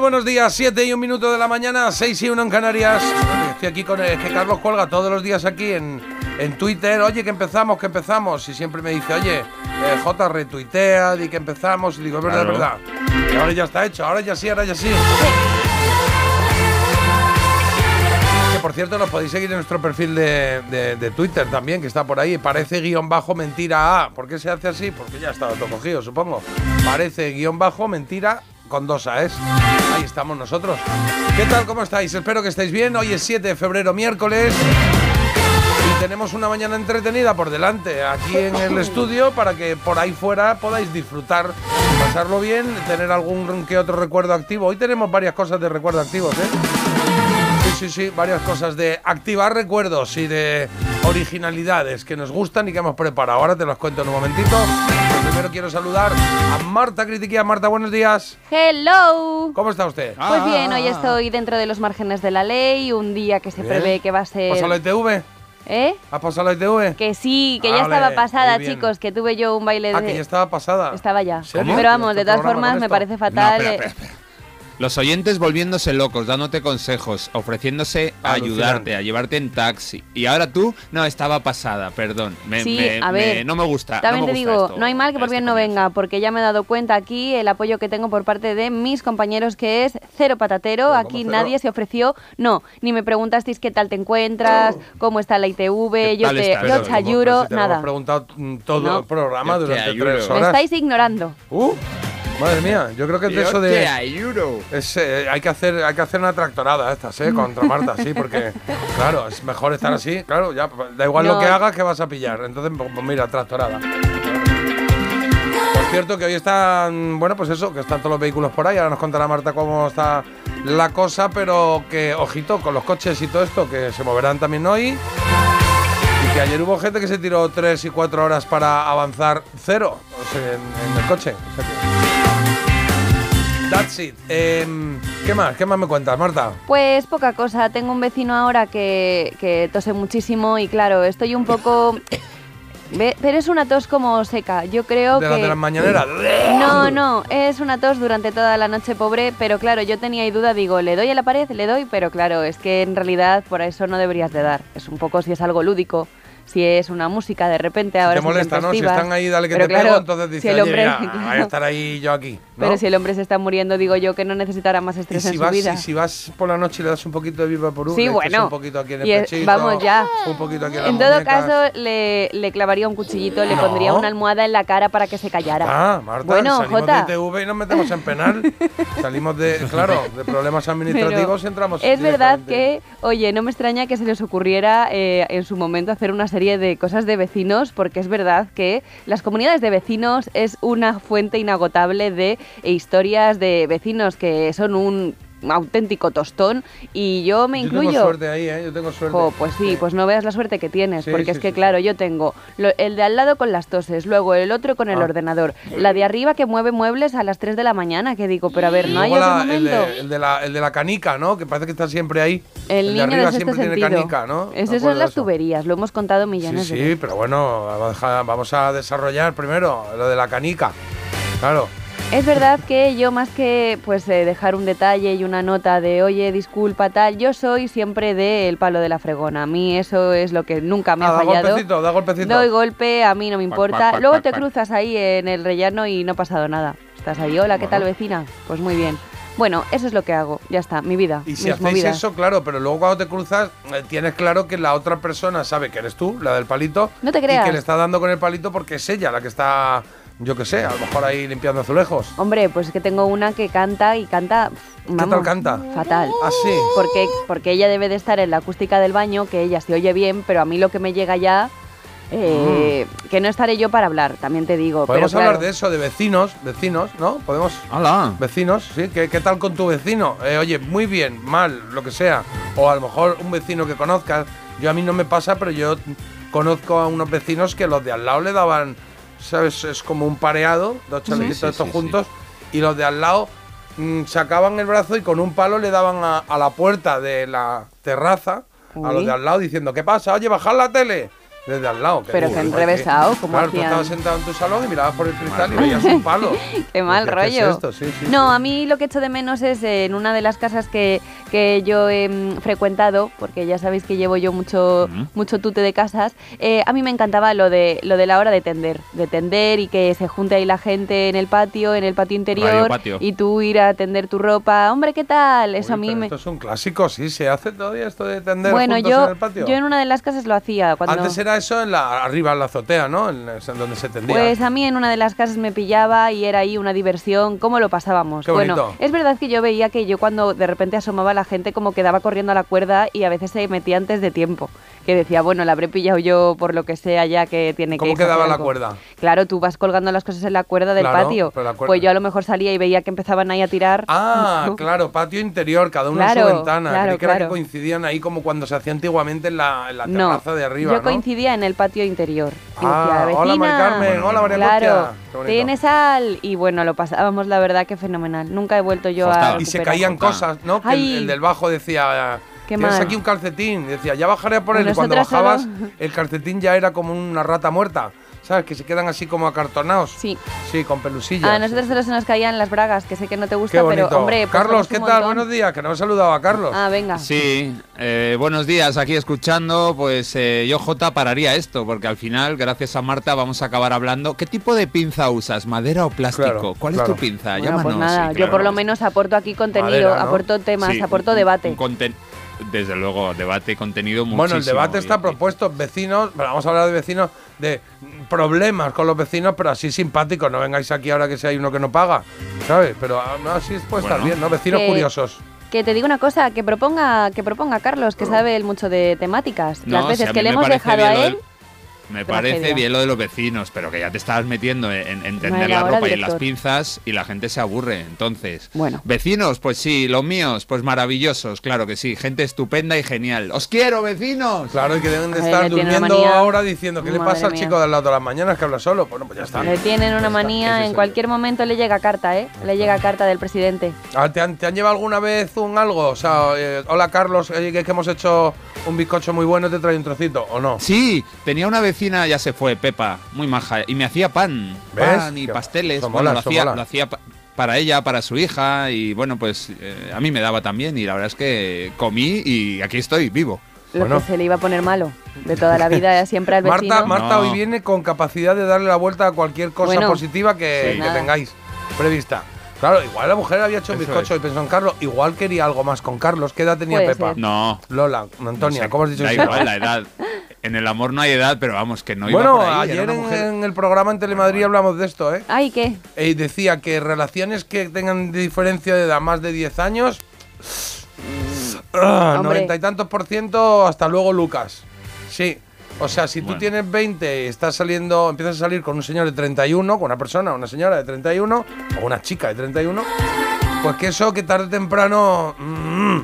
Buenos días. 7 y un minuto de la mañana, 6 y 1 en Canarias. Estoy aquí con es que Carlos cuelga todos los días aquí en, en Twitter. Oye, que empezamos, que empezamos. Y siempre me dice, oye, eh, J retuitea, di que empezamos. Y digo, es verdad, es verdad. Y ahora ya está hecho, ahora ya sí, ahora ya sí. Que por cierto, nos podéis seguir en nuestro perfil de, de- de Twitter también, que está por ahí. Parece guion bajo mentira A. ¿Por qué se hace así? Porque ya está todo cogido, supongo. Parece guion bajo mentira con dos A's. Ahí estamos nosotros. ¿Qué tal? ¿Cómo estáis? Espero que estéis bien. Hoy es 7 de febrero, miércoles. Y tenemos una mañana entretenida por delante aquí en el estudio para que por ahí fuera podáis disfrutar, pasarlo bien, tener algún que otro recuerdo activo. Hoy tenemos varias cosas de recuerdo activos, ¿eh? Sí, sí, varias cosas de activar recuerdos y de originalidades que nos gustan y que hemos preparado. Ahora te los cuento en un momentito. Pero primero quiero saludar a Marta Critiquía. Marta, buenos días. Hello. ¿Cómo está usted? Pues bien, hoy estoy dentro de los márgenes de la ley, un día que se Bien. prevé que va a ser... ¿Pasó la ITV? ¿Eh? ¿Has pasado la ITV? Que sí, que ya Vale, estaba pasada, muy bien. chicos, que tuve yo un baile de... Ah, que ya estaba pasada. Estaba ya. Pero vamos, ¿Este de todas formas me parece fatal. eh. Los oyentes volviéndose locos, dándote consejos, ofreciéndose a Alucinante. ayudarte, a llevarte en taxi. Y ahora tú, no, estaba pasada, perdón. Me- Sí, me- a me- ver, no me gusta. También no me te gusta digo, esto, no hay mal que por este bien no venga, porque ya me he dado cuenta aquí el apoyo que tengo por parte de mis compañeros, que es cero patatero. Aquí cero? nadie se ofreció, no, ni me preguntasteis qué tal te encuentras, cómo está la ITV, yo tal te, yo te hemos nada. preguntado mm, todo No. el programa Yo te durante tres Me horas. estáis ignorando. Uh, madre mía, yo creo que es de eso de... es, eh, hay, que hacer, hay que hacer una tractorada estas, ¿eh? Contra Marta, sí, porque, claro, es mejor estar así, claro, ya, da igual lo que hagas que vas a pillar. Entonces, pues pues mira, tractorada. Por cierto, que hoy están, bueno, pues eso, que están todos los vehículos por ahí. Ahora nos contará Marta cómo está la cosa, pero que, ojito, con los coches y todo esto, que se moverán también hoy. Y que ayer hubo gente que se tiró tres y cuatro horas para avanzar cero en, en el coche. O sea que- That's it. Em, ¿Qué más? ¿Qué más me cuentas, Marta? Pues poca cosa, tengo un vecino ahora que, que tose muchísimo y claro, estoy un poco... Pero es una tos como seca, yo creo De que... las de las mañaneras. No, no, es una tos durante toda la noche, pobre, pero claro, yo tenía ahí duda, digo, ¿le doy a la pared? Le doy, pero claro, es que en realidad por eso no deberías de dar. Es un poco si es algo lúdico, si es una música de repente, ahora te es molesta, ¿no? Si están ahí, dale que Pero te pego, claro, entonces si dices, el "Oye, hombre- mira, claro. voy a estar ahí yo aquí. ¿no? Pero si el hombre se está muriendo, digo yo que no necesitará más y estrés si, en su vas, vida. y si vas por la noche y le das un poquito de viva por Sí, bueno. un poquito aquí en el Y es- pechito, vamos ya. Un poquito aquí en, En todo muñecas. caso, le, le clavaría un cuchillito, le No. pondría una almohada en la cara para que se callara. Ah, Marta, Bueno, salimos Jota. de ITV y nos metemos en penal. salimos de, claro, de problemas administrativos y entramos es verdad que, oye, no me extraña que se les ocurriera eh, en su momento hacer una serie de cosas de vecinos, porque es verdad que las comunidades de vecinos es una fuente inagotable de historias de vecinos que son un auténtico tostón y yo me Yo incluyo. tengo suerte ahí, ¿eh? Yo tengo suerte. Jo, pues sí, pues no veas la suerte que tienes, Sí, porque sí, es que sí, claro, yo tengo lo- el de al lado con las toses, luego el otro con el Ah. ordenador, la de arriba que mueve muebles a las 3 de la mañana, que digo, pero a ver, no hay la- el, de, el de la, el de la canica, ¿no? Que parece que está siempre ahí. El, de niño arriba del sexto siempre tiene canica, ¿no? Esas son las de eso. tuberías, lo hemos contado Sí, millones de sí, veces. pero bueno, vamos a desarrollar primero lo de la canica. Claro. Es verdad que yo más que pues eh, dejar un detalle y una nota de oye, disculpa, tal, yo soy siempre del palo de la fregona. A mí eso es lo que nunca me Ah, ha da fallado. golpecito, da golpecito. Doy golpe, a mí no me importa. Luego te cruzas ahí en el rellano y no ha pasado nada. Estás ahí, hola, ¿qué tal vecina? Pues muy bien. Bueno, eso es lo que hago, ya está, mi vida. Y si mis hacéis movidas. eso, claro, pero luego cuando te cruzas, eh, tienes claro que la otra persona sabe que eres tú, la del palito. No te Y creas. que le está dando con el palito porque es ella la que está, yo qué sé, a lo mejor ahí limpiando azulejos. Hombre, pues es que tengo una que canta y canta. ¿Qué tal canta? Fatal. Ah, sí. Porque, porque ella debe de estar en la acústica del baño, que ella se oye bien, pero a mí lo que me llega ya, eh, que no estaré yo para hablar, también te digo. Mm. Podemos pero hablar claro, de eso, de vecinos, vecinos, ¿no? Podemos... ¡Hala! Vecinos, sí, ¿Qué, qué tal con tu vecino? Eh, oye, muy bien, mal, lo que sea. O a lo mejor un vecino que conozcas. Yo a mí no me pasa, pero yo conozco a unos vecinos que los de al lado le daban, ¿sabes? Es como un pareado, dos chalecillos sí, estos sí, juntos, y los de al lado mm, sacaban el brazo y con un palo le daban a, a la puerta de la terraza, a los de al lado diciendo, ¿qué pasa? Oye, bajad la tele. Desde al lado. Pero que enrevesado, ¿cómo Claro, tú estabas sentado en tu salón y mirabas por el cristal y veías un palo. Qué mal Decías, ¿qué es rollo. esto? Sí, sí, no, sí. a mí lo que echo de menos es eh, en una de las casas que, que yo he mm, frecuentado, porque ya sabéis que llevo yo mucho, mucho tute de casas, eh, a mí me encantaba lo de, lo de la hora de tender, de tender y que se junte ahí la gente en el patio, en el patio interior, y tú ir a tender tu ropa. Hombre, ¿qué tal? Eso Uy, a mí me... Esto es un clásico, sí, se hace todavía esto de tender Bueno, yo, en el patio. yo en una de las casas lo hacía. Cuando... Antes era eso en la, arriba en la azotea, ¿no? En, en donde se tendía. Pues a mí en una de las casas me pillaba y era ahí una diversión, ¿cómo lo pasábamos? Qué bueno, es verdad que yo veía que yo cuando de repente asomaba la gente como quedaba corriendo a la cuerda y a veces se metía antes de tiempo. Que decía, bueno, la habré pillado yo por lo que sea ya que tiene que ¿Cómo a hacer quedaba la algo". cuerda? Claro, tú vas colgando las cosas en la cuerda del Claro, patio. pero la cuerda- Pues yo a lo mejor salía y veía que empezaban ahí a tirar. Ah, claro, patio interior, cada uno en Claro, su ventana. claro, Creí que era que coincidían ahí como cuando se hacía antiguamente en la, en la no, terraza de arriba, yo ¿no? En el patio interior. Ah, decía, hola, Mari. Carmen, hola, María Claro, tienes sal. Y bueno, lo pasábamos, la verdad, que fenomenal. Nunca he vuelto yo a. Y se recuperar. caían Jota. cosas, ¿no? Que el, el del bajo decía, Qué tienes mal. aquí un calcetín. Decía, ya bajaré a por él. Y cuando bajabas, solo- el calcetín ya era como una rata muerta. ¿Sabes? Que se quedan así como acartonados. Sí. Sí, con pelusillas. A nosotros solo se nos caían las bragas, que sé que no te gusta, Qué bonito. pero hombre. pues Carlos, ¿qué tal? Buenos días, que no he saludado a Carlos. Ah, venga. Sí, eh, buenos días, aquí escuchando, pues eh, yo J pararía esto, porque al final, gracias a Marta, vamos a acabar hablando. ¿Qué tipo de pinza usas? ¿Madera o plástico? Claro, ¿Cuál claro. es tu pinza? Bueno, Llámanos. pues nada, Sí, yo por lo menos aporto aquí contenido, Madera, ¿no? aporto temas, Sí, aporto un- debate. un conten- Desde luego, debate, contenido muchísimo. Bueno, el debate está y- propuesto. Vecinos, pero vamos a hablar de vecinos, de problemas con los vecinos, pero así simpáticos. No vengáis aquí ahora que si hay uno que no paga, ¿sabes? Pero no, así puede estar Bueno. bien, ¿no? Vecinos Que- curiosos. Que te digo una cosa, que proponga, que proponga Carlos, que sabe él mucho de temáticas. No, Las veces que le hemos dejado a lo él. Del- Me parece Tragedia. bien lo de los vecinos, pero que ya te estabas metiendo en, en tender la ropa y en las pinzas y la gente se aburre. Entonces, Bueno. vecinos, pues sí, los míos, pues maravillosos, claro que sí, gente estupenda y genial. ¡Os quiero, vecinos! Claro, y que deben de Ay, estar durmiendo ahora diciendo, ¿qué le pasa al mía. chico de al lado de las mañanas que habla solo? Bueno, pues ya está. Le tienen una está, manía, en cualquier momento le llega carta, ¿eh? Le llega carta del presidente. Ah, ¿Te han, te han llevado alguna vez un algo? O sea, eh, hola Carlos, eh, que, es que hemos hecho un bizcocho muy bueno, te trae un trocito, ¿o no? Sí, tenía una vecina, ya se fue, Pepa, muy maja, y me hacía pan, ¿Ves? pan y Que- pasteles. Bueno, mola, lo hacía, lo hacía pa- para ella, para su hija, y bueno, pues eh, a mí me daba también, y la verdad es que comí y aquí estoy, vivo. Lo Bueno. que se le iba a poner malo. De toda la vida, siempre al vecino. Marta, Marta No. hoy viene con capacidad de darle la vuelta a cualquier cosa Bueno, positiva que, sí. que tengáis prevista. Claro, igual la mujer había hecho un bizcocho es. y pensó en Carlos, igual quería algo más con Carlos. ¿Qué edad tenía Puede Pepa? ser. No. Lola, Antonia, no sé, ¿cómo has dicho Da eso? igual la edad. En el amor no hay edad, pero vamos, que no iba bueno, por ahí. ayer en, el programa en Telemadrid hablamos de esto, ¿eh? Ay, ¿qué? Y decía que relaciones que tengan diferencia de edad más de 10 años, ah, noventa y tantos por ciento, hasta luego Lucas. Sí. O sea, si tú tienes 20 y estás saliendo, empiezas a salir con un señor de 31, con una persona, una señora de 31, o una chica de 31, pues que eso que tarde o temprano mm,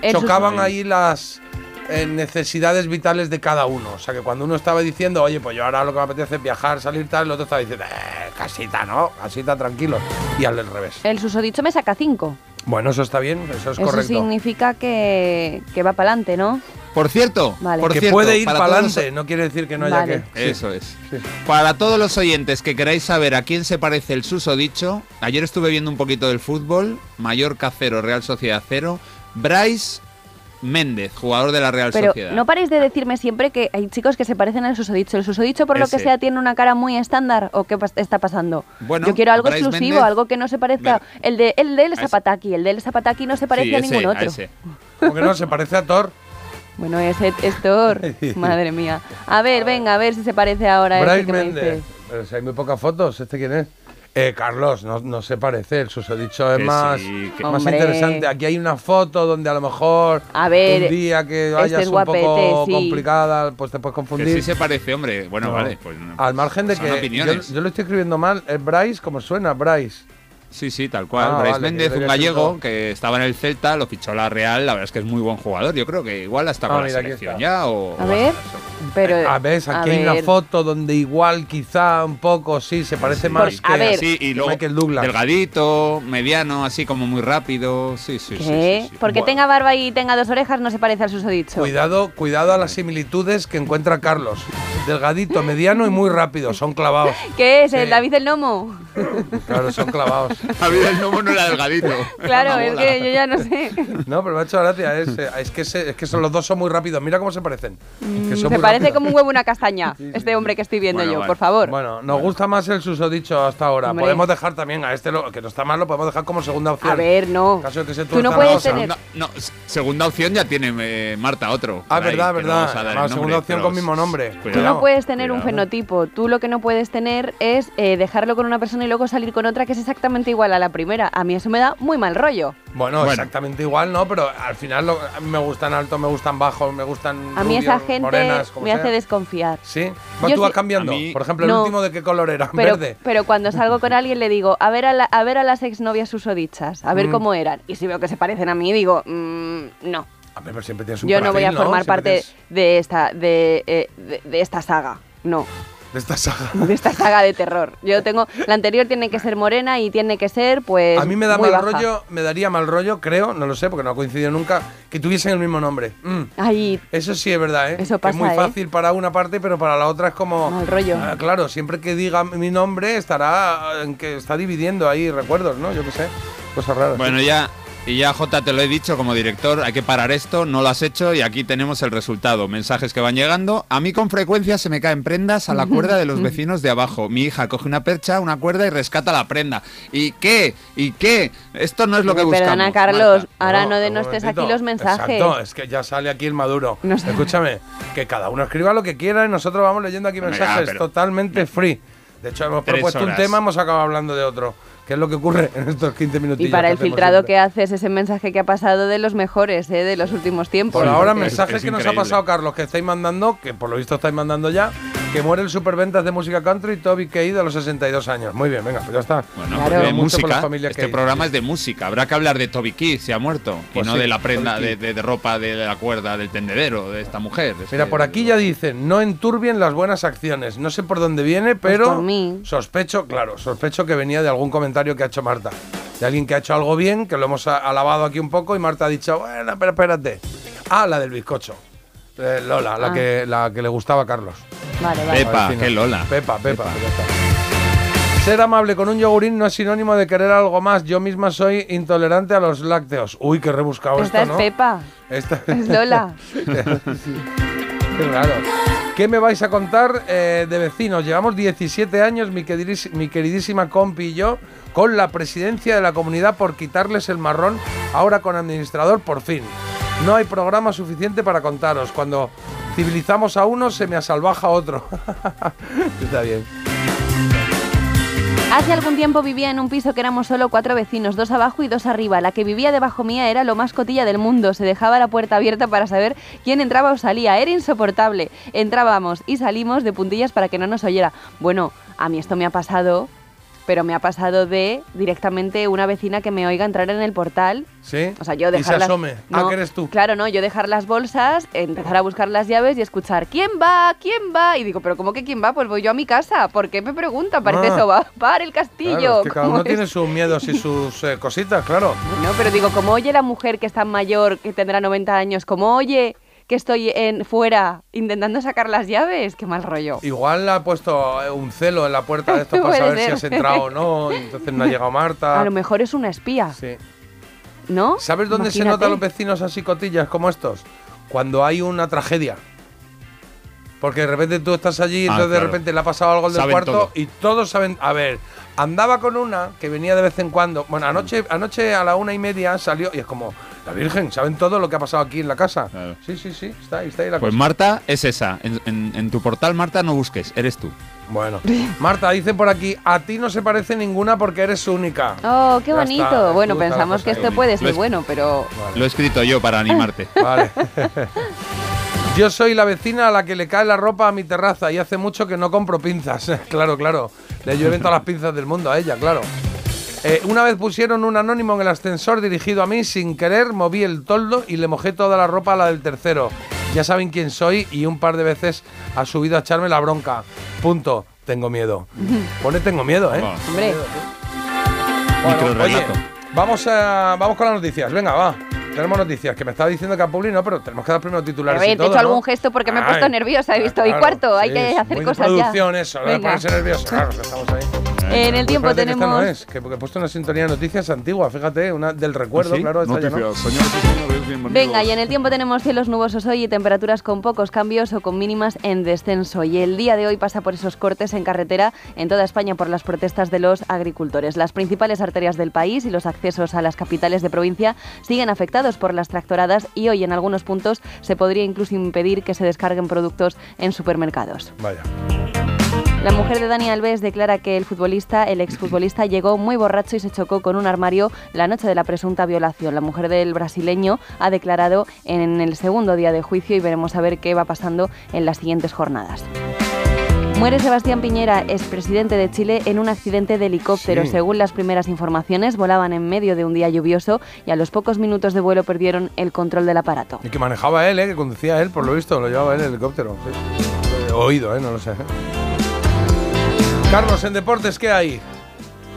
El chocaban ahí las eh, necesidades vitales de cada uno. O sea, que cuando uno estaba diciendo, oye, pues yo ahora lo que me apetece es viajar, salir tal, el otro estaba diciendo, eh, casita, ¿no? Casita, tranquilo. Y al del revés. El susodicho me saca 5. Bueno, eso está bien, eso es Eso correcto. significa que, que va para adelante, ¿no? Por cierto, Vale. por que cierto, puede ir para para todos los- adelante, no quiere decir que no haya Vale. que. Sí. Eso es. Sí. Para todos los oyentes que queráis saber a quién se parece el susodicho, ayer estuve viendo un poquito del fútbol, Mallorca 0, Real Sociedad 0, Bryce Méndez, jugador de la Real Pero Sociedad. no paréis de decirme siempre que hay chicos que se parecen al susodicho. ¿El susodicho, por lo que sea, tiene una cara muy estándar o qué está pasando? Bueno, Yo quiero algo Bryce exclusivo, Méndez- algo que no se parezca. Ver- El de el del. Zapataki. El del Zapataki no se parece Sí, a ese, ningún otro. ese. Como que no, se parece a Thor. Bueno, ese es Thor. Madre mía. A ver, venga, a ver si se parece ahora a Bryce este que me Méndez. Pero si hay muy pocas fotos, ¿este quién es? Eh, Carlos, no, no se parece, el susodicho es Que más, sí, que- más Hombre. interesante. Aquí hay una foto donde a lo mejor A ver, un día que este vayas es un poco guapete, sí. complicada, pues te puedes Que confundir. sí se parece, hombre. Bueno, No. vale. Pues, no. Al margen de Son que yo, opiniones. yo lo estoy escribiendo mal, es Bryce, como suena, Bryce. Sí, sí, tal cual. Ah, vale, Méndez, un gallego que estaba en el Celta, lo fichó la Real. La verdad es que es muy buen jugador. Yo creo que igual hasta Ah, con la mira, selección ya o. A ver. Pero, a ver, a aquí hay una foto donde igual quizá un poco, sí, se parece más que a ver. sí, y luego Michael Douglas. delgadito, mediano, así como muy rápido. Sí, sí, sí, ¿Qué? sí, sí. Porque Bueno. tenga barba y tenga dos orejas no se parece al susodicho. Cuidado, cuidado a las similitudes que encuentra Carlos. Delgadito, mediano y muy rápido, son clavados. ¿Qué es? Sí. ¿El David el Nomo? Claro, son clavados. Javier el Nomo no era delgadito. Claro, es que yo ya no sé. No, pero me ha hecho gracia. Es, eh, es que, se- es que son, los dos son muy rápidos. Mira cómo se parecen. Que son Se parece rápidos. como un huevo una castaña, este hombre que estoy viendo Bueno, yo, vale. por favor. Bueno, nos gusta más el susodicho hasta ahora. Hombre. Podemos dejar también a este, lo, que no está mal, lo podemos dejar como segunda opción. A ver, no. En caso de que se Tú no puedes tener- Segunda, no, segunda opción ya tiene eh, Marta otro. Ah, ahí, verdad, no verdad. vamos a dar el La nombre, segunda opción con mismo nombre. Tú no puedes tener un fenotipo. Tú lo que no puedes tener es eh, dejarlo con una persona y luego salir con otra que es exactamente igual a la primera. A mí eso me da muy mal rollo. Bueno, Bueno. exactamente igual, ¿no? Pero al final lo- a mí me gustan altos, me gustan bajos, me gustan. A mí rubios, esa gente morenas, como me hace desconfiar. Sí. Yo tú vas cambiando. Mí- Por ejemplo, el último de qué color era? Pero, Verde. pero cuando salgo con alguien le digo, a ver a, la- a ver a las exnovias susodichas, a ver Mm. cómo eran. Y si veo que se parecen a mí, digo, mm, no. A ver, pero siempre tienes un Yo no voy a formar parte tienes de esta, de, eh, de- de esta saga. No. De esta saga. de esta saga de terror. Yo tengo la anterior tiene que ser morena y tiene que ser pues A mí me da mal baja. rollo, me daría mal rollo, creo, no lo sé, porque no ha coincidido nunca, que tuviesen el mismo nombre. Mm. Ay, Eso sí es verdad, ¿eh? Eso Que es muy pasa, ¿eh? fácil para una parte, pero para la otra es como. Mal rollo. Ah, claro, siempre que diga mi nombre estará en que está dividiendo ahí recuerdos, ¿no? Yo qué sé. Cosas raras. Bueno, ya, y ya J te lo he dicho como director, hay que parar esto, no lo has hecho y aquí tenemos el resultado. Mensajes que van llegando. A mí con frecuencia se me caen prendas a la cuerda de los vecinos de abajo. Mi hija coge una percha, una cuerda y rescata la prenda. ¿Y qué? ¿Y qué? Esto no es lo que buscamos. Perdona, Carlos, Marta. ahora no, un denostes aquí los mensajes. Exacto, es que ya sale aquí el maduro. No sé. Escúchame, que cada uno escriba lo que quiera y nosotros vamos leyendo aquí mensajes pero- totalmente free. De hecho, hemos propuesto un horas. tema, hemos acabado hablando de otro. Que es lo que ocurre en estos 15 minutos. Y para el filtrado que haces ese mensaje que ha pasado de los mejores, ¿eh? de los últimos tiempos. Por ahora, es- mensajes es que nos ha pasado Carlos, que estáis mandando, que por lo visto estáis mandando ya, que muere el superventas de música country Toby Keith a los 62 años. Muy bien, venga, pues ya está. Bueno, Claro. porque de Mucho por la música, este programa es de música. Habrá que hablar de Toby Keith, se ha muerto. Pues y no sí, de la prenda de, de- de ropa de la cuerda del tendedero de esta mujer. Es Mira, que- por aquí ya dicen, no enturbien las buenas acciones. No sé por dónde viene, pero Pues por mí. sospecho, claro, sospecho que venía de algún comentario que ha hecho Marta. De alguien que ha hecho algo bien, que lo hemos a- alabado aquí un poco y Marta ha dicho, bueno, pero espérate. Ah, la del bizcocho. Eh, Lola, la, Ah. que, la que le gustaba a Carlos. Vale, vale. Pepa, qué Lola. Pepa, Pepa. ya está. Ser amable con un yogurín no es sinónimo de querer algo más. Yo misma soy intolerante a los lácteos. Uy, qué rebuscado Esta esto, es ¿no? Pepa, Esta- es Lola. Qué raro. ¿Qué me vais a contar eh, de vecinos? Llevamos 17 años, mi, queridis- mi queridísima compi y yo, con la presidencia de la comunidad por quitarles el marrón, ahora con administrador, por fin. No hay programa suficiente para contaros. Cuando civilizamos a uno, se me asalvaja otro. Está bien. Hace algún tiempo vivía en un piso que éramos solo cuatro vecinos, dos abajo y dos arriba. La que vivía debajo mía era lo más cotilla del mundo. Se dejaba la puerta abierta para saber quién entraba o salía. Era insoportable. Entrábamos y salimos de puntillas para que no nos oyera. Bueno, a mí esto me ha pasado, pero me ha pasado de directamente una vecina que me oiga entrar en el portal ¿Sí? O sea, yo y se dejar las- asome. ah, No, que eres tú. Claro, no, yo dejar las bolsas, empezar a buscar las llaves y escuchar ¿quién va? ¿quién va? Y digo, ¿pero cómo que quién va? Pues voy yo a mi casa. ¿Por qué me pregunta? Parece Ah. eso, va para el castillo. Claro, es que cada ¿Cómo uno es? tiene sus miedos y sus eh, cositas, claro. No, pero digo, como oye la mujer que es tan mayor, que tendrá 90 años, como oye que estoy en fuera intentando sacar las llaves, qué mal rollo. Igual ha puesto eh, un celo en la puerta de esto para saber si has entrado o no, entonces no ha llegado Marta. A lo mejor es una espía. Sí. ¿no? ¿Sabes dónde se notan los vecinos así cotillas como estos? Cuando hay una tragedia. Porque de repente tú estás allí y Ah, entonces de repente le ha pasado algo al del Saben cuarto todo. y todos saben. A ver, andaba con una que venía de vez en cuando. Bueno, anoche, anoche a la una y media salió y es como, la Virgen, saben todo lo que ha pasado aquí en la casa. Claro. Sí, sí, sí, está ahí, está ahí la Pues cosa. Marta es esa. En, en- en tu portal, Marta, no busques, eres tú. Bueno, Marta dice por aquí, a ti no se parece ninguna porque eres única. Oh, qué Ya bonito. está, bueno, tú, está la pensamos cosa que ahí. esto puede ser Lo es- bueno, pero Lo he escrito yo para animarte. Vale. Yo soy la vecina a la que le cae la ropa a mi terraza y hace mucho que no compro pinzas. claro, claro. Le llueven todas las pinzas del mundo a ella, claro. Eh, una vez pusieron un anónimo en el ascensor dirigido a mí, sin querer moví el toldo y le mojé toda la ropa a la del tercero. Ya saben quién soy y un par de veces ha subido a echarme la bronca. Punto. Tengo miedo. Pone tengo miedo, ¿eh? Vamos. hombre, Bueno, oye, vamos, a, vamos con las noticias. Venga, va. Tenemos noticias. Que me estaba diciendo que a Publi no, pero tenemos que dar primero titulares. A ver, y te he todo, hecho ¿no? algún gesto porque me he puesto Ay, nerviosa, he visto, y claro, cuarto, hay sí, que es hacer muy de cosas ya. producción eso, de Venga. ponerse nervioso. Claro, que estamos ahí. En el tiempo Espérate, que esta tenemos no es, que porque he puesto una sintonía de noticias antigua, fíjate, una del recuerdo, ¿Sí? claro, esta ya no. Noticias, señoras y señores, bienvenidos. Venga, y en el tiempo tenemos cielos nubosos hoy y temperaturas con pocos cambios o con mínimas en descenso. Y el día de hoy pasa por esos cortes en carretera en toda España por las protestas de los agricultores. Las principales arterias del país y los accesos a las capitales de provincia siguen afectados por las tractoradas y hoy en algunos puntos se podría incluso impedir que se descarguen productos en supermercados. Vaya. La mujer de Dani Alves declara que el futbolista, el exfutbolista, llegó muy borracho y se chocó con un armario la noche de la presunta violación. La mujer del brasileño ha declarado en el segundo día de juicio y veremos a ver qué va pasando en las siguientes jornadas. Muere Sebastián Piñera, expresidente de Chile, en un accidente de helicóptero. Sí. Según las primeras informaciones, volaban en medio de un día lluvioso y a los pocos minutos de vuelo perdieron el control del aparato. Y que manejaba él, ¿eh? que conducía él, por lo visto, lo llevaba él el helicóptero. sí. He oído, ¿eh? no lo sé. Carlos, en deportes, ¿qué hay?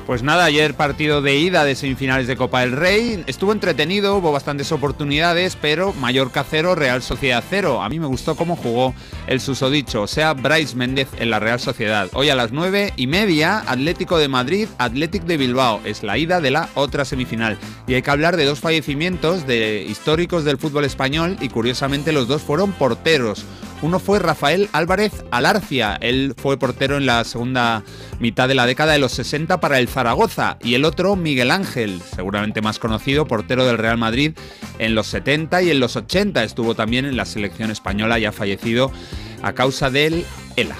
Pues nada, ayer partido de ida de semifinales de Copa del Rey. Estuvo entretenido, hubo bastantes oportunidades, pero Mallorca 0, Real Sociedad 0. A mí me gustó cómo jugó el susodicho, o sea, Bryce Méndez en la Real Sociedad. Hoy a las 9 y media, Atlético de Madrid, Athletic de Bilbao. Es la ida de la otra semifinal. Y hay que hablar de dos fallecimientos de históricos del fútbol español y curiosamente los dos fueron porteros. Uno fue Rafael Álvarez Alarcia, él fue portero en la segunda mitad de la década de los 60 para el Zaragoza, y el otro Miguel Ángel, seguramente más conocido, portero del Real Madrid en los 70 y en los 80, estuvo también en la selección española, ya fallecido a causa del ELA.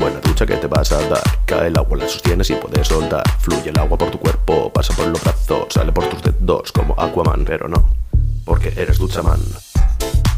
Buena ducha que te vas a dar. Cae el agua, la sostienes y puedes soltar. Fluye el agua por tu cuerpo, pasa por los brazos, sale por tus dedos como Aquaman, pero no. Porque eres duchaman.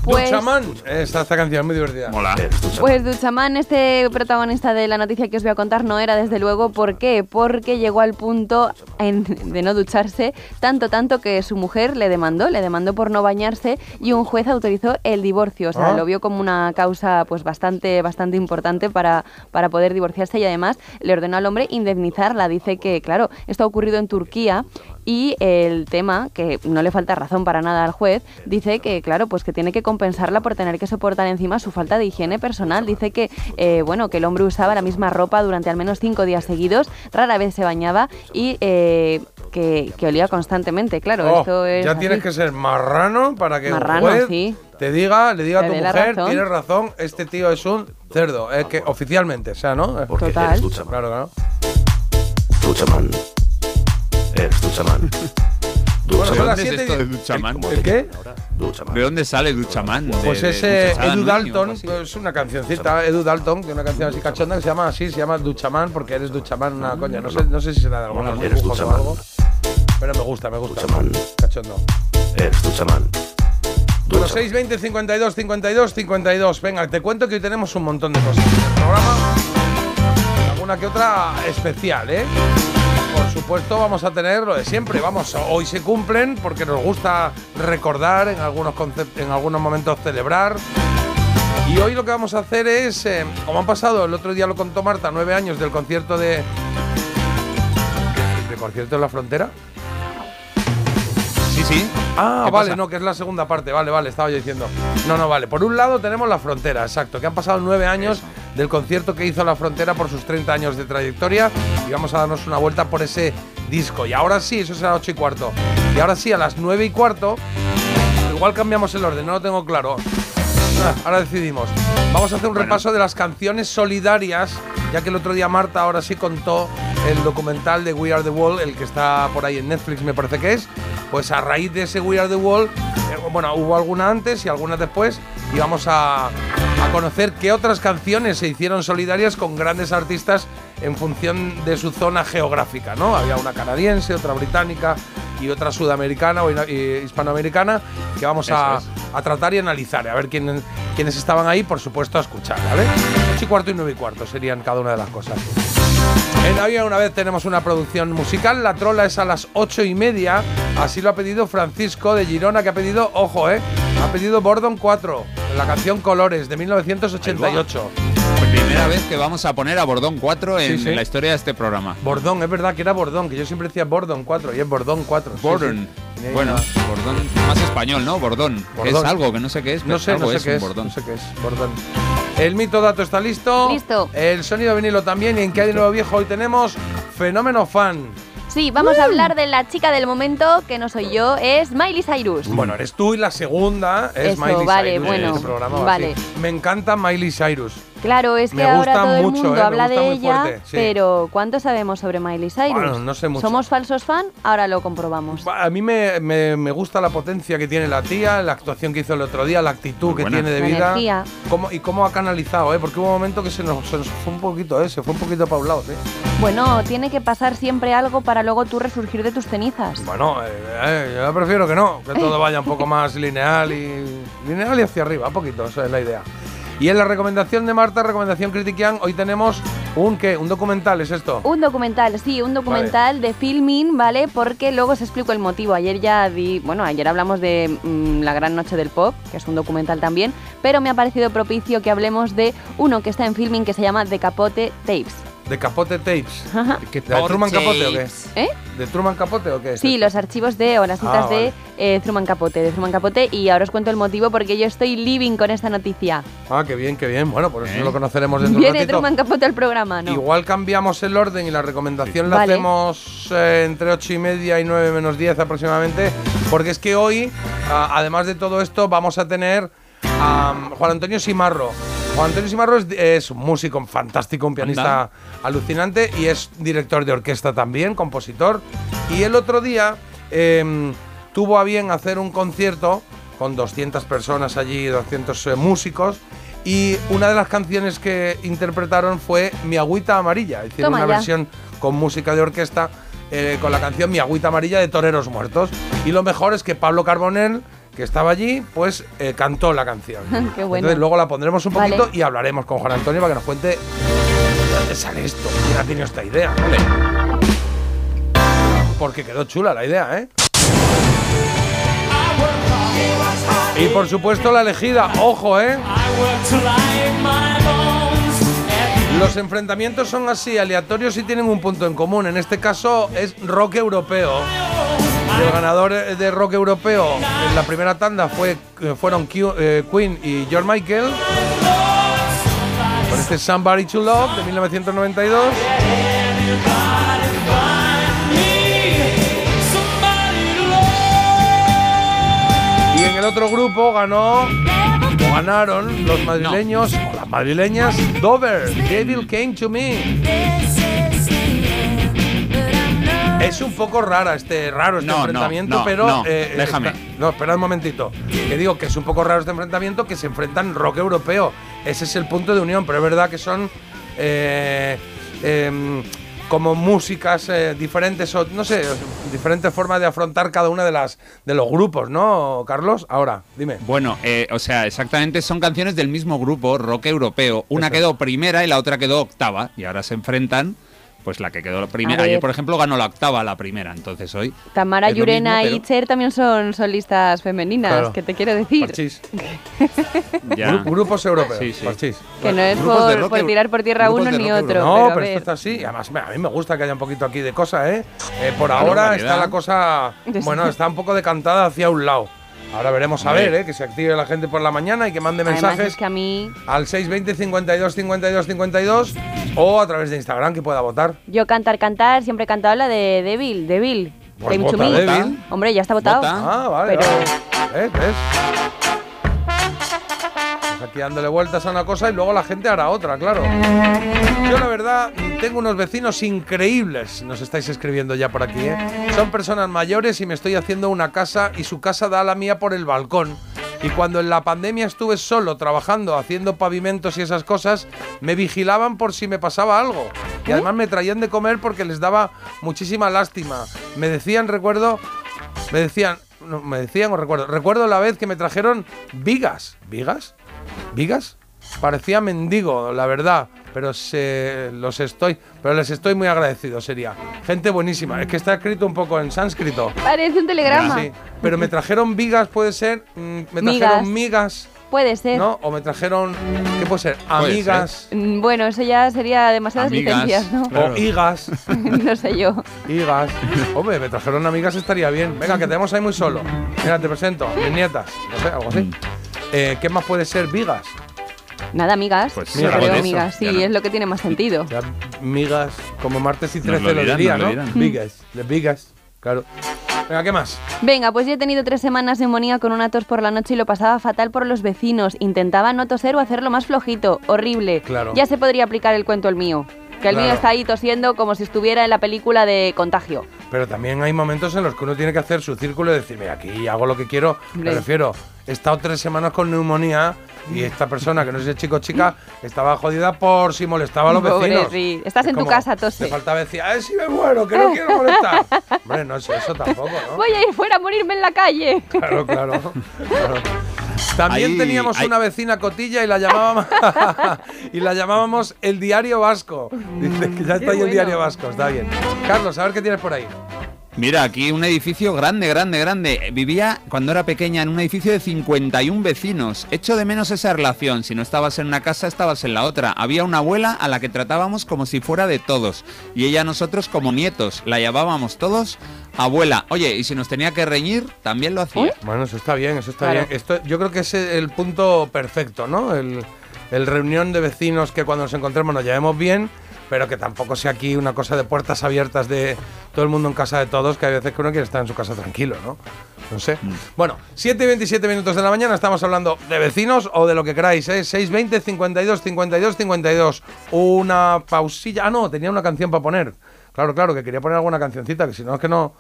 Pues- Duchaman. Esta, esta canción es muy divertida. Mola. Duchaman. Pues Duchamán, este protagonista de la noticia que os voy a contar, no era desde luego. ¿Por qué? Porque llegó al punto en- de no ducharse tanto, tanto que su mujer le demandó, le demandó por no bañarse y un juez autorizó el divorcio. O sea, Ah. lo vio como una causa pues bastante, bastante importante para, para poder divorciarse y además le ordenó al hombre indemnizarla. Dice que, claro, esto ha ocurrido en Turquía y el tema, que no le falta razón para nada al juez, dice que, claro, pues que tiene que compensarla por tener que soportar encima su falta de higiene personal. Dice que, eh, bueno, que el hombre usaba la misma ropa durante al menos cinco días seguidos, rara vez se bañaba y eh, que, que olía constantemente. Claro, Oh, esto es. ya así. tienes que ser marrano para que Marrano, un juez sí. te diga, le diga a tu mujer, razón. tienes razón, este tío es un cerdo. Es que oficialmente, o sea, ¿no? Porque Total. eres. Claro, claro. Duchaman. Eres duchaman. Bueno, son las ¿Dónde es siete esto y- de Duchamán? ¿Cómo ¿El qué? ¿De dónde sale Duchamán? ¿De- Pues de ese Duchachada Edu Dalton, así? pues, es una cancioncita, Edu Dalton, que es una canción así cachonda que se llama así, se llama Duchaman porque eres Duchaman, una coña. No sé, no sé si será de alguna Bueno, eres o algo. Pero me gusta, me gusta. Duchaman. Cachondo. Eres duchaman. Bueno, Duchaman. 620 52 52 52. Venga, te cuento que hoy tenemos un montón de cosas en el programa. Alguna que otra especial, ¿eh? Por supuesto, vamos a tener lo de siempre. Vamos, hoy se cumplen porque nos gusta recordar, en algunos, en algunos momentos celebrar. Y hoy lo que vamos a hacer es, eh, como han pasado, el otro día lo contó Marta, nueve años del concierto de. ¿De concierto en la frontera? Sí, sí. Ah, ¿Qué vale, pasa? no, que es la segunda parte, vale, vale, estaba yo diciendo. No, no, vale. Por un lado tenemos la frontera, exacto, que han pasado nueve años del concierto que hizo la frontera por sus 30 años de trayectoria y vamos a darnos una vuelta por ese disco. Y ahora sí, eso será 8 y cuarto. Y ahora sí, a las 9 y cuarto, igual cambiamos el orden, no lo tengo claro. Ah, ahora decidimos. Vamos a hacer un Bueno. repaso de las canciones solidarias, ya que el otro día Marta ahora sí contó el documental de We Are the Wall, el que está por ahí en Netflix me parece que es. Pues a raíz de ese We Are the Wall, eh, bueno, hubo alguna antes y algunas después, y vamos a, a conocer qué otras canciones se hicieron solidarias con grandes artistas en función de su zona geográfica, ¿no? Había una canadiense, otra británica y otra sudamericana o hispanoamericana que vamos a, a tratar y analizar, a ver quién- quiénes estaban ahí, por supuesto, a escuchar, ¿vale? 8 y cuarto y 9 y cuarto serían cada una de las cosas. En Había una vez tenemos una producción musical, la trola es a las 8 y media, así lo ha pedido Francisco de Girona, que ha pedido, ojo, ¿eh? Ha pedido Bordon 4, la canción Colores de 1988. Primera vez que vamos a poner a Bordón 4 en Sí, sí. la historia de este programa. Bordón, es verdad que era Bordón, que yo siempre decía Bordon 4 y es Bordón 4. sí, Bordón. sí. Bueno. Bordón más español, ¿no? Bordón. Es algo que no sé qué es. No pero sé, algo no sé es qué un es. Bordón. No sé qué es. Bordón. El mito dato está listo. Listo. El sonido vinilo también. Y en qué hay de nuevo viejo hoy tenemos Fenómeno Fan. Sí, vamos a hablar de la chica del momento, que no soy yo, es Miley Cyrus. Bueno, eres tú y la segunda es Eso, Miley vale, Cyrus. en bueno, este programa, vale. así. Me encanta Miley Cyrus. Claro, es que Me ahora gusta todo el mucho, mundo eh, habla de ella, fuerte, sí. pero ¿cuánto sabemos sobre Miley Cyrus? Bueno, no sé mucho. ¿Somos falsos fan? Ahora lo comprobamos. A mí me, me- me gusta la potencia que tiene la tía, la actuación que hizo el otro día, la actitud que tiene de vida. Cómo- y cómo ha canalizado, ¿eh? Porque hubo un momento que se nos, se nos fue un poquito, ¿eh? Se fue un poquito para un lado, ¿sí? Bueno, tiene que pasar siempre algo para luego tú resurgir de tus cenizas. Bueno, eh, eh, yo prefiero que no, que todo vaya un poco más lineal y lineal y hacia arriba, un poquito, esa es la idea. Y en la recomendación de Marta, recomendación Critiquian, hoy tenemos un qué, un documental, ¿es esto? Un documental, sí, un documental de filming, ¿vale? Porque luego os explico el motivo. Ayer ya di, bueno, ayer hablamos de mm, La Gran Noche del Pop, que es un documental también, pero me ha parecido propicio que hablemos de uno que está en filming que se llama The Capote Tapes. De Capote Tapes. ¿Qué ¿De Truman Capote o qué? ¿Eh? ¿De Truman Capote o qué? es Sí, esto? los archivos de o las citas Ah, de eh, Truman Capote, de Truman Capote, y ahora os cuento el motivo porque yo estoy living con esta noticia. Ah, qué bien, qué bien. Bueno, por eso ¿Eh? lo conoceremos dentro de un Viene ratito. Truman Capote al programa, ¿no? Igual cambiamos el orden y la recomendación la Vale. hacemos eh, entre 8 y media y 9 menos 10 aproximadamente, porque es que hoy, ah, además de todo esto, vamos a tener a Juan Antonio Simarro. Juan Antonio Simarro es, es un músico fantástico, un pianista Anda. alucinante y es director de orquesta también, compositor. Y el otro día em, tuvo a bien hacer un concierto con 200 personas allí, 200 eh, músicos. Y una de las canciones que interpretaron fue Mi Agüita Amarilla. Hicieron Toma una ya. versión con música de orquesta eh, con la canción Mi Agüita Amarilla de Toreros Muertos. Y lo mejor es que Pablo Carbonell, que estaba allí, pues eh, cantó la canción. Qué bueno. Entonces luego la pondremos un Vale. poquito y hablaremos con Juan Antonio para que nos cuente de dónde sale esto. ¿Quién ha tenido esta idea? Vale. Porque quedó chula la idea, ¿eh? Y por supuesto la elegida, ojo, ¿eh? Los enfrentamientos son así, aleatorios y tienen un punto en común. En este caso es rock europeo. El ganador de rock europeo en la primera tanda fue, eh, fueron Q- eh, Queen y George Michael. Con este Somebody to Love de 1992. Y en el otro grupo ganó, o ganaron los madrileños, o las madrileñas, Dover, Devil Came to Me. Es un poco rara este raro este No, enfrentamiento, no, pero no, eh, déjame. está- no, espera un momentito. Que digo que es un poco raro este enfrentamiento que se enfrentan rock europeo. Ese es el punto de unión, pero es verdad que son eh, em, como músicas eh, diferentes o no sé, diferentes formas de afrontar cada una de las de los grupos, ¿no, Carlos? Ahora, dime. Bueno, eh, o sea, exactamente son canciones del mismo grupo, rock europeo. Una Eso. quedó primera y la otra quedó octava. Y ahora se enfrentan, pues la que quedó la primera. Ayer, por ejemplo, ganó la octava la primera. Entonces hoy. Tamara Yurena mismo, y Cher también son solistas femeninas, Claro. que te quiero decir. Parchís. Ya. Grupos europeos. Sí, sí. Parchís. Que no es por, rock por eu- tirar por tierra uno ni rock otro. No, pero, esto está así. Y Además, a mí me gusta que haya un poquito aquí de cosa, ¿eh? Eh, por ahora está la cosa, bueno, está un poco decantada hacia un lado. Ahora veremos a ver, ¿eh? Que se active la gente por la mañana y que mande Además mensajes es que a mí al 620 52 52 52 O a través de Instagram que pueda votar. Yo cantar, cantar, siempre he cantado la de Devil, Devil. Pues Fame to vota me. Devil. Hombre, ya está votado. Vota. Ah, vale. Pero- vale. ¿Ves? Aquí dándole vueltas a una cosa y luego la gente hará otra, claro. Yo la verdad tengo unos vecinos increíbles, nos estáis escribiendo ya por aquí, ¿eh? Son personas mayores y me estoy haciendo una casa y su casa da a la mía por el balcón. Y cuando en la pandemia estuve solo trabajando, haciendo pavimentos y esas cosas, me vigilaban por si me pasaba algo. Y además me traían de comer porque les daba muchísima lástima. Me decían, recuerdo, me decían, no, me decían o recuerdo, recuerdo la vez que me trajeron vigas. ¿Vigas? ¿Vigas? Parecía mendigo, la verdad, pero se, los estoy, pero les estoy muy agradecido, sería. Gente buenísima, es que está escrito un poco en sánscrito. Parece un telegrama. Sí, pero me trajeron vigas, puede ser, mm, me trajeron migas, Puede ser. ¿no? O me trajeron, ¿qué puede ser? Puede Amigas Mm, Bueno, eso ya sería demasiadas Amigas. licencias, ¿no? Claro. o higas. no sé yo. Higas. Hombre, me trajeron amigas, estaría bien. Venga, que tenemos ahí muy solo. Mira, te presento, mis nietas. No sé, algo así. Mm. Eh, ¿Qué más puede ser? Vigas. Nada, amigas. Pues algo creo eso. amigas, sí, no. es lo que tiene más sentido. Ya, migas, como martes y Nos 13 lo lo, dirán, diría, lo ¿no? dirán. Vigas, de vigas, claro. Venga, ¿qué más? Venga, pues yo he tenido tres semanas de neumonía con una tos por la noche y lo pasaba fatal por los vecinos. Intentaba no toser o hacerlo más flojito. Horrible. Claro. Ya se podría aplicar el cuento el mío. Que el Claro. mío está ahí tosiendo como si estuviera en la película de Contagio. Pero también hay momentos en los que uno tiene que hacer su círculo y decir, mira, aquí hago lo que quiero. Me refiero, he estado tres semanas con neumonía y esta persona, que no sé si es chico o chica, estaba jodida por si molestaba a los Pobre, vecinos. sí. Estás Es en tu casa, tose. Le faltaba decir, si me muero, que no quiero molestar. Hombre, no es eso tampoco, ¿no? Voy a ir fuera a morirme en la calle. Claro, claro. claro. También teníamos una vecina cotilla y la llamábamos y la llamábamos el diario vasco. Dice que ya está Qué ahí el diario vasco, está bien. Carlos, a ver qué tienes por ahí. Mira, aquí un edificio grande, grande, grande. Vivía cuando era pequeña en un edificio de 51 vecinos. Echo de menos esa relación. Si no estabas en una casa, estabas en la otra. Había una abuela a la que tratábamos como si fuera de todos. Y ella a nosotros como nietos. La llamábamos todos abuela. Oye, y si nos tenía que reñir, también lo hacía. Bueno, eso está bien, eso está Claro. bien. Esto, yo creo que es el punto perfecto, ¿no? El, el reunión de vecinos que cuando nos encontremos nos llevemos bien, pero que tampoco sea aquí una cosa de puertas abiertas de todo el mundo en casa de todos, que hay veces que uno quiere estar en su casa tranquilo, ¿no? No sé. Bueno, 7 y 27 minutos de la mañana estamos hablando de vecinos o de lo que queráis, ¿eh? 620 52 52 52. Una pausilla. Ah, no, tenía una canción para poner. Claro, claro, que quería poner alguna cancioncita, que si no es que no,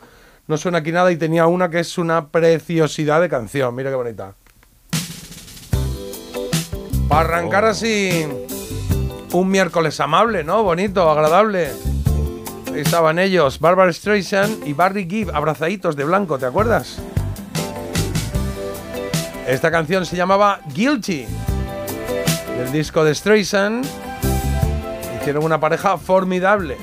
no suena aquí nada y tenía una que es una preciosidad de canción. Mira qué bonita. Para arrancar así un miércoles amable, ¿no? Bonito, agradable. Ahí estaban ellos, Barbara Streisand y Barry Gibb, abrazaditos de blanco, ¿te acuerdas? Esta canción se llamaba Guilty, del disco de Streisand. Hicieron una pareja formidable.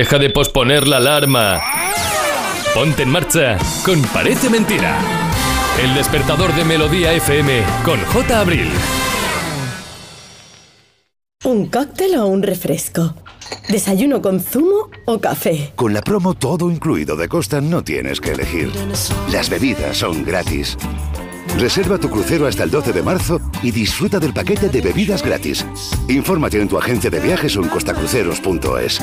Deja de posponer la alarma. Ponte en marcha con Parece Mentira. El despertador de Melodía FM con J. Abril. ¿Un cóctel o un refresco? ¿Desayuno con zumo o café? Con la promo todo incluido de Costa no tienes que elegir. Las bebidas son gratis. Reserva tu crucero hasta el 12 de marzo y disfruta del paquete de bebidas gratis. Infórmate en tu agencia de viajes o en costacruceros.es.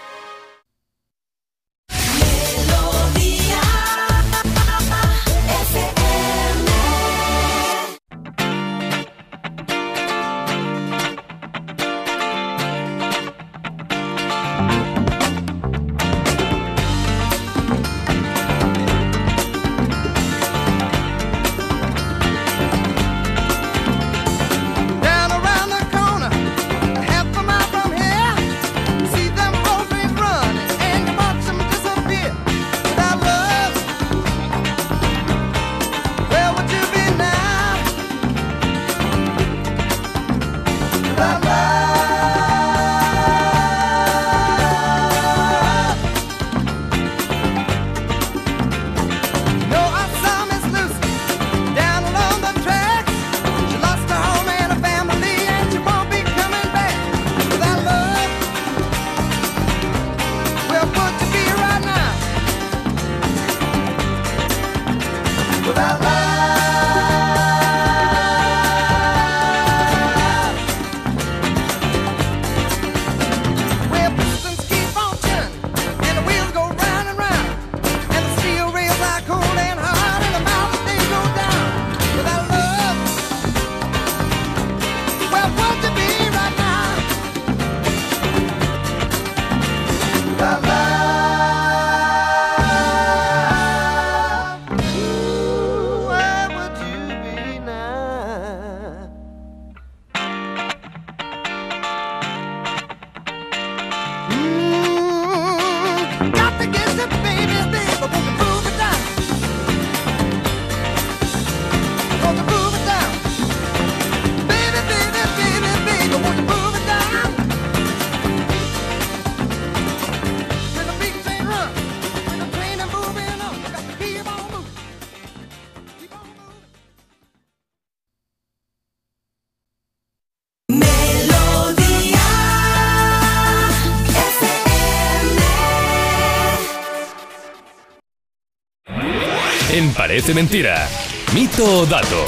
Parece Mentira. Mito o dato.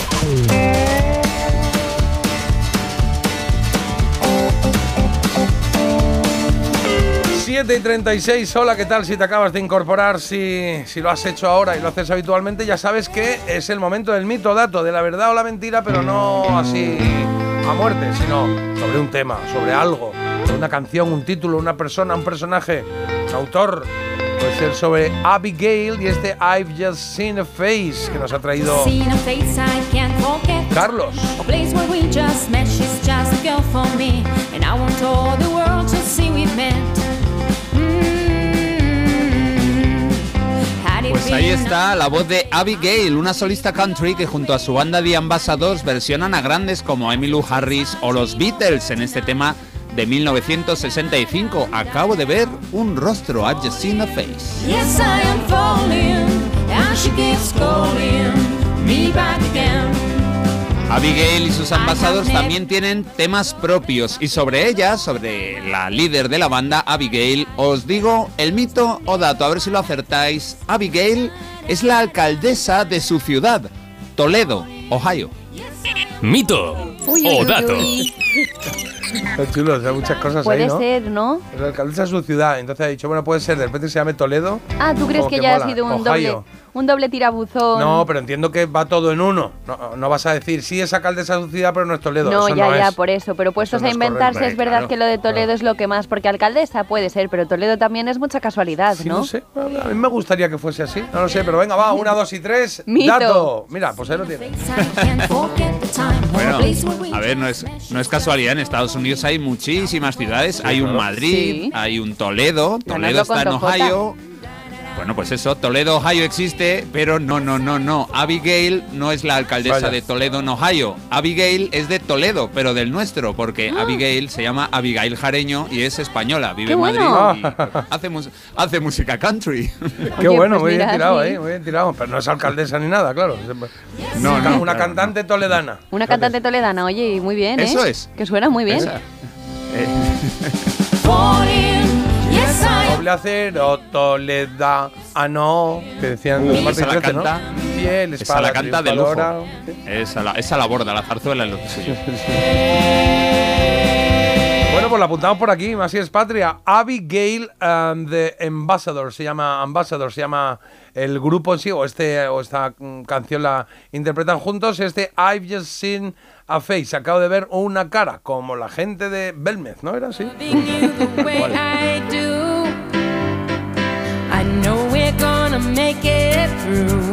7 y 36, hola, ¿qué tal? Si te acabas de incorporar, si, si lo has hecho ahora y lo haces habitualmente, ya sabes que es el momento del mito o dato, de la verdad o la mentira, pero no así a muerte, sino sobre un tema, sobre algo, una canción, un título, una persona, un personaje, un autor. Puede ser sobre Abigail y este I've Just Seen a Face que nos ha traído. Carlos. A place where we just met, she's just a girl for me. And I want all the world to see we met. Mm. Had it Pues ahí está la voz de Abigail, una solista country que junto a su banda The Ambassadors versionan a grandes como Emmylou Harris o los Beatles en este tema de 1965. Acabo de ver un rostro, I've just seen a face. Yes, I am falling. And she keeps calling me back again. Abigail y sus ambasadores también tienen temas propios y sobre ella, sobre la líder de la banda, Abigail, os digo el mito o dato, a ver si lo acertáis. Abigail es la alcaldesa de su ciudad, Toledo, Ohio. Mito o dato. Está chulo, o sea, muchas cosas Puede ahí, ¿no? ser, ¿no? Es la alcaldesa de su ciudad, entonces ha dicho, bueno, puede ser, de repente se llame Toledo. Ah, ¿tú crees que ya ha sido un Ohio. doble, un doble tirabuzón? No, pero entiendo que va todo en uno. No, no vas a decir, sí, es alcaldesa de su ciudad, pero no es Toledo. No, Eso ya, no ya, es. por eso. Pero puestos no a es inventarse, correcto. es verdad Claro, que lo de Toledo es lo que más. Porque alcaldesa puede ser, pero Toledo también es mucha casualidad, Sí, ¿no? no sé, a mí me gustaría que fuese así. No lo sé, pero venga, va, una, dos y tres. Mito. Dato. Mira, pues ahí lo tienes. Bueno, a ver, no es, no es casualidad, en Estados Unidos hay muchísimas ciudades, hay un Madrid, Sí. hay un Toledo, Toledo está en Rojota. Bueno, pues eso, Toledo, Ohio existe, pero no, no, no, no. Abigail no es la alcaldesa Vaya. de Toledo, en Ohio. Abigail es de Toledo, pero del nuestro, porque Ah. Abigail se llama Abigail Jareño y es española, vive ¡Qué en bueno! Madrid y hace, mus- hace música country. Qué Oye, bueno, pues muy bien tirado ahí, muy bien tirado. Pero no es alcaldesa ni nada, claro. No, una no, una claro, cantante toledana. Una cantante toledana, oye, y muy bien, ¿eh? Eso es. Que suena muy bien. Esa. Eh, Am. Doble acero, Toleda, ah no, que decían los martes la 13, ¿no? canta- esa la canta de lujo. Esa la, esa la borda, la zarzuela suyo. Bueno, pues la apuntamos por aquí, así es patria. Abigail and the Ambassador, se llama Ambassador, se llama el grupo en sí, o, este, o esta mm, canción la interpretan juntos. Este I've Just Seen a Face, acabo de ver una cara, como la gente de Belmez, ¿no era así?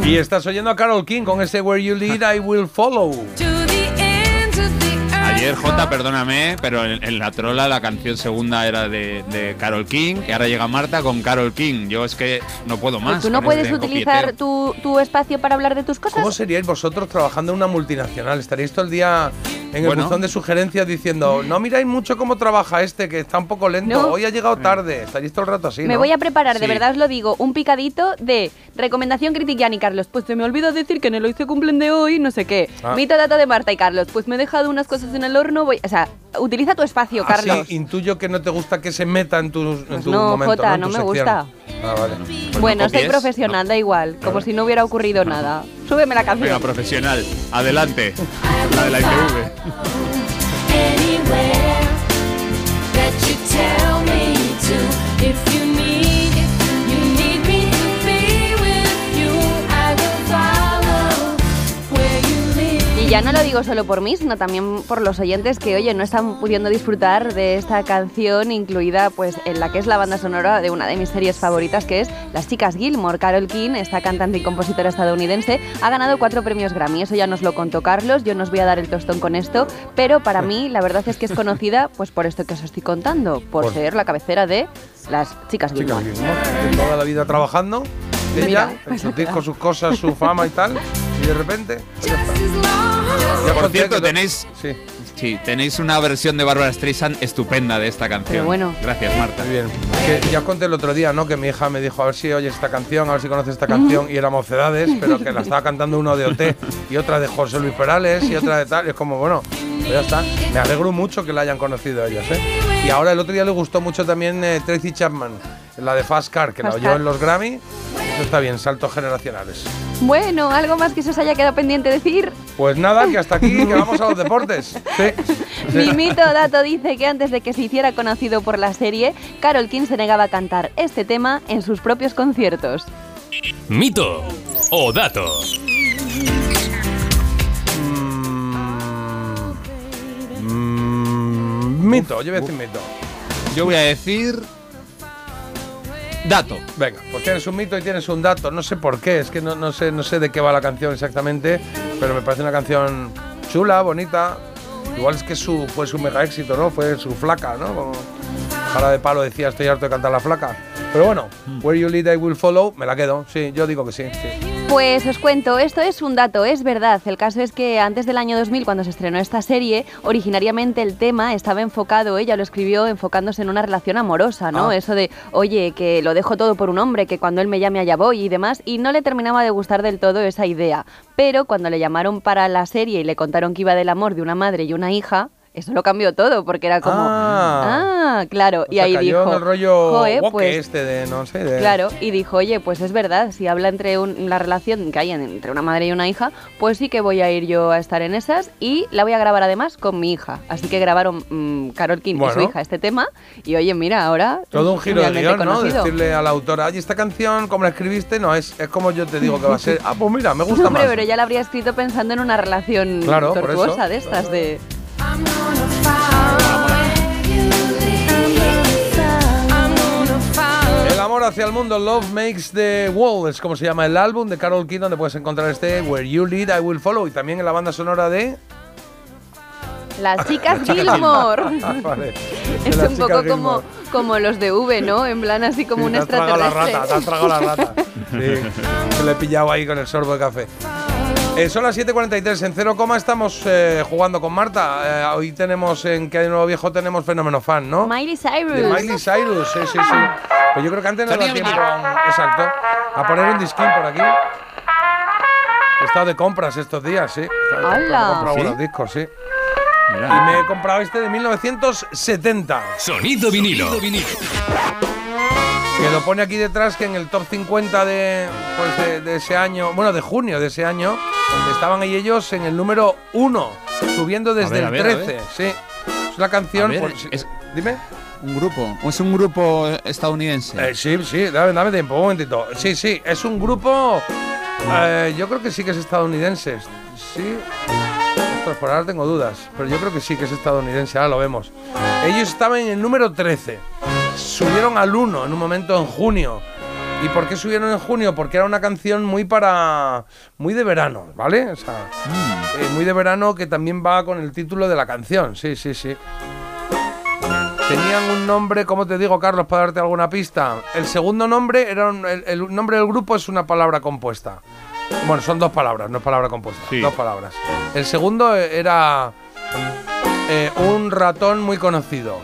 Y estás oyendo a Carol King con ese Where You Lead, I Will Follow. Ayer, J, perdóname, pero en, en la trola la canción segunda era de, de Carol King y ahora llega Marta con Carol King. Yo es que no puedo más. Pues tú no puedes utilizar tu, tu espacio para hablar de tus cosas. ¿Cómo seríais vosotros trabajando en una multinacional? ¿Estaríais todo el día en el Bueno. buzón de sugerencias diciendo, no miráis mucho cómo trabaja este, que está un poco lento, No. hoy ha llegado tarde? Estaríais todo el rato así, Me ¿no? voy a preparar, de Sí. verdad os lo digo, un picadito de recomendación critiquiana y Carlos. Pues se me olvidó decir que en el hoy se cumplen de hoy, no sé qué. Ah. Dato de Marta y Carlos. Pues me he dejado unas cosas en el horno, voy. O sea, utiliza tu espacio, Así, Carlos. intuyo que no te gusta que se meta en tu, en Pues tu no, momento, Jota, En no me sección. gusta. Ah, vale. Pues bueno, no soy profesional, da igual. Como si no hubiera ocurrido nada. Súbeme la canción. Venga, profesional, adelante. La de la ITV. Ya no lo digo solo por mí, sino también por los oyentes que, oye, no están pudiendo disfrutar de esta canción incluida pues en la que es la banda sonora de una de mis series favoritas, que es Las Chicas Gilmore. Carol King, esta cantante y compositora estadounidense, ha ganado cuatro premios Grammy. Eso ya nos lo contó Carlos, yo no os voy a dar el tostón con esto, pero para mí la verdad es que es conocida pues por esto que os estoy contando, por Por- ser la cabecera de Las Chicas Chicas, Gilmore. Gilmore, toda la vida trabajando, Mira, ella, pues su disco, sus cosas, su fama y tal, y de repente... ya está. Ya Por cierto, tenéis, Sí, sí, tenéis una versión de Barbara Streisand estupenda de esta canción. Pero bueno. Gracias, Marta. muy bien. Que ya os conté el otro día, ¿no? Que mi hija me dijo, a ver si oyes esta canción, a ver si conoces esta canción, y era Mocedades, pero que la estaba cantando uno de OT, y otra de José Luis Perales, y otra de tal, y es como, bueno, pues ya está. Me alegro mucho que la hayan conocido ellas, ¿eh? Y ahora el otro día le gustó mucho también eh, Tracy Chapman, la de Fast Car, que la Fast oyó Car. en los Grammy, Eso está bien, saltos generacionales. Bueno, ¿algo más que se os haya quedado pendiente decir? Pues nada, que hasta aquí, que vamos a los deportes. Sí. Mi mito dato dice que antes de que se hiciera conocido por la serie, Carol King se negaba a cantar este tema en sus propios conciertos. Mito o dato. Mm, mito, yo voy a decir mito. Yo voy a decir. Dato. Venga, pues tienes un mito y tienes un dato. No sé por qué, es que no, no sé, no sé de qué va la canción exactamente, pero me parece una canción chula, bonita. Igual es que su, fue su mega éxito, ¿no? Fue su flaca, ¿no? Como Jara de Palo decía, estoy harto de cantar la flaca. Pero bueno, Where You Lead I Will Follow, me la quedo. Sí, yo digo que sí. sí. Pues os cuento, esto es un dato, es verdad. El caso es que antes del año 2000, cuando se estrenó esta serie, originariamente el tema estaba enfocado, ella lo escribió enfocándose en una relación amorosa, ¿no? Ah. Eso de, oye, que lo dejo todo por un hombre, que cuando él me llame allá voy y demás, y no le terminaba de gustar del todo esa idea. Pero cuando le llamaron para la serie y le contaron que iba del amor de una madre y una hija, eso lo cambió todo, porque era como, Ah. ah, claro, O y sea, ahí cayó dijo, en el rollo "Joe, pues este de, no sé, de... Claro, y dijo, oye, pues es verdad, si habla entre un- la relación que hay en- entre una madre y una hija, pues sí que voy a ir yo a estar en esas y la voy a grabar además con mi hija. Así que grabaron mm, Carol King y su hija este tema y oye, mira, ahora... Todo un giro de guion, ¿no? Decirle a la autora, oye, esta canción, como la escribiste, no, es, es como yo te digo que va a ser. Ah, pues mira, me gusta Hombre, más. pero ya la habría escrito pensando en una relación Claro, tortuosa de estas, de... El amor hacia el mundo, Love Makes the World, es como se llama el álbum de Carol King, donde puedes encontrar este Where You Lead, I Will Follow, y también en la banda sonora de. Las chicas Gilmore. Vale. De Es un poco Gilmore. como, como los de V, ¿no? En plan así como un Te has tragado la rata, te has tragado la rata. Sí, se le he pillado ahí con el sorbo de café. Eh, son las 7.43, en cero coma estamos eh, jugando con Marta. Eh, hoy tenemos en Que hay nuevo viejo tenemos Fenómeno Fan, ¿no? Miley Cyrus. De Miley Cyrus, sí, sí, sí. Pero yo creo que antes no da Sonido tiempo, vinilo. exacto, a poner un disquín por aquí. He estado de compras estos días, sí. He ¡Hala! comprado ¿Sí? algunos discos, sí. Y me he comprado este de 1970. Sonido vinilo. Que lo pone aquí detrás que en el top 50 de, pues de, de ese año, bueno, de junio de ese año, estaban ahí ellos en el número 1, subiendo desde ver, a el ver, a 13. ver. Sí. Es la canción. Ver, pues, es- dime. Un grupo. ¿O es un grupo estadounidense? Eh, sí, sí, dame, dame tiempo, un momentito. Sí, sí, es un grupo. eh, yo creo que sí que es estadounidense. Sí. Ostras, por ahora tengo dudas, pero yo creo que sí que es estadounidense, ahora lo vemos. Ellos estaban en el número 13. Subieron al 1 en un momento en junio. ¿Y por qué subieron en junio? Porque era una canción muy para. muy de verano, ¿vale? O sea, eh, muy de verano que también va con el título de la canción. Sí, sí, sí. Tenían un nombre, ¿cómo te digo, Carlos, para darte alguna pista? El segundo nombre era un- el, el nombre del grupo es una palabra compuesta. Bueno, son dos palabras, no es palabra compuesta. Dos palabras. El segundo eh, era eh, un ratón muy conocido.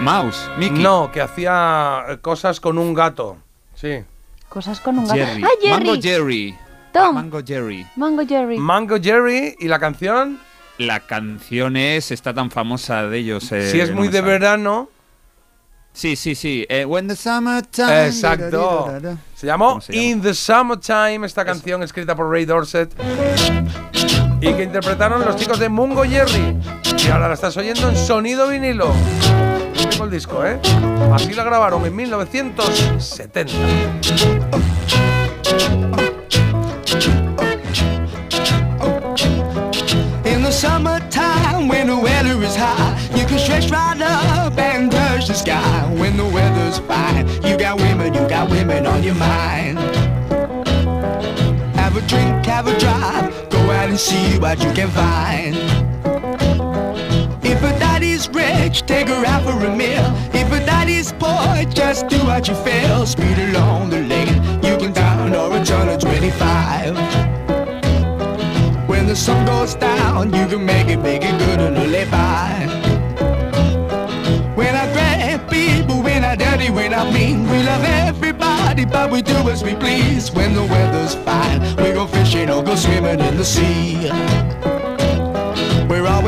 Mouse, Mickey. No, que hacía eh, cosas con un gato. Sí. Cosas con un gato. Jerry. ¡Ah, Jerry! Mango Jerry. Tom. Mango Jerry. Mango Jerry. Mango Jerry y la canción. La canción es, está tan famosa de ellos. eh, si es no muy de verano. Sí, sí, sí. Eh, when the summertime. Exacto. Se llamó ¿Cómo se llama? In the Summertime, esta canción escrita por Ray Dorset. Y que interpretaron los chicos de Mungo Jerry. Y ahora la estás oyendo en sonido vinilo. ¿Eh? Así la grabaron en 1970. In the summertime, when the weather is high, you can stretch right up and touch the sky. When the weather's fine, you got women, you got women on your mind. Have a drink, have a drive, go out and see what you can find. Take her out for a meal. If a daddy's poor, just do what you feel. Speed along the lane, you can down or a of 25. When the sun goes down, you can make it, make it good and live by. When I grab people, when I dirty, when I mean, we love everybody, but we do as we please. When the weather's fine, we go fishing or go swimming in the sea.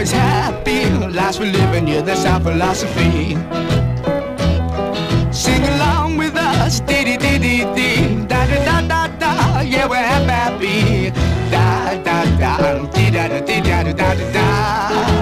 We're always happy, lives we live in, yeah, that's our philosophy. Sing along with us. Dee dee dee dee dee. Da da da da da. Yeah, we're happy. Da da da. Um, dee da da dee da da da. Da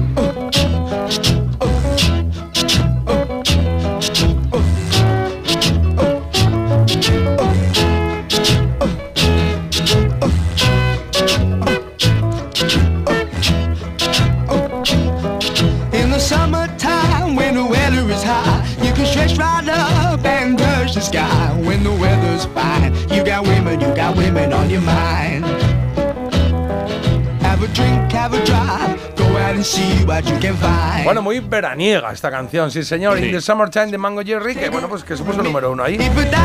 Bueno, muy veraniega esta canción, sí señor. Sí. In the Summertime de Mango Jerry, que bueno, pues que se puso número uno ahí.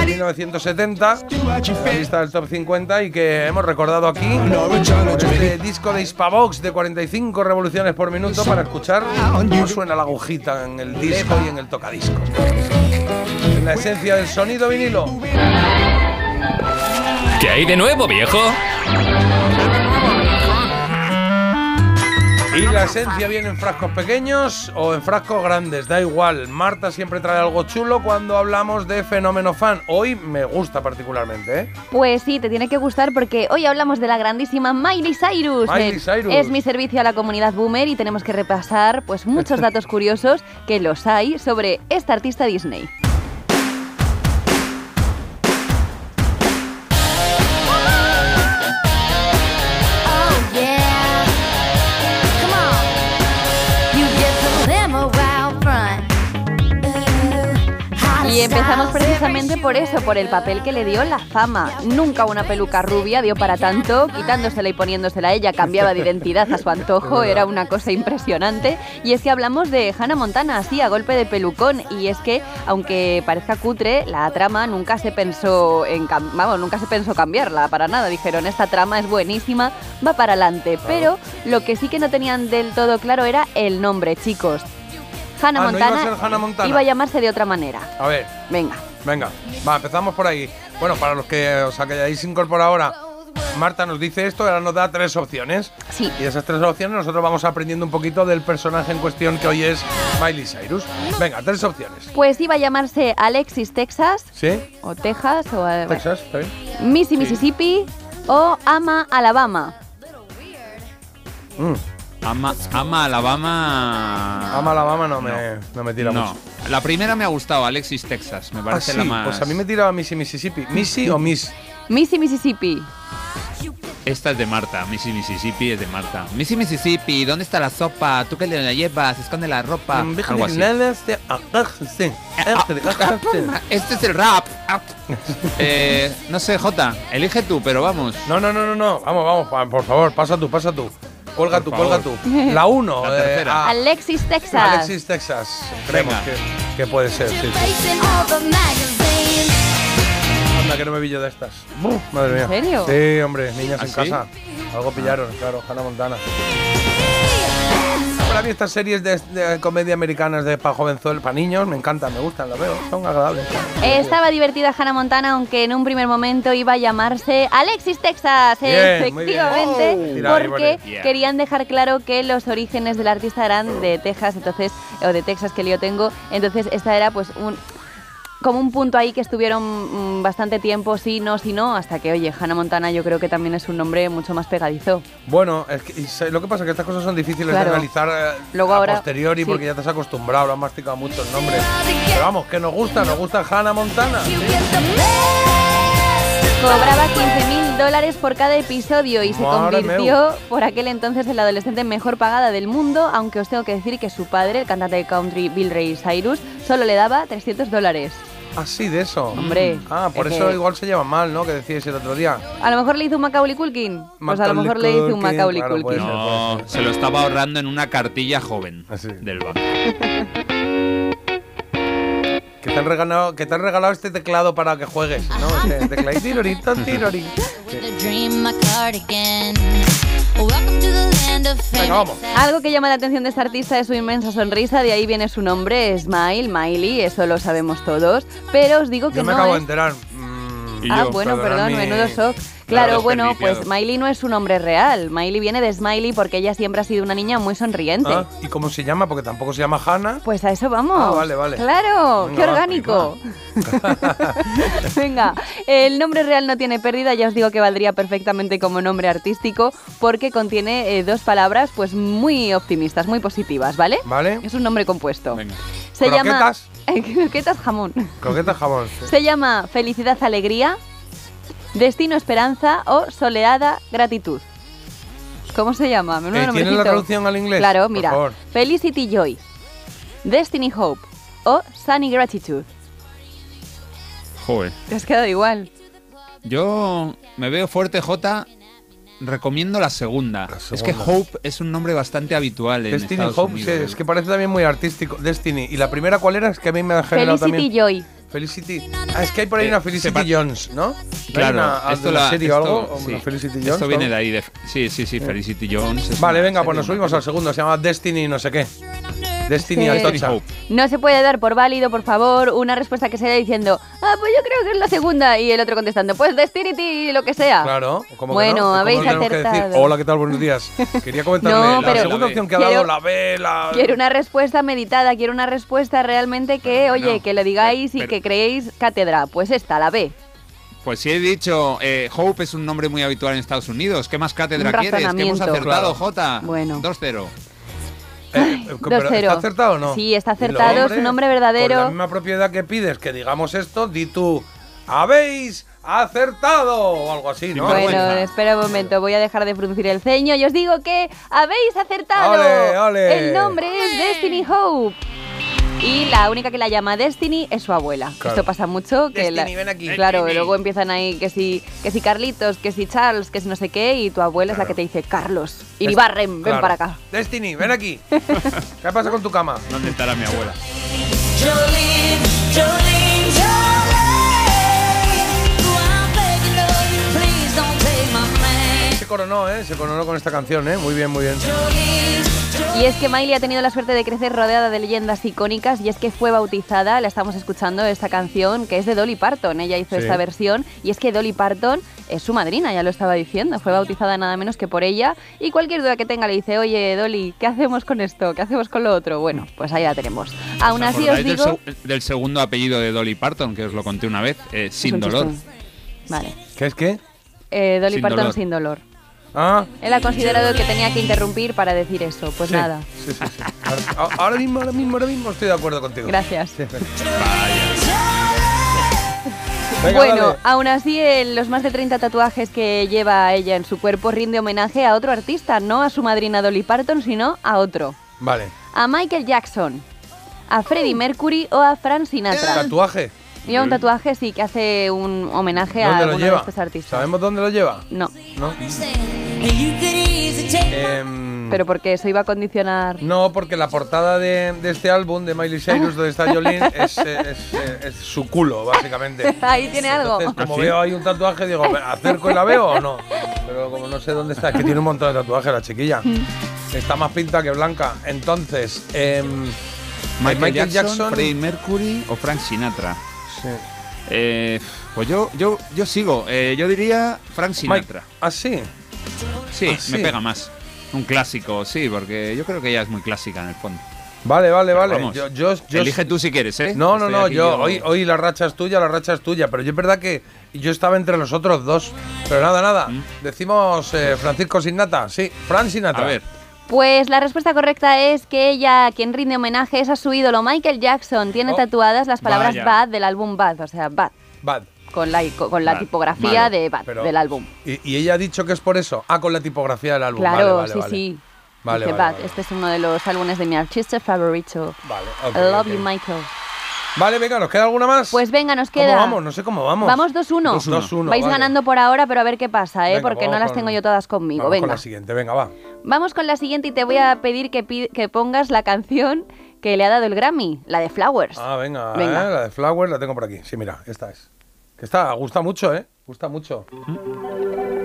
1970, la lista del top 50 y que hemos recordado aquí con este disco de Hispavox de 45 revoluciones por minuto para escuchar cómo suena la agujita en el disco y en el tocadiscos. En la esencia del sonido vinilo. ¿Qué hay de nuevo, viejo? Y la esencia viene en frascos pequeños o en frascos grandes, da igual. Marta siempre trae algo chulo cuando hablamos de fenómeno fan. Hoy me gusta particularmente, ¿eh? Pues sí, te tiene que gustar porque hoy hablamos de la grandísima Miley Cyrus. Miley Cyrus. Es mi servicio a la comunidad boomer y tenemos que repasar pues muchos datos curiosos que los hay sobre esta artista Disney. Y empezamos precisamente por eso, por el papel que le dio la fama. Nunca una peluca rubia dio para tanto, quitándosela y poniéndosela ella, cambiaba de identidad a su antojo, era una cosa impresionante. Y es que hablamos de Hannah Montana, así, a golpe de pelucón. Y es que, aunque parezca cutre, la trama nunca se pensó en vamos, nunca se pensó cambiarla para nada. Dijeron, esta trama es buenísima, va para adelante. Pero lo que sí que no tenían del todo claro era el nombre, chicos. Hannah Ah, ¿no iba a Montana ser Hannah Montana? iba a llamarse de otra manera. A ver. Venga. Venga, va, empezamos por ahí. Bueno, para los que os hayáis incorporado ahora, Marta nos dice esto, ahora nos da tres opciones. Sí. Y esas tres opciones nosotros vamos aprendiendo un poquito del personaje en cuestión que hoy es Miley Cyrus. Venga, tres opciones. Pues iba a llamarse Alexis Texas, ¿Sí? o Texas, o eh, Texas, ¿está bien? Missy Mississippi, o Ama Alabama. Mm. Ama, ama Alabama. Ama Alabama no me, no me tira No. mucho. La primera me ha gustado, Alexis Texas. Me Ah, parece sí, la más. pues a mí me tiraba Missy Mississippi. ¿Missy o Miss? Missy Mississippi. Esta es de Marta. Missy Mississippi es de Marta. Missy Mississippi, ¿dónde está la sopa? ¿Tú le la llevas? Esconde la ropa. Mm, Algo así. Este es el rap. Eh, no sé, Jota, elige tú, pero vamos. No, no, no, no, no. Vamos, vamos, por favor, pasa tú, pasa tú. Cuelga tú, cuelga tú. La uno. La eh, tercera. a- Alexis Texas. Alexis Texas. Creemos que, que puede ser, sí, sí. Anda, que no me pillo de estas. Madre mía. ¿En serio? Sí, hombre, niñas ¿Ah, en sí? casa. Algo pillaron, claro, Hannah Montana. Para mí estas series de, de comedia americanas de para jovenzuel, para niños, me encantan, me gustan, las veo, son agradables. Estaba divertida Hannah Montana, aunque en un primer momento iba a llamarse Alexis Texas, Bien, efectivamente, Oh. Porque. Yeah. querían dejar claro que los orígenes del artista eran de Texas, entonces o de Texas que yo tengo, entonces esta era pues un como un punto ahí que estuvieron mm, bastante tiempo, sí, no, sí, no, hasta que, oye, Hannah Montana yo creo que también es un nombre mucho más pegadizo. Bueno, es que, lo que pasa es que estas cosas son difíciles Claro. de analizar eh, Luego a ahora- posteriori sí. porque ya te has acostumbrado, lo has masticado mucho el nombre. Pero vamos, que nos gusta, nos gusta Hannah Montana. sí. Cobraba 15 mil dólares por cada episodio y se convirtió por aquel entonces en la adolescente mejor pagada del mundo, aunque os tengo que decir que su padre, el cantante de country Bill Ray Cyrus, solo le daba 300 dólares. Así de eso. Hombre, Ah, por es eso que- igual se llama mal, ¿no? Que decíais el otro día. A lo mejor le hizo un Macaulay Culkin. Pues a lo mejor le hizo un Macaulay claro, Culkin. ser. No, se lo estaba ahorrando en una cartilla joven del banco. Que te han regalado, que te han regalado este teclado para que juegues, ¿no? Este teclado. Tirorito, tirorín. Dream my cardigan. Welcome to the land of Venga, vamos. Algo que llama la atención de esta artista es su inmensa sonrisa, de ahí viene su nombre, Smile, Miley, eso lo sabemos todos. Pero os digo que Yo me no acabo de enterar. Mm, Ah, bueno, perdón, mi- menudo shock. Claro, Claro, bueno, pues Miley no es su nombre real. Miley viene de Smiley porque ella siempre ha sido una niña muy sonriente. Ah, ¿Y cómo se llama? Porque tampoco se llama Hannah. Pues a eso vamos. Ah, vale, vale. Claro, Venga, qué orgánico. Venga, el nombre real no tiene pérdida, ya os digo que valdría perfectamente como nombre artístico porque contiene eh, dos palabras pues muy optimistas, muy positivas, ¿vale? Vale. Es un nombre compuesto. Se Croquetas. llama Croquetas jamón. Croqueta jabón. sí. Se llama Felicidad Alegría, Destino Esperanza o Soleada Gratitud. ¿Cómo se llama? Menudo Eh, ¿Tiene la traducción al inglés? Claro, Por mira. favor. Felicity Joy, Destiny Hope o Sunny Gratitude. Joder. Te has quedado igual. Yo me veo fuerte, J. Recomiendo la segunda. Es que segunda. Hope es un nombre bastante habitual en Destiny Estados Hope, Unidos. sí, es que parece también muy artístico. Destiny. ¿Y la primera cuál era? Es que a mí me ha generado Felicity también. Joy. Felicity. Ah, es que hay por ahí Eh, una Felicity Jones, ¿no? ¿No hay Claro, una, esto de la la- serie o algo? sí. Una Felicity Jones. Esto viene de ahí. de- sí, sí, sí, Felicity Jones. es Vale, venga, pues nos subimos al segundo. Se llama Destiny no sé qué. Destiny Sí. Atocha. No se puede dar por válido, por favor, una respuesta que sea diciendo, ah, pues yo creo que es la segunda, y el otro contestando, pues Destiny, lo que sea. Claro. ¿cómo que Bueno, habéis tenemos que decir? acertado. Hola, ¿qué tal? Buenos días. Quería comentarle No, la pero- segunda opción que ha Quiero- dado, la B, la... Quiero una respuesta meditada, quiero una respuesta realmente que, oye, que le digáis y pero- que creéis cátedra. Pues esta, la B. Pues si he dicho, eh, Hope es un nombre muy habitual en Estados Unidos. ¿Qué más cátedra quieres? Que hemos acertado, Claro. Jota. Bueno. 2-0. Eh, pero 2-0. ¿Está acertado o no? Sí, está acertado, es un nombre verdadero. Con la misma propiedad que pides que digamos esto, di tú, habéis acertado o algo así, ¿no? Bueno, espera un momento, voy a dejar de fruncir el ceño y os digo que habéis acertado. ¡Ole, ole! El nombre es Destiny Hope. Y la única que la llama Destiny es su abuela. Claro. Esto pasa mucho. Que Destiny, la- ven aquí. Claro, Destiny. luego empiezan ahí que si, que si Carlitos, que si Charles, que si no sé qué, y tu abuela es la que te dice, Carlos, Iribarren, ven Claro. para acá. Destiny, ven aquí. ¿Qué pasa con tu cama? ¿Dónde estará mi abuela? Jolene, Jolene, Jolene. Se coronó, ¿eh? Se coronó con esta canción, ¿eh? Muy bien, muy bien. Y es que Miley ha tenido la suerte de crecer rodeada de leyendas icónicas y es que fue bautizada, la estamos escuchando, esta canción que es de Dolly Parton. Ella hizo Sí. esta versión y es que Dolly Parton es su madrina, ya lo estaba diciendo, fue bautizada nada menos que por ella y cualquier duda que tenga le dice, oye Dolly, ¿qué hacemos con esto? ¿Qué hacemos con lo otro? Bueno, pues ahí la tenemos. Aún ¿Os así os del, digo... seg- del segundo apellido de Dolly Parton, que os lo conté una vez? Eh, sin un dolor. chistón. Vale. ¿Qué es qué? Eh, Dolly Sin Parton dolor. sin dolor. Ah. Él ha considerado que tenía que interrumpir para decir eso. Pues Sí, nada. Sí, sí, sí. Ahora, ahora mismo, ahora mismo, ahora mismo estoy de acuerdo contigo. Gracias. Venga. Bueno, dale. aún así, en los más de 30 tatuajes que lleva ella en su cuerpo rinde homenaje a otro artista, no a su madrina Dolly Parton, sino a otro. Vale. A Michael Jackson, a Freddie Mercury o a Frank Sinatra. ¿Tatuaje? Lleva un tatuaje, sí, que hace un homenaje a ¿Dónde lo alguno de estos artistas. ¿Sabemos dónde lo lleva? No, No. Em, pero porque eso iba a condicionar... No, porque la portada de, de este álbum de Miley Cyrus, donde está Jolene, es, eh, es, eh, es su culo, básicamente. Ahí tiene algo. Entonces, como ¿Ah, sí? veo ahí un tatuaje, digo, ¿acerco y la veo o no? Pero como no sé dónde está, es que tiene un montón de tatuajes la chiquilla. Está más pinta que blanca. Entonces, em, Michael, Jackson, Freddie Mercury o Frank Sinatra. Sí. Eh, pues yo, yo, yo sigo. Eh, yo diría Frank Sinatra. ¿Ah, sí? Sí, ¿Ah, sí? me pega más. Un clásico, sí, porque yo creo que ella es muy clásica en el fondo. Vale, vale, Pero vale. vamos, Yo, yo, yo- Elige tú si quieres, ¿eh? No, no, Estoy no, yo, hoy, hoy la racha es tuya, la racha es tuya, pero yo es verdad que yo estaba entre los otros dos. Pero nada, nada. Decimos eh, Francisco Sinatra, sí, Fran Sinatra. A ver. Pues la respuesta correcta es que ella, quien rinde homenaje, es a su ídolo Michael Jackson. Tiene Oh, tatuadas las palabras vaya. Bad del álbum Bad, o sea, Bad, Bad. con la, con la Bad, tipografía malo, de Bad, pero- del álbum. ¿Y, y ella ha dicho que es por eso? Ah, con la tipografía del álbum. Claro, Vale, vale, sí, vale. sí. Vale, Dice Bad, este es uno de los álbumes de mi artista favorito. Vale, ok, I love ok. you, Michael. Vale, venga, ¿nos queda alguna más? Pues venga, nos ¿Cómo queda. vamos? No sé cómo vamos. Vamos 2-1. 2-1, Vais vale. ganando por ahora, pero a ver qué pasa, ¿eh? Venga, Porque no las con- tengo yo todas conmigo. Vamos con venga. la siguiente, venga, va. Vamos con la siguiente y te voy a pedir que, pi- que pongas la canción que le ha dado el Grammy, la de Flowers. Ah, venga, Venga. ¿eh? la de Flowers la tengo por aquí. Sí, mira, esta es. Que está, gusta mucho, ¿eh? Gusta mucho.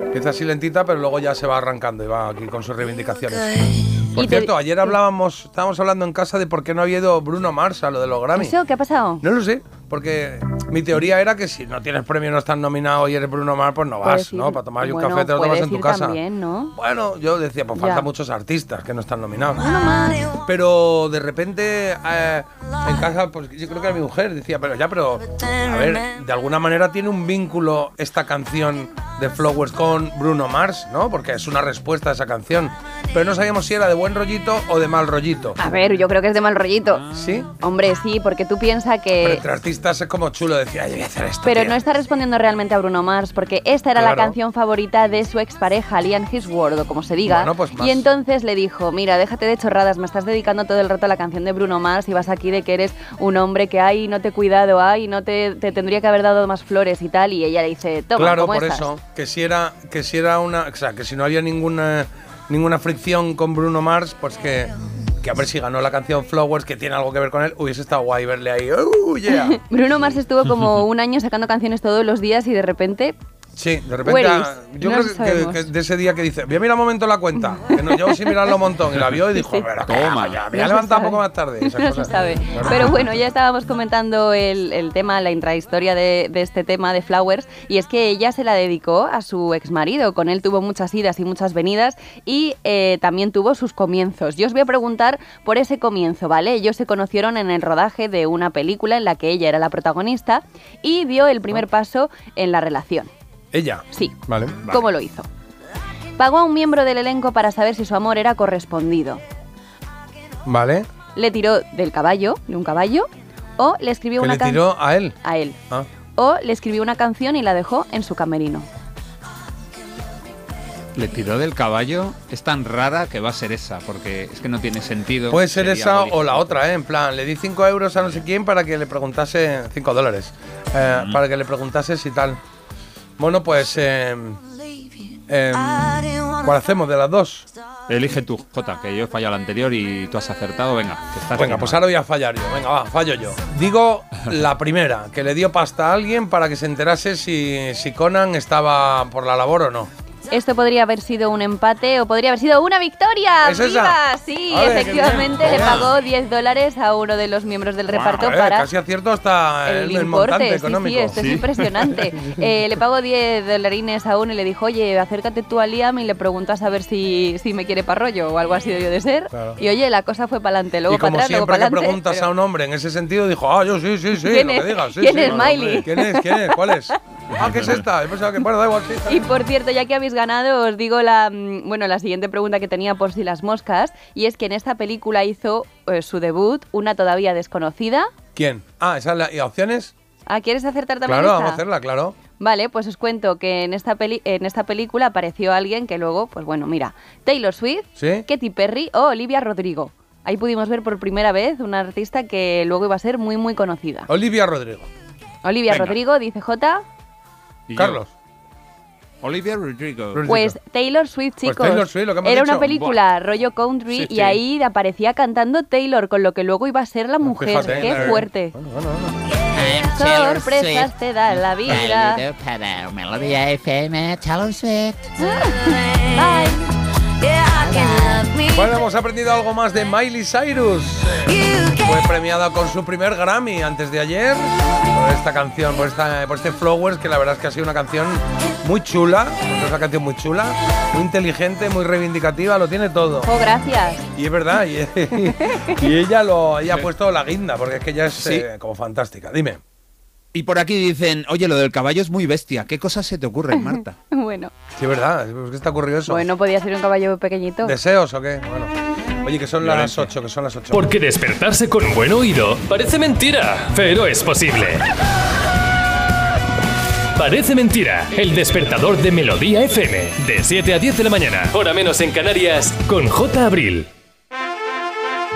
Empieza así lentita, pero luego ya se va arrancando y va aquí con sus reivindicaciones. Por Y te- cierto, ayer hablábamos, estábamos hablando en casa de por qué no había ido Bruno Mars a lo de los Grammy. ¿Eso? ¿Qué ha pasado? No lo sé, porque mi teoría era que si no tienes premio, no estás nominado y eres Bruno Mars, pues no vas, ¿no? Para tomar un café te lo tomas en tu ir casa. también, ¿no? Bueno, yo decía, pues faltan muchos artistas que no están nominados. Pero de repente eh, en casa, pues yo creo que era mi mujer, decía, pero ya, pero a ver, de alguna manera tiene un vínculo esta canción de Flowers con Bruno Mars, ¿no? Porque es una respuesta a esa canción. Pero no sabíamos si era de buen rollito o de mal rollito. A ver, yo creo que es de mal rollito. ¿Sí? Hombre, sí, porque tú piensas Pero que... entre artistas es como chulo decir, ay, voy a hacer esto. Pero tío". no está respondiendo realmente a Bruno Mars, porque esta era la canción favorita de su expareja, Liam Hemsworth, o como se diga. Bueno, pues más. y entonces le dijo, mira, déjate de chorradas, me estás dedicando todo el rato a la canción de Bruno Mars y vas aquí de que eres un hombre que, ay, no te he cuidado, ay, no te, te tendría que haber dado más flores y tal. Y ella le dice, toma, claro, ¿cómo por estás? eso, que si era, que si era una, o sea, que si no había ninguna, ninguna fricción con Bruno Mars, pues que, que a ver si ganó la canción Flowers, que tiene algo que ver con él, hubiese estado guay verle ahí, ¡uh, yeah! Bruno Mars estuvo como un año sacando canciones todos los días y de repente Sí, de repente, ah, yo No creo que, de ese día que dice, voy a mirar un momento la cuenta, que no, llevo sin mirarlo un montón, y la vio y dijo, pero toma, ya, me voy a levantar un poco más tarde. esas no se sabe. Claro. Pero bueno, ya estábamos comentando el, el tema, la intrahistoria de, de este tema de Flowers, y es que ella se la dedicó a su exmarido. Con él tuvo muchas idas y muchas venidas, y eh, también tuvo sus comienzos. Yo os voy a preguntar por ese comienzo, ¿vale? Ellos se conocieron en el rodaje de una película en la que ella era la protagonista y dio el primer paso en la relación. Ella. Sí. Vale. ¿Cómo lo hizo? Pagó a un miembro del elenco para saber si su amor era correspondido. Vale. Le tiró del caballo, de un caballo, o le escribió Que una le canción. tiró a él. A él. Ah. O le escribió una canción y la dejó en su camerino. Le tiró del caballo. Es tan rara que va a ser esa, porque es que no tiene sentido. Puede ser Sería esa o la otra, ¿eh? En plan, le di 5 euros a no sé quién para que le preguntase. 5 dólares. eh, Para que le preguntase si tal. Bueno, pues. eh, eh, ¿Cuál hacemos de las dos? Elige tú, Jota, que yo he fallado la anterior y tú has acertado. Venga, que estás Venga, pues ahora voy a fallar yo. Venga, va, fallo yo. Digo la primera, que le dio pasta a alguien para que se enterase si, si Conan estaba por la labor o no. Esto podría haber sido un empate o podría haber sido una victoria. ¿Es esa? ¡Viva! Sí, efectivamente le pagó 10 dólares a uno de los miembros del reparto Eh, para casi acierto hasta el, el importe. Sí, económico. sí, esto es impresionante. Eh, le pagó 10 dolarines a uno y le dijo, oye, acércate tú a Liam y le preguntas a ver si, si me quiere para rollo o algo así debió de ser. Claro. Y oye, la cosa fue para adelante, luego y como para atrás, luego siempre para que preguntas a un hombre en ese sentido, dijo, ah, yo sí, sí, sí, ¿Quién lo es? que digas. sí, ¿Quién sí, es Miley? ¿Quién es? ¿Quién es? ¿Cuál es? Ah, ¿qué es esta? He pensado que, bueno, da igual, sí. está Y por cierto, ya que habéis ganado, os digo la, mm, bueno, la siguiente pregunta que tenía por si las moscas, y es que en esta película hizo eh, su debut una todavía desconocida. ¿Quién? Ah, ¿esa es la, ¿y opciones? Ah, ¿quieres acertar también Claro, esta? vamos a hacerla, claro. Vale, pues os cuento que en esta, peli en esta película apareció alguien que luego, pues bueno, mira, Taylor Swift, ¿Sí? Katy Perry o Olivia Rodrigo. Ahí pudimos ver por primera vez una artista que luego iba a ser muy, muy conocida. Olivia Rodrigo. Olivia Venga. Rodrigo, dice J. Y yo, Carlos. Olivia Rodrigo. Pues Taylor Swift, Pues chicos. Taylor Swift, lo que hemos Era dicho. una película rollo country Sí, y sí. ahí aparecía cantando Taylor, con lo que luego iba a ser la mujer. fíjate. Qué fuerte. Bueno, bueno, bueno. Sorpresas te da la vida. para Melodía FM, Taylor Swift. Bueno, hemos aprendido algo más de Miley Cyrus. Fue premiada con su primer Grammy antes de ayer por esta canción, por, esta, por este Flowers, que la verdad es que ha sido una canción muy chula, es una canción muy chula, muy inteligente, muy reivindicativa, lo tiene todo. Oh, gracias. Y es verdad, y, y ella lo ella ha puesto la guinda, porque es que ella es eh, como fantástica. Dime. Y por aquí dicen, oye, lo del caballo es muy bestia. ¿Qué cosas se te ocurren, Marta? Bueno, Sí, es verdad, ¿qué está ocurrido eso? bueno, podía ser un caballo pequeñito. ¿Deseos o qué? Bueno. Oye, que son las 8, que son las 8. Porque despertarse con buen oído parece mentira, pero es posible. Parece mentira, el despertador de Melodía FM, de 7 a 10 de la mañana, hora menos en Canarias, con J. Abril.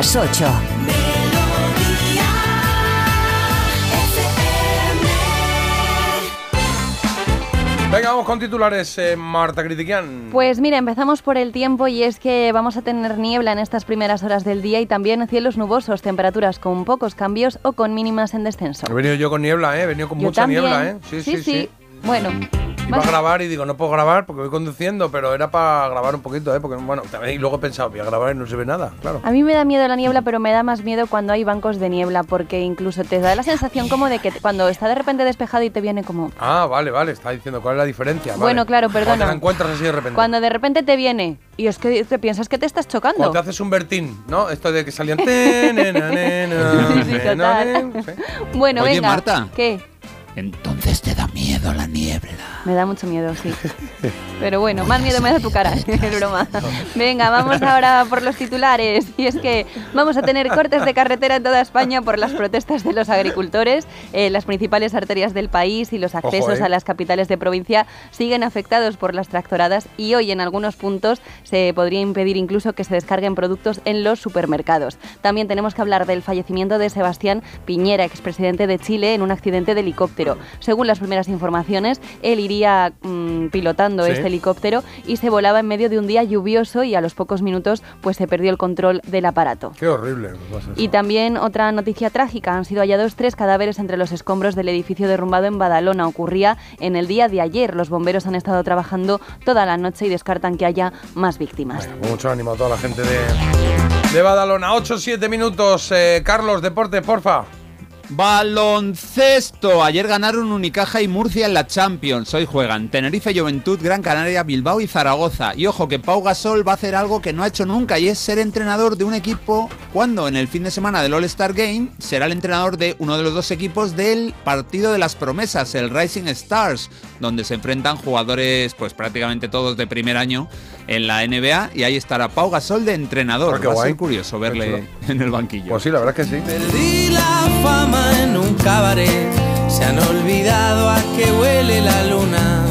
Las 8. Venga, vamos con titulares, eh, Marta Critiquian. Pues mira, empezamos por el tiempo y es que vamos a tener niebla en estas primeras horas del día y también cielos nubosos, temperaturas con pocos cambios o con mínimas en descenso. He venido yo con niebla, ¿eh? He venido con Yo mucha también. niebla, ¿eh? Sí, sí. Bueno, Iba a grabar y digo, no puedo grabar porque voy conduciendo, pero era para grabar un poquito, ¿eh? Porque, bueno, también, y luego he pensado, voy a grabar y no se ve nada, claro. a mí me da miedo la niebla, pero me da más miedo cuando hay bancos de niebla, porque incluso te da la sensación como de que cuando está de repente despejado y te viene como... Ah, vale, vale, está diciendo cuál es la diferencia. vale. Bueno, claro, Cuando perdona. te la encuentras así de repente. Cuando de repente te viene y es que te piensas que te estás chocando. Cuando te haces un Bertín, ¿no? Esto de que salían. Bueno, Oye, venga. Marta. ¿Qué? Entonces te da miedo la niebla. Me da mucho miedo, sí. Pero bueno, más miedo me da tu cara, es broma. Venga, vamos ahora por los titulares. Y es que vamos a tener cortes de carretera en toda España por las protestas de los agricultores. Eh, las principales arterias del país y los accesos eh. a las capitales de provincia siguen afectados por las tractoradas y hoy en algunos puntos se podría impedir incluso que se descarguen productos en los supermercados. También tenemos que hablar del fallecimiento de Sebastián Piñera, expresidente de Chile, en un accidente de helicóptero. Según las primeras informaciones, él iría mm, pilotando Sí. este helicóptero y se volaba en medio de un día lluvioso y a los pocos minutos pues se perdió el control del aparato. Qué horrible. Y también otra noticia trágica, han sido hallados tres cadáveres entre los escombros del edificio derrumbado en Badalona. Ocurría en el día de ayer. Los bomberos han estado trabajando toda la noche y descartan que haya más víctimas. Mucho ánimo a toda la gente de, de Badalona. 8-7 minutos. eh, Carlos, deporte, porfa. Baloncesto. Ayer ganaron Unicaja y Murcia en la Champions. Hoy juegan Tenerife, Juventud, Gran Canaria, Bilbao y Zaragoza. Y ojo que Pau Gasol va a hacer algo que no ha hecho nunca y es ser entrenador de un equipo cuando en el fin de semana del All-Star Game será el entrenador de uno de los dos equipos del partido de las promesas, el Rising Stars, donde se enfrentan jugadores pues prácticamente todos de primer año en la NBA y ahí estará Pau Gasol de entrenador. Ah, va a ser curioso verle en el banquillo. Pues sí, la verdad es que sí. Un cabaret. Se han olvidado a qué huele la luna.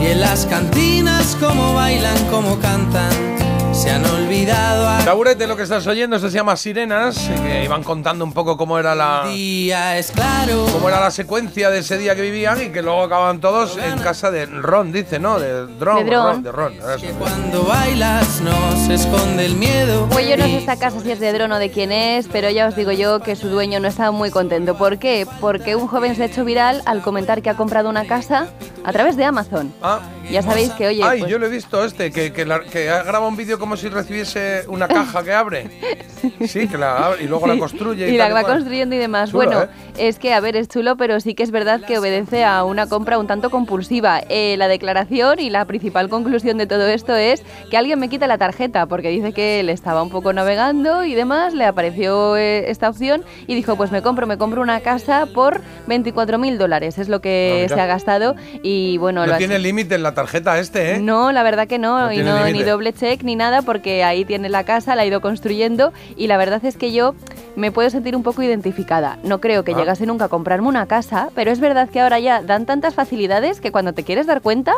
Y en las cantinas cómo bailan, cómo cantan. Se han olvidado a Taburete, lo que estás oyendo, esto se llama Sirenas, eh, que iban contando un poco cómo era la. es claro. Cómo era la secuencia de ese día que vivían y que luego acababan todos en casa de Ron, dice, ¿no? De Dron. De. Ron, de Ron. eso. Cuando bailas no se esconde el miedo. Pues yo no sé esta casa si es de Dron o de quién es, pero ya os digo yo que su dueño no estaba muy contento. ¿Por qué? Porque un joven se ha hecho viral al comentar que ha comprado una casa a través de Amazon. Ya sabéis que, oye, Ay, pues- yo lo he visto este, que, que, la- que ha grabado un vídeo como si recibiese una caja que abre. Sí, que la abre y luego la construye. Y, y la va construyendo y demás. Chulo, bueno, ¿eh? es que, a ver, es chulo, pero sí que es verdad que obedece a una compra un tanto compulsiva. Eh, la declaración y la principal conclusión de todo esto es que alguien me quita la tarjeta, porque dice que él estaba un poco navegando y demás, le apareció eh, esta opción y dijo, pues me compro, me compro una casa por 24 mil dólares, es lo que Ah, mira. se ha gastado y bueno, lo No ha tiene límite en la tarjeta este, ¿eh? no, la verdad que no, No y no, ni doble check ni nada, porque ahí tiene la casa, la ha ido construyendo y la verdad es que yo me puedo sentir un poco identificada. No creo que Ah. llegase nunca a comprarme una casa, pero es verdad que ahora ya dan tantas facilidades que cuando te quieres dar cuenta,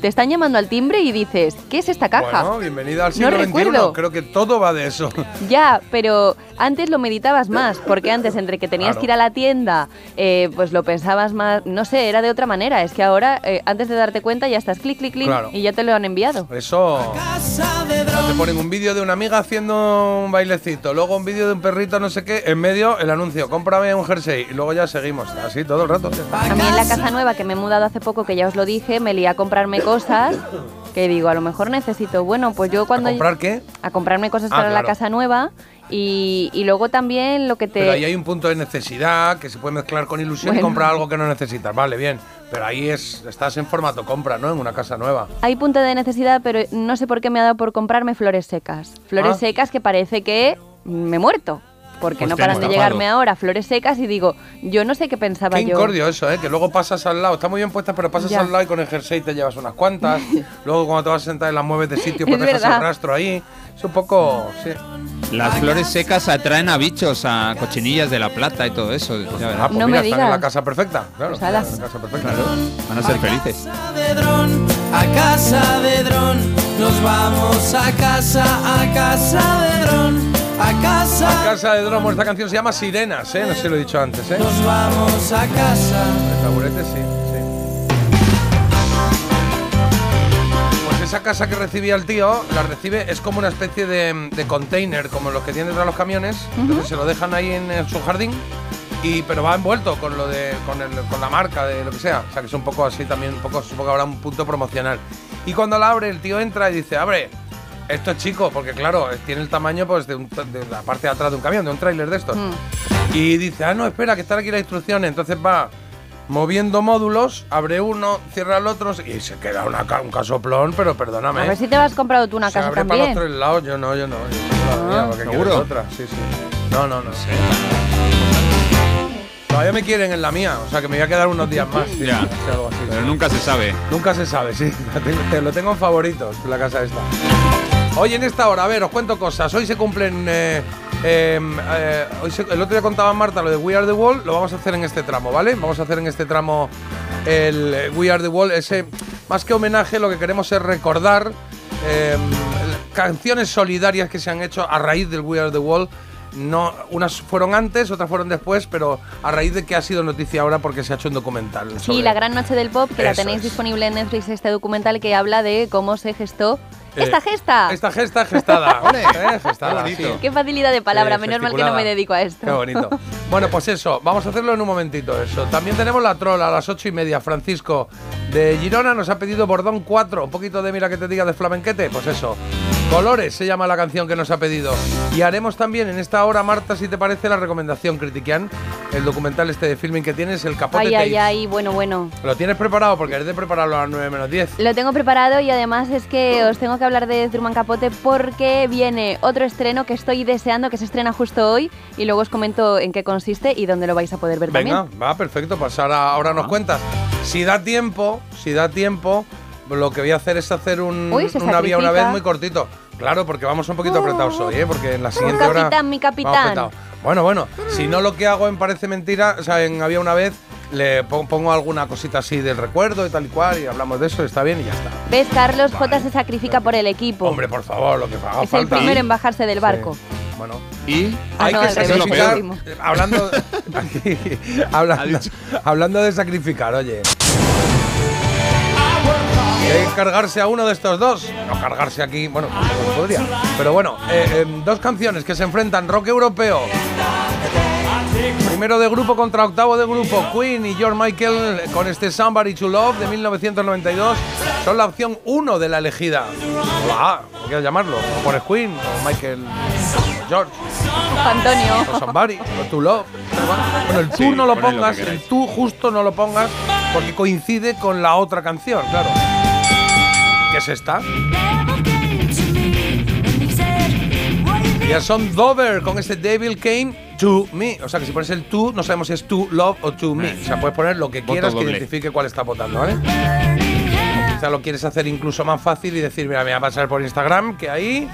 te están llamando al timbre y dices, ¿qué es esta caja? Bueno, bienvenida al No siglo XXI. recuerdo. Creo que todo va de eso. Ya, pero antes lo meditabas más, porque antes entre que tenías Claro. que ir a la tienda, eh, pues lo pensabas más, no sé, era de otra manera. Es que ahora, eh, antes de darte cuenta, ya estás clic, clic, clic Claro. y ya te lo han enviado. Eso. Te ponen un vídeo de una amiga haciendo un bailecito, luego un vídeo de un perrito, no sé qué, en medio el anuncio, cómprame un jersey y luego ya seguimos, así todo el rato. A mí en la casa nueva que me he mudado hace poco, que ya os lo dije, me lié a comprarme cosas que digo, a lo mejor necesito. Bueno, pues yo cuando... ¿A comprar qué? A comprarme cosas Ah, para la casa nueva y, y luego también lo que te... Pero ahí hay un punto de necesidad que se puede mezclar con ilusión y comprar algo que no necesitas. Vale, bien. Pero ahí es, estás en formato compra, ¿no? En una casa nueva. Hay punto de necesidad, pero no sé por qué me ha dado por comprarme flores secas. Flores Ah. secas que parece que me he muerto. Porque Pues no paran de llegarme ahora flores secas y digo, yo no sé qué pensaba Qué yo. incordio eso, ¿eh? Que luego pasas al lado. Está muy bien puesta, pero pasas Ya. al lado y con el jersey te llevas unas cuantas. luego cuando te vas a sentar en las mueves de sitio, pues Es dejas verdad. el rastro ahí. Es un poco... Sí. Las flores secas atraen a bichos, a cochinillas de la plata y todo eso. Ya verás. Ah, pues No mira, me están en la digas. casa perfecta. Claro, Pues alas. están en la casa perfecta. Van a ser felices. de dron, a casa de dron, nos vamos a casa, a casa de dron, a casa. A casa de Dromo, esta canción se llama Sirenas, ¿eh? No sé si lo he dicho antes, ¿eh? Nos vamos a casa. El taburete, sí. Esa casa que recibía el tío, la recibe, es como una especie de, de container, como los que tienen detrás los camiones. Entonces se lo dejan ahí en, en su jardín Y, pero va envuelto con lo de con, el- con la marca de lo que sea. O sea que es un poco así también, un poco, supongo que habrá un punto promocional. Y cuando la abre, el tío entra y dice, abre, esto es chico, porque claro, tiene el tamaño pues de, un- de la parte de atrás de un camión, de un tráiler de estos. Y dice, ah, no, espera, que están aquí las instrucciones. Entonces va moviendo módulos, abre uno, cierra el otro y se queda una ca- un casoplón, pero perdóname. A ver si te has comprado tú una Se casa abre para los también. tres lados, yo no, yo no. Yo mía, porque ¿seguro? otra, sí, sí. No, no, no. Todavía me quieren en la mía, o sea que me voy a quedar unos días más. sí, Ya. sí, algo así. Pero nunca se sabe. Nunca se sabe, sí. Te- lo tengo en favoritos, la casa esta. Hoy en esta hora, a ver, os cuento cosas. Hoy se cumplen. eh, eh, eh, el otro día contaba Marta lo de We Are the Wall. Lo vamos a hacer en este tramo, ¿vale? Vamos a hacer en este tramo el eh, We Are the Wall. Ese, más que homenaje, lo que queremos es recordar eh, canciones solidarias que se han hecho a raíz del We Are the Wall. No, unas fueron antes, otras fueron después, pero a raíz de que ha sido noticia ahora porque se ha hecho un documental. Sí, sobre- La Gran Noche del Pop, que la tenéis es. disponible en Netflix, este documental que habla de cómo se gestó esta gesta. Esta gesta gestada. ¿eh? Gestada, Qué bonito. Qué facilidad de palabra, menos mal que no me dedico a esto. Qué bonito. Bueno, pues eso, vamos a hacerlo en un momentito eso. También tenemos la trola a las ocho y media. Francisco de Girona nos ha pedido Bordón 4. Un poquito de mira que te diga de flamenquete. Pues eso. Colores se llama la canción que nos ha pedido. Y haremos también en esta hora, Marta, si te parece, la recomendación Critiquian. El documental este de filming que tienes, el capote Ay, ay, Tapes. ay, bueno, bueno. ¿Lo tienes preparado? Porque eres de prepararlo a las 9 menos 10. Lo tengo preparado y además es que os tengo que hablar de Truman Capote porque viene otro estreno que estoy deseando que se estrena justo hoy y luego os comento en qué consiste y dónde lo vais a poder ver Venga, también. va, perfecto. Pues ahora, ahora nos cuentas. Si da tiempo, si da tiempo, lo que voy a hacer es hacer un, Uy, se una vía una vez muy cortito. Claro, porque vamos un poquito apretados hoy, ¿eh? Porque en la siguiente hora. capitán, mi vamos capitán. apretados. Bueno, bueno, si no lo que hago en Parece Mentira, o sea, en Había una vez, le pon- pongo alguna cosita así del recuerdo y tal y cual, y hablamos de eso, está bien y ya está. ¿Ves, Carlos? J se sacrifica por el equipo. Hombre, por favor, lo que haga es el primero en bajarse del barco. Bueno. Y Ah, hay no, que sacrificar. Hablando, aquí, hablando, hablando de sacrificar, oye. Y hay que cargarse a uno de estos dos. No cargarse aquí, bueno, no podría. Pero bueno, eh, em, dos canciones que se enfrentan: rock europeo. Primero de grupo contra octavo de grupo, Queen y George Michael con este Somebody to Love de 1992 son la opción 1 de la elegida. O la A, como quieras llamarlo. O pones Queen, o Michael, o George, Antonio. o Somebody, o To Love. Bueno, el tú Sí, no lo pongas, el tú justo no lo pongas porque coincide con la otra canción, claro. Que es esta. Ya son Dover con este Devil Came to Me. O sea que si pones el to, no sabemos si es to love o to me. O sea, puedes poner lo que Voto quieras que doble. identifique cuál está votando, ¿vale? O quizá lo quieres hacer incluso más fácil y decir, mira, me voy a pasar por Instagram, que ahí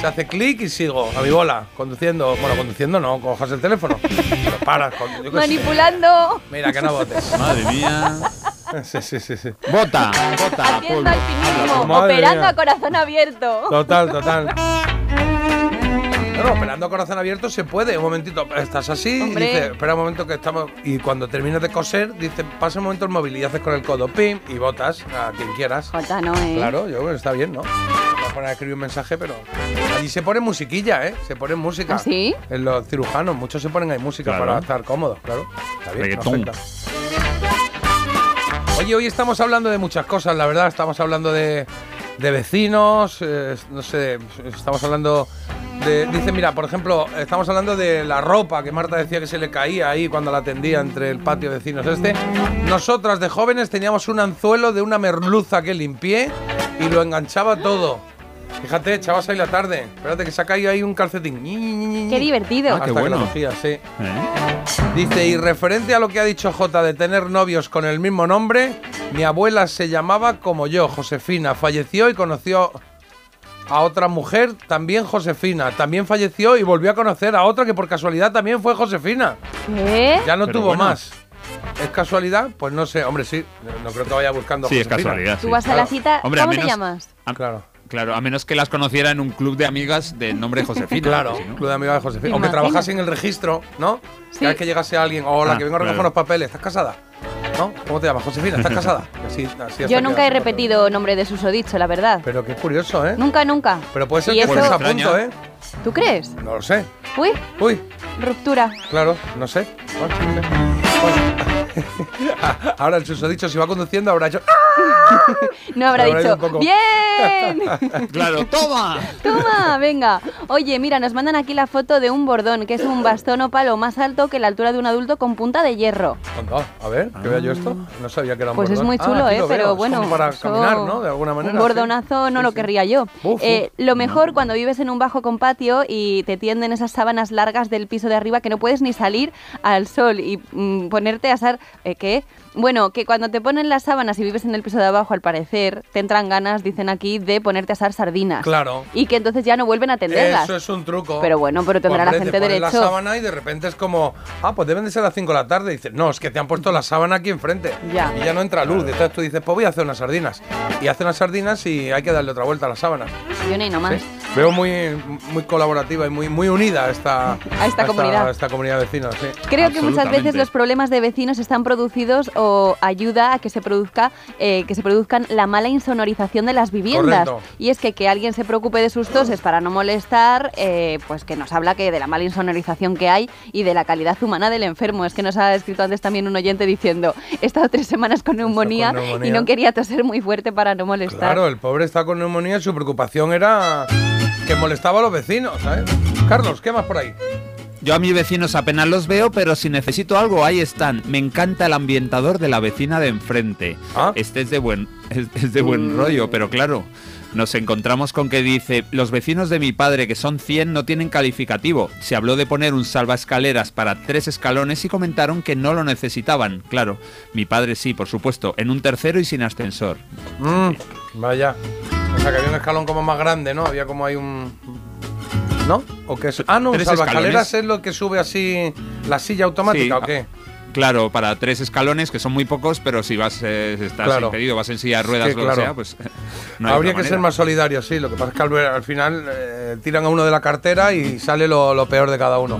se hace clic y sigo a mi bola, conduciendo. Bueno, conduciendo no, cojas el teléfono. Pero paras, con- yo qué sé. Manipulando. Mira, que no votes. Madre mía. Sí, sí, sí, sí. Vota, vota, Haciendo alpinismo, operando mía. a corazón abierto. Total, total. No, no, operando a corazón abierto se puede. Un momentito, estás así, y Hombre. dice, espera un momento que estamos. Y cuando termines de coser, dice, pasa un momento el móvil y haces con el codo, pim, y votas a quien quieras. Jota, no, ¿eh? Claro, yo, está bien, ¿no? Voy a poner a escribir un mensaje, pero. Allí se pone musiquilla, ¿eh? Se pone música. ¿Ah, sí? En los cirujanos, muchos se ponen ahí música Claro. para estar cómodos, claro. Está bien, no. Oye, hoy estamos hablando de muchas cosas, la verdad. Estamos hablando de, de vecinos, eh, no sé, estamos hablando de... Dice, mira, por ejemplo, estamos hablando de la ropa que Marta decía que se le caía ahí cuando la tendía entre el patio de vecinos este. Nosotras de jóvenes teníamos un anzuelo de una merluza que limpié y lo enganchaba todo. Fíjate, echabas ahí la tarde. Espérate que se ha caído ahí un calcetín. Qué divertido. Ah, qué Hasta que bueno. lo cogías, sí. ¿Eh? Dice, y referente a lo que ha dicho J de tener novios con el mismo nombre, mi abuela se llamaba como yo, Josefina. Falleció y conoció a otra mujer, también Josefina. También falleció y volvió a conocer a otra que por casualidad también fue Josefina. ¿Qué? Ya no Pero tuvo bueno. más. ¿Es casualidad? Pues no sé, hombre, sí. No creo que vaya buscando Sí, es casualidad. Tú vas a la Claro. cita. Hombre, ¿Cómo te llamas? Claro. Claro, a menos que las conociera en un club de amigas de nombre Josefina. Claro, no- Club de Amigas de Josefina. O que trabajase en el registro, ¿no? Sí. Cada vez que llegase alguien, hola, Ah, que vengo a recoger claro. los papeles, ¿estás casada? ¿No? ¿Cómo te llamas? Josefina, ¿estás casada? Así, así hasta Yo nunca he repetido nombre de susodicho, la verdad. Pero qué curioso, ¿eh? Nunca, nunca. Pero puede ser Y que estés a punto, ¿eh? ¿Tú crees? No lo sé. Uy, Uy, ruptura. claro, no sé. Bueno, no sé. Bueno. Ahora el susodicho, si va conduciendo, habrá hecho. No habrá dicho, poco. ¡bien! Claro, toma. Toma, venga. Oye, mira, nos mandan aquí la foto de un bordón, que es un bastón o palo más alto que la altura de un adulto con punta de hierro. Anda, a ver, que vea yo esto. No sabía que era un Pues es bordón. muy Ah, chulo, aquí ¿eh? Pero veo, es bueno. como para caminar, ¿no? De alguna manera. Un bordonazo no lo querría yo. Uf, Eh, lo mejor cuando vives en un bajo con patio y te tienden esas sábanas largas del piso de arriba que no puedes ni salir al sol y mm, ponerte a asar. Eh, ¿Qué? Bueno, que cuando te ponen las sábanas y vives en el piso de abajo, al parecer, te entran ganas, dicen aquí, de ponerte a asar sardinas. Claro. Y que entonces ya no vuelven a tenderlas. Eso es un truco. Pero bueno, pero tendrá la Hombre, te gente pones derecho. la sábana y de repente es como, ah, pues deben de ser las 5 de la tarde. Y dices, no, es que te han puesto la sábana aquí enfrente. Ya. Y ya no entra luz. Entonces tú dices, pues voy a hacer unas sardinas. Y hace unas sardinas y hay que darle otra vuelta a la sábana. Yo ni nomás. Sí. Veo muy, muy colaborativa y muy, muy unida esta, A esta comunidad. a esta comunidad de vecinos. Sí. Creo que muchas veces los problemas de vecinos están producidos o ayuda a que se produzca eh, que se produzcan la mala insonorización de las viviendas. Correcto. Y es que que alguien se preocupe de sus toses para no molestar, eh, pues que nos habla que de la mala insonorización que hay y de la calidad humana del enfermo. Es que nos ha escrito antes también un oyente diciendo he estado tres semanas con neumonía, neumonía. y no quería toser muy fuerte para no molestar. Claro, el pobre está con neumonía y su preocupación era que molestaba a los vecinos, ¿sabes? Carlos, ¿qué más por ahí? Yo a mis vecinos apenas los veo, pero si necesito algo, ahí están. Me encanta el ambientador de la vecina de enfrente. Este es de buen, es, es de buen rollo, pero claro, nos encontramos con que dice, los vecinos de mi padre, que son 100, no tienen calificativo. Se habló de poner un salvaescaleras para tres escalones y comentaron que no lo necesitaban. Claro, mi padre sí, por supuesto, en un tercero y sin ascensor. Mm, vaya. O sea, que había un escalón como más grande, ¿no? Había como hay un... ¿No? ¿O qué es? Ah, no, escalones. es lo que sube así la silla automática, Sí, ¿o qué? Claro, para tres escalones, que son muy pocos, pero si vas, eh, estás Claro. impedido, vas en silla de ruedas, Sí, lo claro. que sea, pues no hay Habría que ser más solidarios, sí. Lo que pasa es que al, al final eh, tiran a uno de la cartera y sale lo, lo peor de cada uno.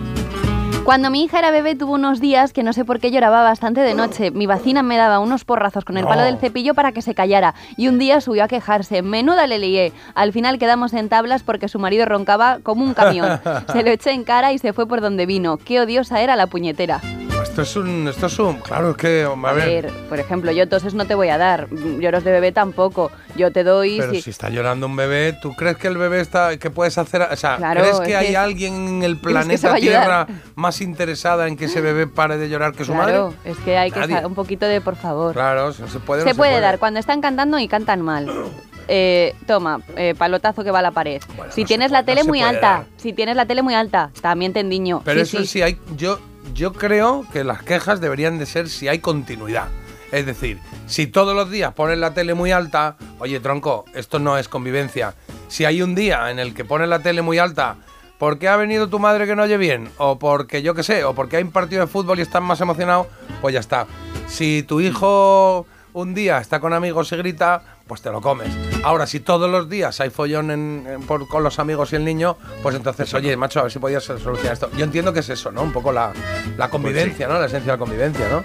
Cuando mi hija era bebé tuvo unos días que no sé por qué lloraba bastante de noche. Mi vecina me daba unos porrazos con el palo del cepillo para que se callara y un día subió a quejarse. Menuda le lié. Al final quedamos en tablas porque su marido roncaba como un camión. Se lo eché en cara y se fue por donde vino. Qué odiosa era la puñetera. Esto es un... Esto es un... Claro, es que... A, A ver... ver, por ejemplo, yo toses no te voy a dar. Lloros de bebé tampoco. Yo te doy... Pero si- si está llorando un bebé, ¿tú crees que el bebé está... que puedes hacer? O sea, Claro, ¿crees es que que hay alguien en el ¿Crees que se planeta? Tierra más interesada en que ese bebé pare de llorar que su Claro, madre? es que hay que Nadie. sa- un poquito de por favor. Claro, se puede. se, no puede dar cuando están cantando y cantan mal. Eh, toma, eh, palotazo que va a la pared. si tienes la tele se muy alta, dar. si tienes la tele muy alta, también te endiño. Pero Sí, eso sí. sí hay. Yo, yo creo que las quejas deberían de ser si hay continuidad. Es decir, si todos los días pones la tele muy alta, oye tronco, esto no es convivencia. Si hay un día en el que pones la tele muy alta porque ha venido tu madre que no oye bien, o porque yo qué sé, o porque hay un partido de fútbol y estás más emocionado, pues ya está. Si tu hijo un día está con amigos y grita, pues te lo comes. Ahora, si todos los días hay follón en- en- por- con los amigos y el niño, pues entonces, oye, macho, a ver si podías solucionar esto. Yo entiendo que es eso, ¿no? Un poco la, la convivencia, ¿no? La esencia de la convivencia, ¿no?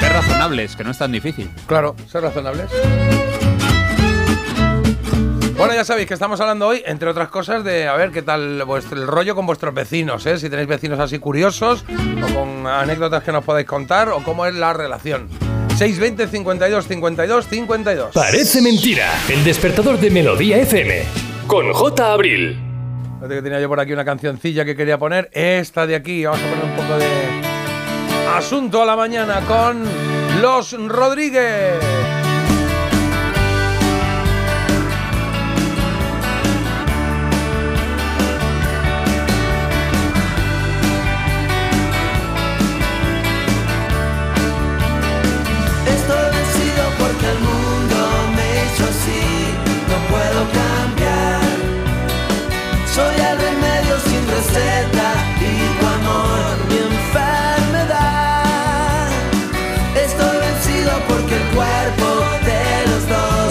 Ser razonables, que no es tan difícil. Claro, ser razonables. Bueno, ya sabéis que estamos hablando hoy, entre otras cosas, de a ver qué tal vuestro, el rollo con vuestros vecinos, ¿eh? Si tenéis vecinos así curiosos, o con anécdotas que nos podáis contar, o cómo es la relación. 620 52 52 52. Parece mentira. El despertador de Melodía FM. Con J. Abril. Que tenía yo por aquí una cancioncilla que quería poner. Esta de aquí. Vamos a poner un poco de asunto a la mañana con Los Rodríguez. hecho así, no puedo cambiar. Soy el remedio sin receta y tu amor mi enfermedad. Estoy vencido porque el cuerpo de los dos.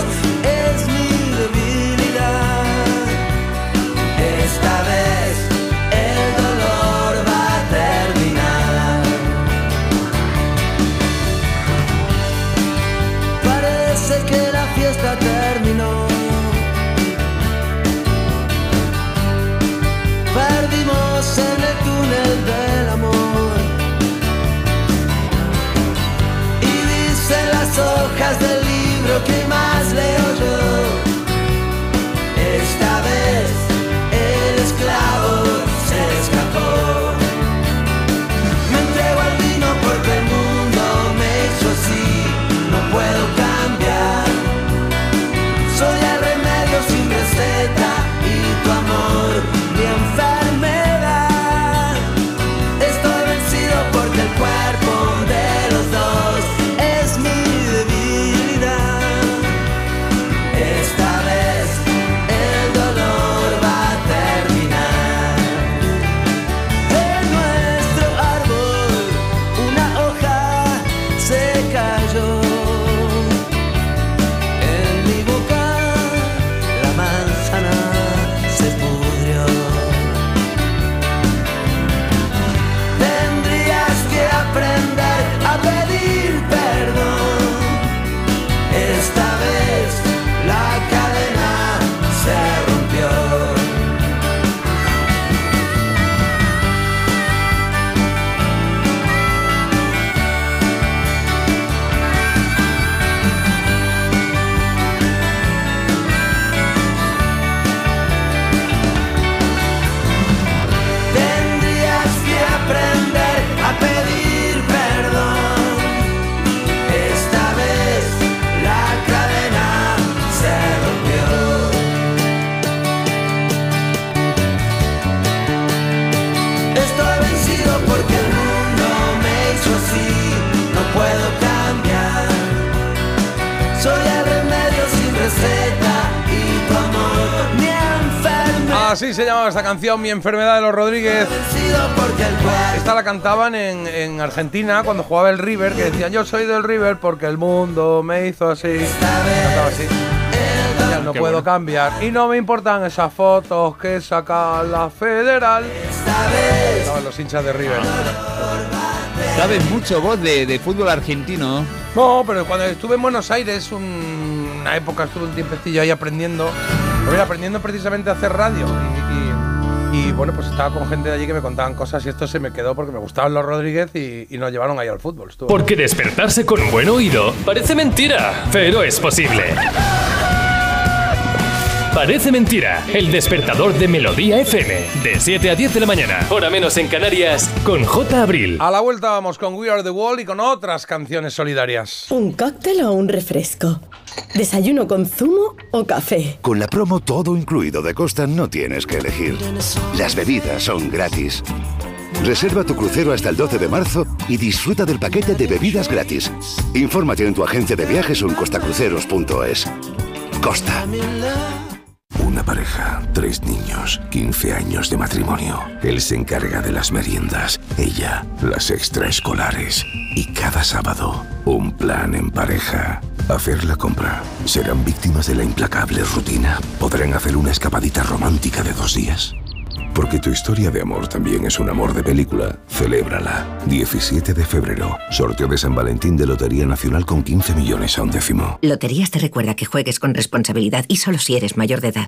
Así se llamaba esta canción, Mi enfermedad de los Rodríguez. Esta la cantaban en, en Argentina cuando jugaba el River, que decían yo soy del River porque el mundo me hizo así. Cantaba así. Ya no Qué puedo bueno. cambiar. Y no me importan esas fotos que saca la federal. Estaban los hinchas de River. Sabes mucho vos de, de fútbol argentino. No, pero cuando estuve en Buenos Aires, un- una época estuve un tiempecillo ahí aprendiendo, pero aprendiendo precisamente a hacer radio. Y, y- y, bueno, pues estaba con gente de allí que me contaban cosas y esto se me quedó porque me gustaban los Rodríguez y, y nos llevaron ahí al fútbol. Estuvo- Porque despertarse con buen oído parece mentira, pero es posible. Parece mentira, el despertador de Melodía FM, de 7 a 10 de la mañana, hora menos en Canarias, con J. Abril. A la vuelta vamos con We Are the Wall y con otras canciones solidarias. ¿Un cóctel o un refresco? ¿Desayuno con zumo o café? Con la promo todo incluido de Costa no tienes que elegir. Las bebidas son gratis. Reserva tu crucero hasta el 12 de marzo y disfruta del paquete de bebidas gratis. Infórmate en tu agencia de viajes o en costacruceros.es. Costa. Una pareja, tres niños, 15 años de matrimonio. Él se encarga de las meriendas, ella las extraescolares. Y cada sábado, un plan en pareja. Hacer la compra. ¿Serán víctimas de la implacable rutina? ¿Podrán hacer una escapadita romántica de dos días? Porque tu historia de amor también es un amor de película. Celébrala. 17 de febrero. Sorteo de San Valentín de Lotería Nacional con 15 millones a un décimo. Loterías te recuerda que juegues con responsabilidad y solo si eres mayor de edad.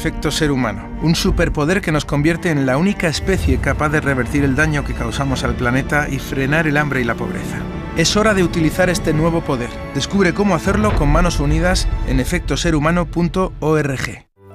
efecto ser humano, un superpoder que nos convierte en la única especie capaz de revertir el daño que causamos al planeta y frenar el hambre y la pobreza. Es hora de utilizar este nuevo poder. Descubre cómo hacerlo con manos unidas en efectoserhumano.org.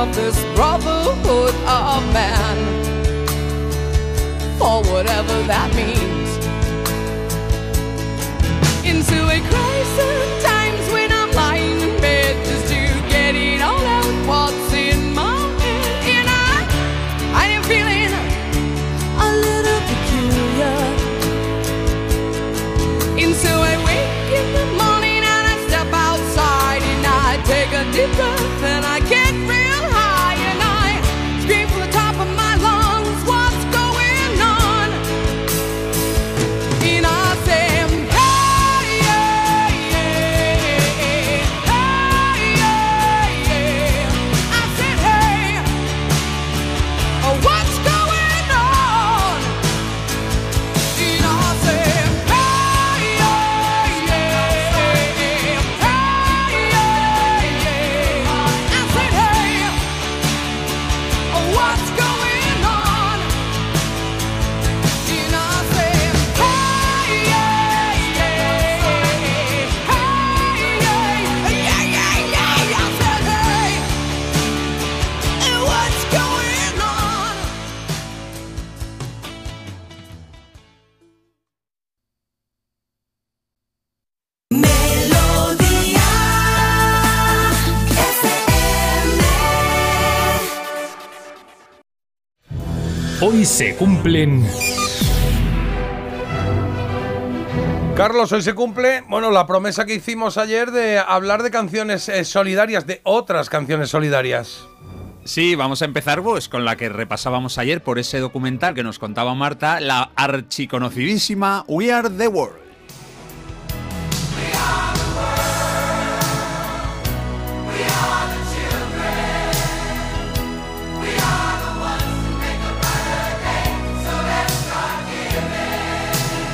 Of this brotherhood of man. For whatever that means. Hoy se cumplen... Carlos, hoy se cumple, bueno, la promesa que hicimos ayer de hablar de canciones eh, solidarias, de otras canciones solidarias. Sí, vamos a empezar pues, con la que repasábamos ayer por ese documental que nos contaba Marta, la archiconocidísima We Are the World.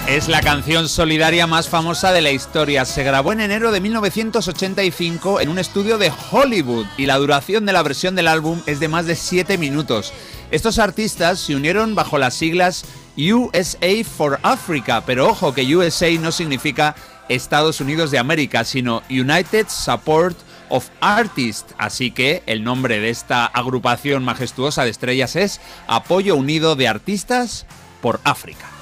Es la canción solidaria más famosa de la historia. Se grabó en enero de 1985 en un estudio de Hollywood y la duración de la versión del álbum es de más de 7 minutos. Estos artistas se unieron bajo las siglas USA for Africa, pero ojo que USA no significa Estados Unidos de América, sino United Support of Artists, así que el nombre de esta agrupación majestuosa de estrellas es Apoyo Unido de Artistas por África.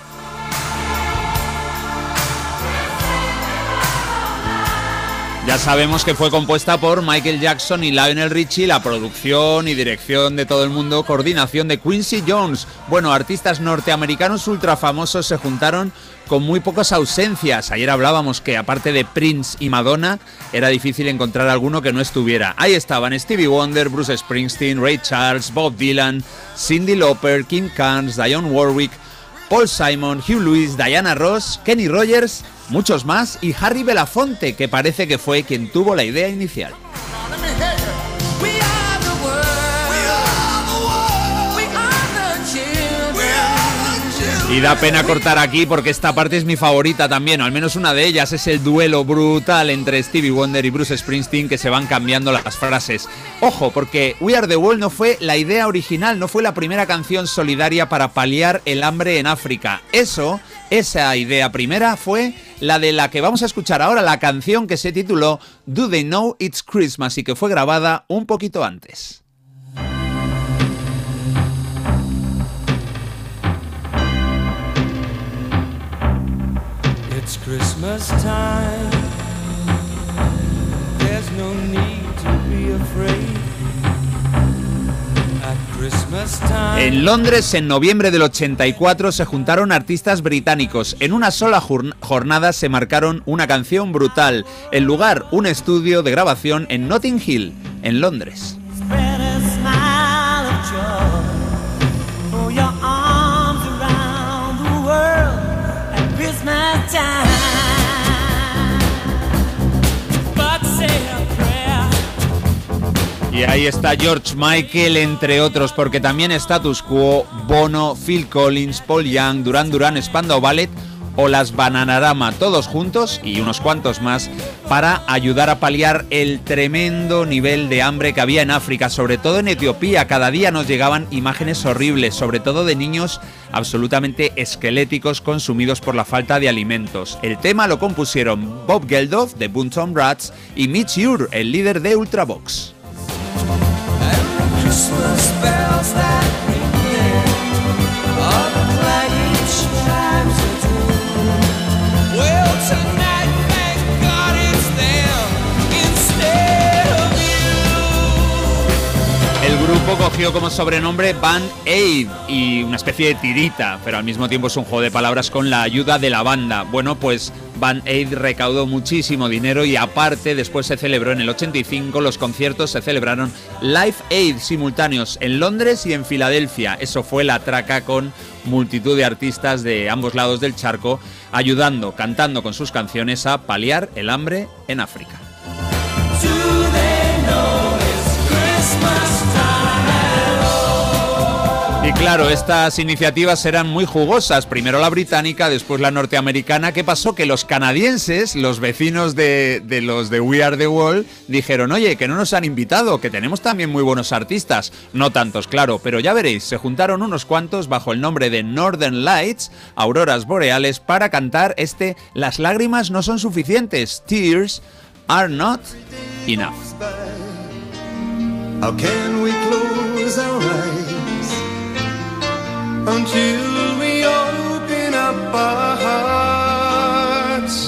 Ya sabemos que fue compuesta por Michael Jackson y Lionel Richie, la producción y dirección de todo el mundo, coordinación de Quincy Jones. Bueno, artistas norteamericanos ultra famosos se juntaron con muy pocas ausencias. Ayer hablábamos que aparte de Prince y Madonna, era difícil encontrar alguno que no estuviera. Ahí estaban Stevie Wonder, Bruce Springsteen, Ray Charles, Bob Dylan, Cindy Lauper, Kim Carnes, Dionne Warwick, Paul Simon, Hugh Lewis, Diana Ross, Kenny Rogers, muchos más y Harry Belafonte, que parece que fue quien tuvo la idea inicial. Y da pena cortar aquí porque esta parte es mi favorita también, o al menos una de ellas es el duelo brutal entre Stevie Wonder y Bruce Springsteen que se van cambiando las frases. Ojo, porque We Are the World no fue la idea original, no fue la primera canción solidaria para paliar el hambre en África. Eso, esa idea primera fue la de la que vamos a escuchar ahora, la canción que se tituló Do They Know It's Christmas y que fue grabada un poquito antes. En Londres, en noviembre del 84, se juntaron artistas británicos. En una sola jor- jornada se marcaron una canción brutal. El lugar, un estudio de grabación en Notting Hill, en Londres. Y ahí está George Michael, entre otros, porque también Status Quo, Bono, Phil Collins, Paul Young, Duran Duran, Spandau Ballet o las Bananarama, todos juntos y unos cuantos más, para ayudar a paliar el tremendo nivel de hambre que había en África, sobre todo en Etiopía. Cada día nos llegaban imágenes horribles, sobre todo de niños absolutamente esqueléticos consumidos por la falta de alimentos. El tema lo compusieron Bob Geldof de Bunton Rats y Mitch Ure, el líder de Ultravox. Christmas bells that grupo cogió como sobrenombre Band Aid y una especie de tirita, pero al mismo tiempo es un juego de palabras con la ayuda de la banda. Bueno, pues Band Aid recaudó muchísimo dinero y aparte después se celebró en el 85 los conciertos se celebraron Live Aid simultáneos en Londres y en Filadelfia. Eso fue la traca con multitud de artistas de ambos lados del charco ayudando, cantando con sus canciones a paliar el hambre en África. Y claro, estas iniciativas serán muy jugosas. Primero la británica, después la norteamericana. ¿Qué pasó? Que los canadienses, los vecinos de, los de We Are the World, dijeron, oye, que no nos han invitado, que tenemos también muy buenos artistas. No tantos, claro, pero ya veréis, se juntaron unos cuantos bajo el nombre de Northern Lights, auroras boreales, para cantar este Las lágrimas no son suficientes. Tears are not enough. How can we close our eyes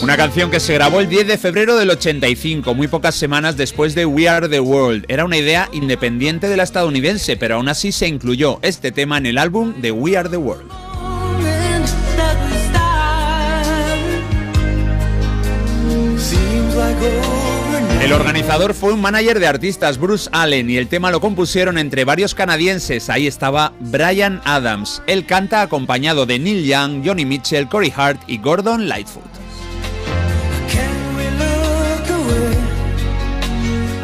Una canción que se grabó el 10 de febrero del 85, muy pocas semanas después de We Are the World. Era una idea independiente de la estadounidense, pero aún así se incluyó este tema en el álbum de We Are the World. El organizador fue un manager de artistas, Bruce Allen, y el tema lo compusieron entre varios canadienses. Ahí estaba Brian Adams. Él canta acompañado de Neil Young, Johnny Mitchell, Corey Hart y Gordon Lightfoot.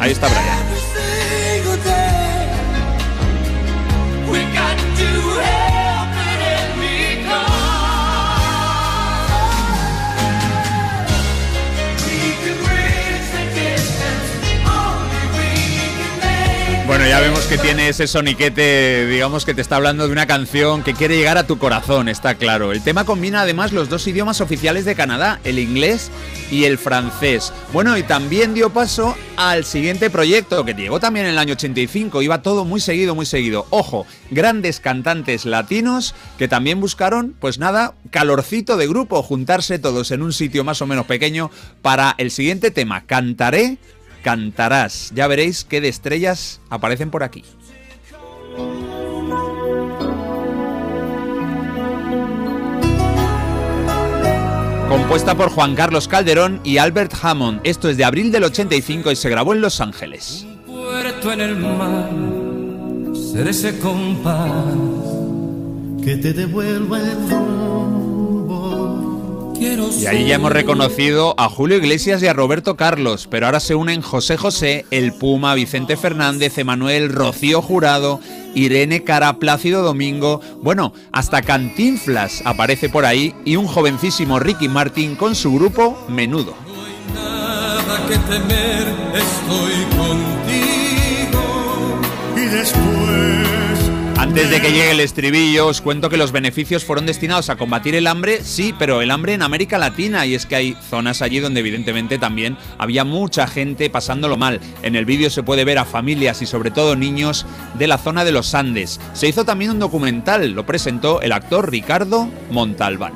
Ahí está Brian. Bueno, ya vemos que tiene ese soniquete, digamos que te está hablando de una canción que quiere llegar a tu corazón, está claro. El tema combina además los dos idiomas oficiales de Canadá, el inglés y el francés. Bueno, y también dio paso al siguiente proyecto que llegó también en el año 85, iba todo muy seguido, muy seguido. Ojo, grandes cantantes latinos que también buscaron, pues nada, calorcito de grupo, juntarse todos en un sitio más o menos pequeño para el siguiente tema, Cantaré cantarás. Ya veréis qué de estrellas aparecen por aquí. Compuesta por Juan Carlos Calderón y Albert Hammond. Esto es de abril del 85 y se grabó en Los Ángeles. Puerto en el mar, ser ese compás que te devuelva el Y ahí ya hemos reconocido a Julio Iglesias y a Roberto Carlos, pero ahora se unen José José, El Puma, Vicente Fernández, Emanuel, Rocío Jurado, Irene Cara, Plácido Domingo, bueno, hasta Cantinflas aparece por ahí y un jovencísimo Ricky Martin con su grupo Menudo. nada que temer, estoy contigo. Y después. Antes de que llegue el estribillo, os cuento que los beneficios fueron destinados a combatir el hambre, sí, pero el hambre en América Latina, y es que hay zonas allí donde evidentemente también había mucha gente pasándolo mal. En el vídeo se puede ver a familias y sobre todo niños de la zona de los Andes. Se hizo también un documental, lo presentó el actor Ricardo Montalbán.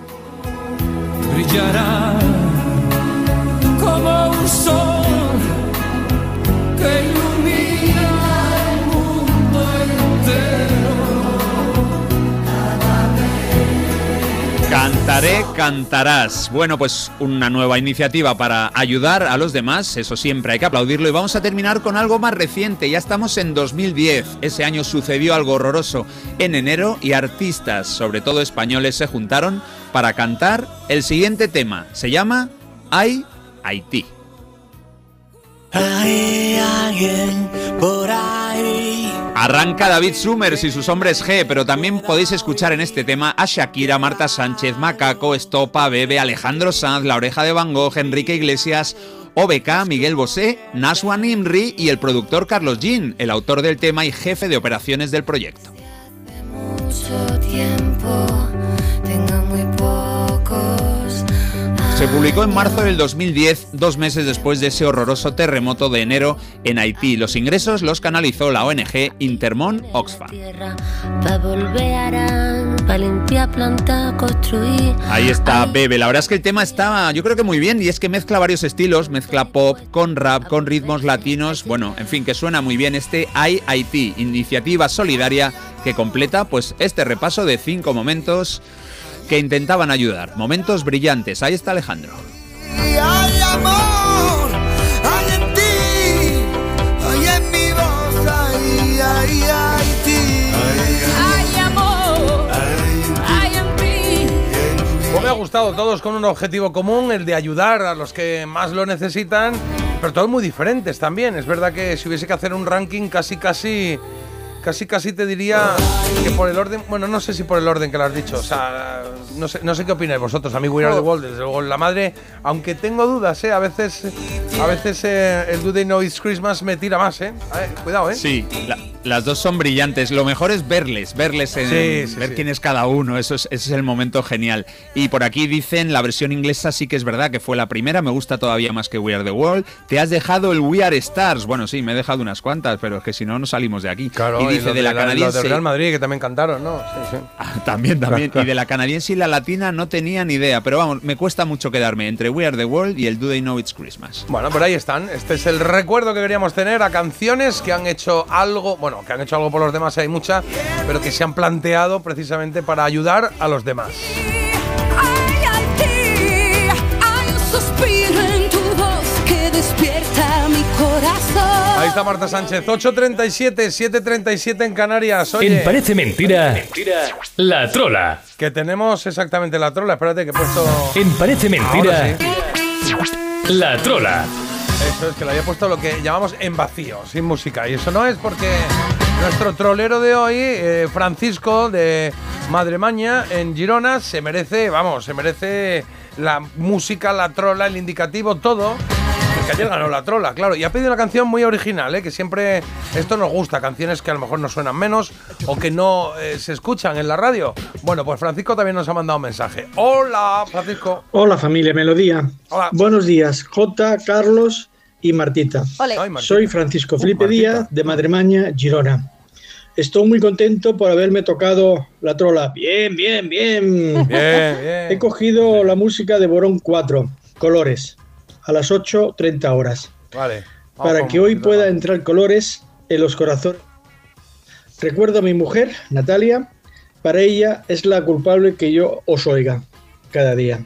Cantaré, cantarás. Bueno, pues una nueva iniciativa para ayudar a los demás, eso siempre hay que aplaudirlo. Y vamos a terminar con algo más reciente. Ya estamos en 2010. Ese año sucedió algo horroroso en enero y artistas, sobre todo españoles, se juntaron para cantar el siguiente tema. Se llama Ay Haití. Hay alguien por ahí. Arranca David Summers y sus hombres G, pero también podéis escuchar en este tema a Shakira, Marta Sánchez, Macaco, Estopa, Bebe, Alejandro Sanz, La Oreja de Van Gogh, Enrique Iglesias, OBK, Miguel Bosé, Naswan Imri y el productor Carlos Jean, el autor del tema y jefe de operaciones del proyecto. Se publicó en marzo del 2010, dos meses después de ese horroroso terremoto de enero en Haití. Los ingresos los canalizó la ONG Intermon Oxfam. Ahí está Bebe. La verdad es que el tema está, yo creo que muy bien, y es que mezcla varios estilos, mezcla pop con rap, con ritmos latinos. Bueno, en fin, que suena muy bien este IIT, iniciativa solidaria que completa pues este repaso de cinco momentos que intentaban ayudar. Momentos brillantes. Ahí está Alejandro. Hay amor, hay en ti, hay en mi voz, hay, hay, hay ti. Hay amor, hay en ti. Pues me ha gustado, todos con un objetivo común, el de ayudar a los que más lo necesitan, pero todos muy diferentes también. Es verdad que si hubiese que hacer un ranking casi, casi, casi, casi te diría que por el orden, bueno, no sé si por el orden que lo has dicho, o sea, no sé, no sé qué opináis vosotros, a mí We Are the World, desde luego la madre, aunque tengo dudas, ¿eh? A veces, a veces eh, el Do They Know It's Christmas me tira más, ¿eh? A ver, cuidado, ¿eh? Sí, la, Las dos son brillantes. Lo mejor es verles, verles, en, Sí, sí, ver sí. quién es cada uno. Eso es, ese es el momento genial. Y por aquí dicen, la versión inglesa sí que es verdad que fue la primera. Me gusta todavía más que We Are the World. Te has dejado el We Are Stars. Bueno, sí, me he dejado unas cuantas, pero es que si no, no salimos de aquí. Claro, y dice de la canadiense. Real Madrid, que también cantaron, ¿no? Sí. También, también. Y de la canadiense y la latina no tenía ni idea. Pero vamos, me cuesta mucho quedarme entre We Are the World y el Do They Know It's Christmas. Bueno, por ahí están. Este es el recuerdo que queríamos tener a canciones que han hecho algo, bueno, que han hecho algo por los demás, hay muchas, pero que se han planteado precisamente para ayudar a los demás. Ahí está Marta Sánchez, 8.37, 7.37 en Canarias. Oye, En Parece Mentira, la trola. que tenemos exactamente la trola. Espérate que he puesto... En Parece Mentira, sí. la trola. Eso es que le había puesto lo que llamamos en vacío, sin música. Y eso no es porque nuestro trolero de hoy, eh, Francisco de Madremaña, en Girona, se merece, vamos, se merece la música, la trola, el indicativo, todo. Porque ayer ganó la trola, claro. Y ha pedido una canción muy original, ¿eh? que siempre esto nos gusta, canciones que a lo mejor nos suenan menos o que no eh, se escuchan en la radio. Bueno, pues Francisco también nos ha mandado un mensaje. Hola, Francisco. Hola familia Melodía. Hola. Buenos días, J, Carlos y Martita. Ay, Martita. Soy Francisco Felipe Martita. Díaz de Madremaña, Girona. Estoy muy contento por haberme tocado la trola. Bien, bien, bien. Bien, bien. He cogido la música de Borón 4, Colores, a las 8.30 horas. Vale. Para que hoy pueda entrar colores en los corazones. Recuerdo a mi mujer, Natalia. Para ella es la culpable que yo os oiga cada día.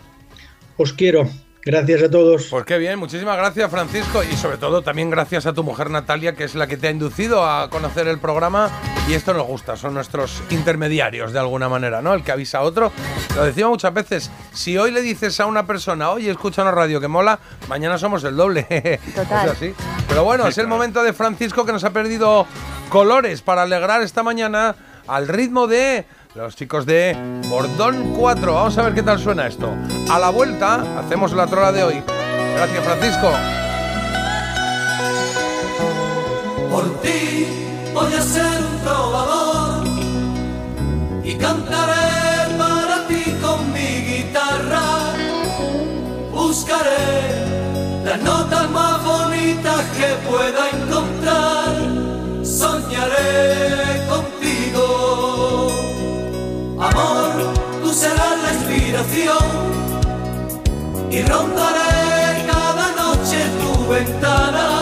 Os quiero. Gracias a todos. Pues qué bien, muchísimas gracias Francisco y sobre todo también gracias a tu mujer Natalia que es la que te ha inducido a conocer el programa y esto nos gusta, son nuestros intermediarios de alguna manera, ¿no? El que avisa a otro. Lo decimos muchas veces, si hoy le dices a una persona, oye, escucha una radio que mola, mañana somos el doble. Total. Es así. Pero bueno, es el momento de Francisco que nos ha perdido colores para alegrar esta mañana al ritmo de los chicos de Bordón 4. Vamos a ver qué tal suena esto. A la vuelta hacemos la trola de hoy. Gracias, Francisco. Por ti voy a ser un trovador y cantaré para ti con mi guitarra. Buscaré las notas más bonitas que pueda encontrar. Soñaré contigo. Amor, tú serás la inspiración y rondaré cada noche tu ventana.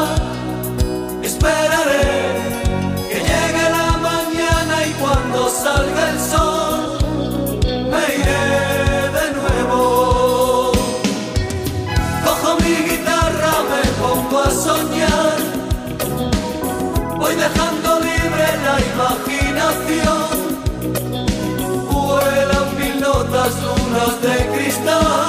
Mil notas, lunas de cristal.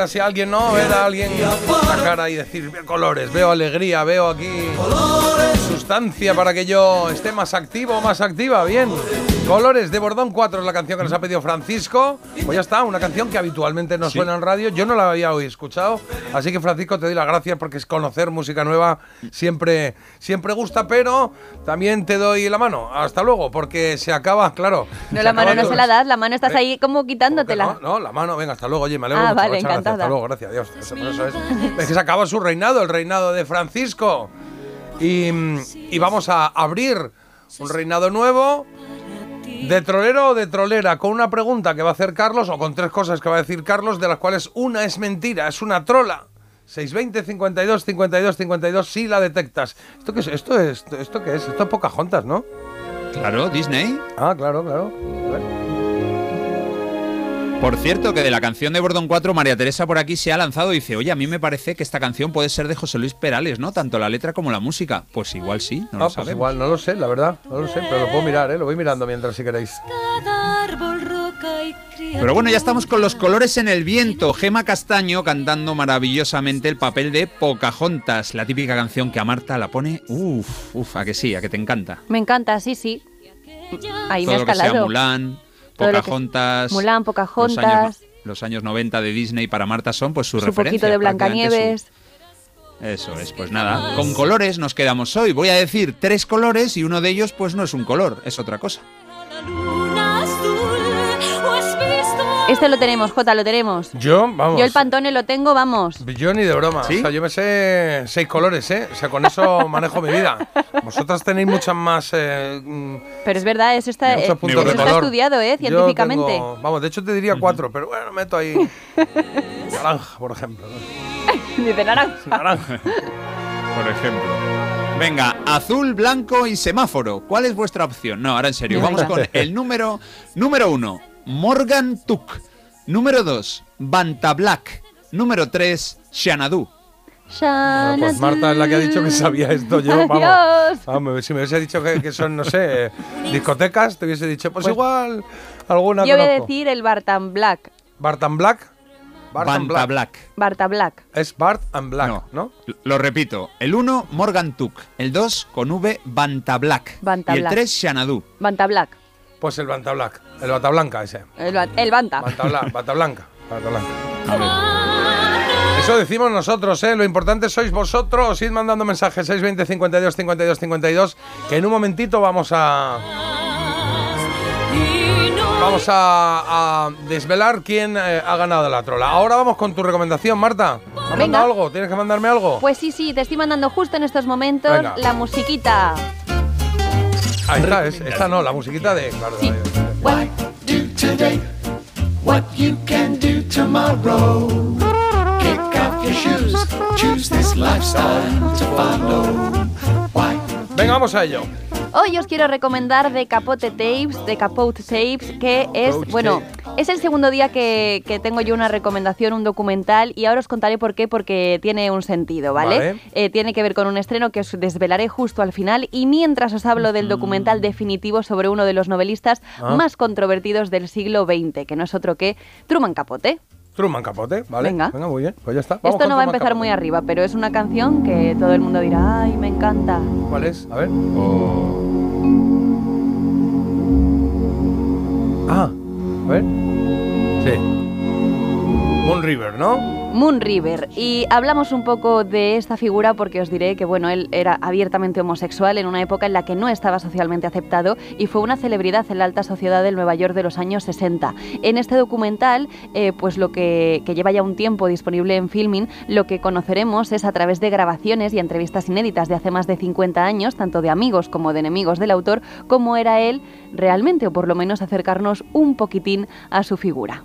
así a alguien, ¿no? Ver a alguien la cara y decir, veo colores, veo alegría, veo aquí sustancia para que yo esté más activo, más activa, bien. Colores de Bordón 4 es la canción que nos ha pedido Francisco. Pues ya está, una canción que habitualmente no Sí. suena en radio. Yo no la había hoy escuchado. Así que Francisco, te doy las gracias porque es conocer música nueva siempre, siempre gusta, pero también te doy la mano. Hasta luego, porque se acaba, claro. No, la mano no todo. se la das, la mano estás Eh, ahí como quitándotela. No, no, la mano, venga, hasta luego, oye, me alegro Ah, mucho, vale, muchas gracias, encantada. hasta luego, gracias a Dios. Eso, por eso es. Es que se acaba su reinado, el reinado de Francisco. Y, y vamos a abrir un reinado nuevo de trolero o de trolera, con una pregunta que va a hacer Carlos, o con tres cosas que va a decir Carlos, de las cuales una es mentira, es una trola. 620 52 52 52 si la detectas. ¿Esto qué es? ¿Esto es? ¿Esto qué es? Esto es Pocahontas, ¿no? Claro, Disney. Ah, claro, claro. A ver. Por cierto, que de la canción de Bordón 4, María Teresa por aquí se ha lanzado y dice, oye, a mí me parece que esta canción puede ser de José Luis Perales, ¿no? Tanto la letra como la música. Pues igual sí, no Ah, lo pues sabemos. igual, no lo sé, la verdad, no lo sé, pero lo puedo mirar, ¿eh? Lo voy mirando mientras si queréis. Pero bueno, ya estamos con los colores en el viento. Gema Castaño cantando maravillosamente el papel de Pocahontas, la típica canción que a Marta la pone, uff, uff, a que sí, a que te encanta. Me encanta, sí, sí. Ahí me Todo ha lo que sea escalado. Mulan, Pocahontas, Mulan, los Pocahontas, años, los años 90 de Disney para Marta son pues su su referencia. poquito de su- Blancanieves. Eso es, pues nada, con colores nos quedamos hoy. Voy a decir tres colores y uno de ellos pues no es un color, es otra cosa. Este lo tenemos, Jota, lo tenemos. Yo, vamos. Yo el pantone lo tengo, vamos. Yo ni de broma. O sea, yo me sé seis colores, ¿eh? O sea, con eso manejo mi vida. Vosotras tenéis muchas más. eh, mm, Pero es verdad, eso está, eh, eso está estudiado, ¿eh? Yo Científicamente. tengo- vamos, de hecho te diría cuatro, pero bueno, meto ahí. naranja, por ejemplo. Dice naranja. Naranja. Por ejemplo. Venga, azul, blanco y semáforo. ¿Cuál es vuestra opción? No, ahora en serio. Vamos con el número número uno, Morgan Tuk. Número dos, Banta Black. Número tres, Xanadu. Bueno, pues Marta es la que ha dicho que sabía esto. Yo, vamos, Adiós. vamos, si me hubiese dicho que, que son, no sé, discotecas, te hubiese dicho, pues, igual alguna Yo voy a conozco. decir el Bartan Black. Bartan Black. Bartan Banta Black. Barta Black. Es Bart and Black, ¿no? L- Lo repito. El uno, Morgan Tuk. El dos, con V, Banta Black. Banta y el Black. tres, Xanadu. Banta Black. Pues el Banta Black. El Bata Blanca ese. El, ba- el Banta. Bata, Bla- Bata Blanca. Bata Blanca. Eso decimos nosotros, ¿eh? Lo importante sois vosotros. Id mandando mensajes 620 52 52 52. Que en un momentito vamos a. Vamos a, a desvelar quién eh, ha ganado la trola. Ahora vamos con tu recomendación, Marta. ¿Me algo? ¿Tienes que mandarme algo? Pues sí, sí, te estoy mandando justo en estos momentos Venga. la musiquita. Ahí está, es- esta no, la musiquita de. Claro, de- What do today? What you can do tomorrow? Kick off your shoes, choose this lifestyle to follow. Why? Venga, vamos a ello. Hoy os quiero recomendar de Capote Tapes, de Capote Tapes, que es, bueno, es el segundo día que, que tengo yo una recomendación, un documental, y ahora os contaré por qué, porque tiene un sentido, ¿vale? Vale. Eh, tiene que ver con un estreno que os desvelaré justo al final, y mientras os hablo del documental definitivo sobre uno de los novelistas Ah. más controvertidos del siglo XX, que no es otro que Truman Capote. Truman Capote, ¿vale? Venga. muy bien. Pues ya está. Vamos Esto no va a empezar Capote. muy arriba, pero es una canción que todo el mundo dirá, ay, me encanta. ¿Cuál es? A ver. Ah, a ver. Sí. Moon River, ¿no? Moon River. Y hablamos un poco de esta figura porque os diré que bueno, él era abiertamente homosexual en una época en la que no estaba socialmente aceptado y fue una celebridad en la alta sociedad del Nueva York de los años 60. En este documental, eh, pues lo que, que lleva ya un tiempo disponible en Filming, lo que conoceremos es a través de grabaciones y entrevistas inéditas de hace más de 50 años, tanto de amigos como de enemigos del autor, cómo era él realmente, o por lo menos acercarnos un poquitín a su figura.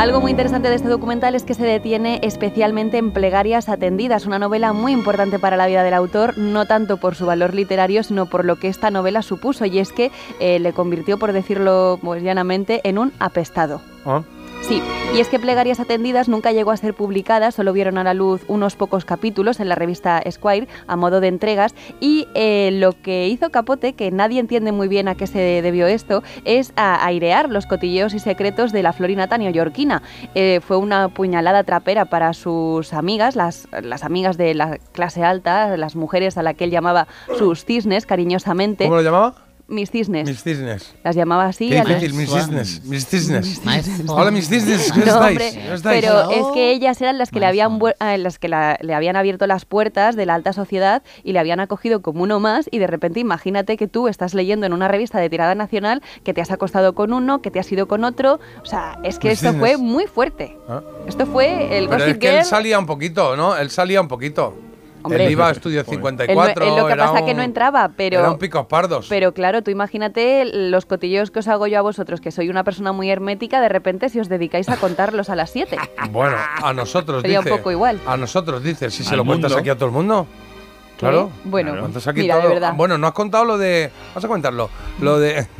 Algo muy interesante de este documental es que se detiene especialmente en Plegarias Atendidas, una novela muy importante para la vida del autor, no tanto por su valor literario, sino por lo que esta novela supuso, y es que eh, le convirtió, por decirlo pues, llanamente, en un apestado. Ah. Sí, y es que Plegarias Atendidas nunca llegó a ser publicada, solo vieron a la luz unos pocos capítulos en la revista Esquire a modo de entregas y eh, lo que hizo Capote, que nadie entiende muy bien a qué se debió esto, es a airear los cotilleos y secretos de la florinata neoyorquina. Eh, fue una puñalada trapera para sus amigas, las, las amigas de la clase alta, las mujeres a la que él llamaba sus cisnes cariñosamente. ¿Cómo lo llamaba? Mis cisnes. Mis cisnes. Las llamaba así. Qué a difícil, mis cisnes. Mis cisnes. Hola, mis cisnes. ¿Cómo No, estáis? hombre, ¿Cómo estáis? pero es que ellas eran las que le habían eh, las que la- le habían abierto las puertas de la alta sociedad y le habían acogido como uno más y de repente imagínate que tú estás leyendo en una revista de tirada nacional que te has acostado con uno, que te has ido con otro, o sea, es que Mis esto cisnes. fue muy fuerte. Ah. Esto fue el Pero es que él salía un poquito, ¿no? Él salía un poquito. Hombre. él iba a Estudio Él no- 54. él lo que pasa que no entraba, pero Era un picos pardos. Pero claro, tú imagínate los cotilleos que os hago yo a vosotros, que soy una persona muy hermética, de repente si os dedicáis a contarlos a las 7. Bueno, a nosotros Sería un poco igual. A nosotros dice, si se lo cuentas aquí a todo el mundo. Claro. Bueno, Cuentas aquí mira, de verdad. Bueno, no has contado lo de. Vamos a contarlo. Lo de.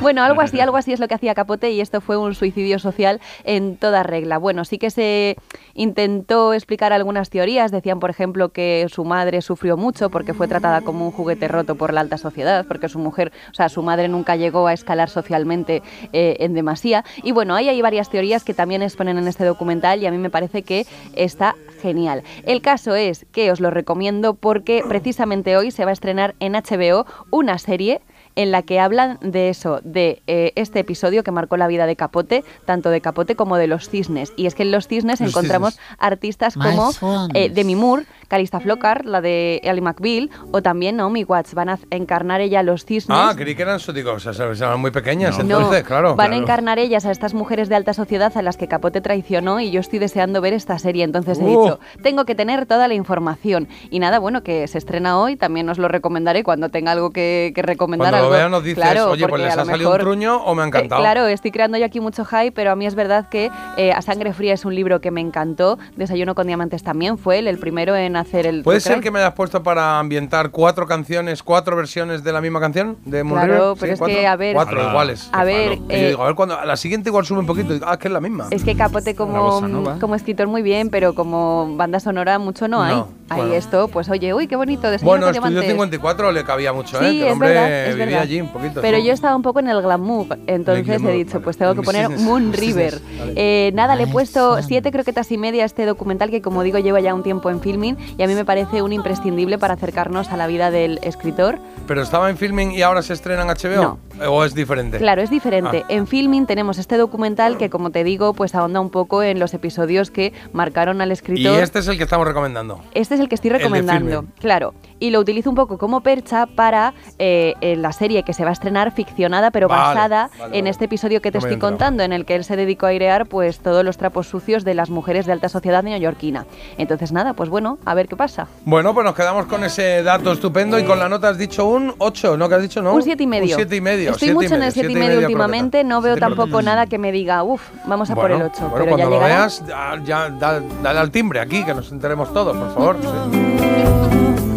Bueno, algo así, algo así es lo que hacía Capote y esto fue un suicidio social en toda regla. Bueno, sí que se intentó explicar algunas teorías. Decían, por ejemplo, que su madre sufrió mucho porque fue tratada como un juguete roto por la alta sociedad, porque su mujer, o sea, su madre nunca llegó a escalar socialmente eh, en demasía. Y bueno, ahí hay varias teorías que también exponen en este documental y a mí me parece que está genial. El caso es que os lo recomiendo porque precisamente hoy se va a estrenar en HBO una serie en la que hablan de eso, de eh, este episodio que marcó la vida de Capote, tanto de Capote como de los cisnes. Y es que en los cisnes Los encontramos cisnes. artistas como eh, Demi Moore, Calista Flockhart, la de Ellie McBeal, o también Naomi Watts. Van a encarnar ella a los cisnes. Ah, creí que eran digo, o sea, eran muy pequeñas, No, entonces, claro. van a encarnar ellas a estas mujeres de alta sociedad a las que Capote traicionó y yo estoy deseando ver esta serie. Entonces he Uh. dicho, tengo que tener toda la información. Y nada, bueno, que se estrena hoy, también os lo recomendaré cuando tenga algo que, que recomendar. Cuando lo algo- veas nos dices, Claro, oye, pues les ha lo salido un truño o me ha encantado. Eh, claro, estoy creando yo aquí mucho hype, pero a mí es verdad que eh, A Sangre Fría es un libro que me encantó. Desayuno con Diamantes también fue él, el primero en hacer el. ¿Puede ser que me hayas puesto para ambientar cuatro canciones, cuatro versiones de la misma canción? De Moon Claro, River? pero Sí, es cuatro. que, a ver- Cuatro Ala. iguales. A ver, Y yo eh, digo, a ver, cuando, a la siguiente igual sube un poquito. y digo, Ah, que es la misma. Es que Capote como, como escritor muy bien, pero como banda sonora mucho no hay. No, Ahí bueno. esto, pues oye, uy, qué bonito, Bueno, Estudio diamantes. 54 le cabía mucho, ¿eh? Sí, Que el es hombre verdad, es vivía verdad. allí un poquito. Pero sí. yo estaba un poco en el glamour, entonces glamour, he dicho, pues tengo que poner Moon River. vale. Eh, nada, le he puesto siete croquetas y media a este documental que, como digo, lleva ya un tiempo en filming y a mí me parece un imprescindible para acercarnos a la vida del escritor. ¿Pero estaba en filming y ahora se estrena en HBO? ¿O es diferente? Claro, es diferente. Ah. En filming tenemos este documental que, como te digo, pues ahonda un poco en los episodios que marcaron al Y escritor. este es el que estamos recomendando. Este es el que estoy recomendando, claro. Y lo utilizo un poco como percha para eh, en la serie que se va a estrenar ficcionada, pero Vale, basada vale, en vale. este episodio que te No estoy contando, en el que él se dedicó a airear pues todos los trapos sucios de las mujeres de alta sociedad neoyorquina. Entonces nada, pues bueno, a ver qué pasa. Bueno, pues nos quedamos con ese dato estupendo y con la nota has dicho un 8, ¿no? ¿Qué has dicho? ¿No? Un siete y medio. Un 7 y medio. Estoy siete mucho en el siete 7 y medio últimamente, no veo tampoco nada que me diga, uff, vamos a por el 8. Bueno, pero ya cuando lo llegará. veas, ya, ya da- dale al timbre aquí, que nos enteremos todos, por favor. sí.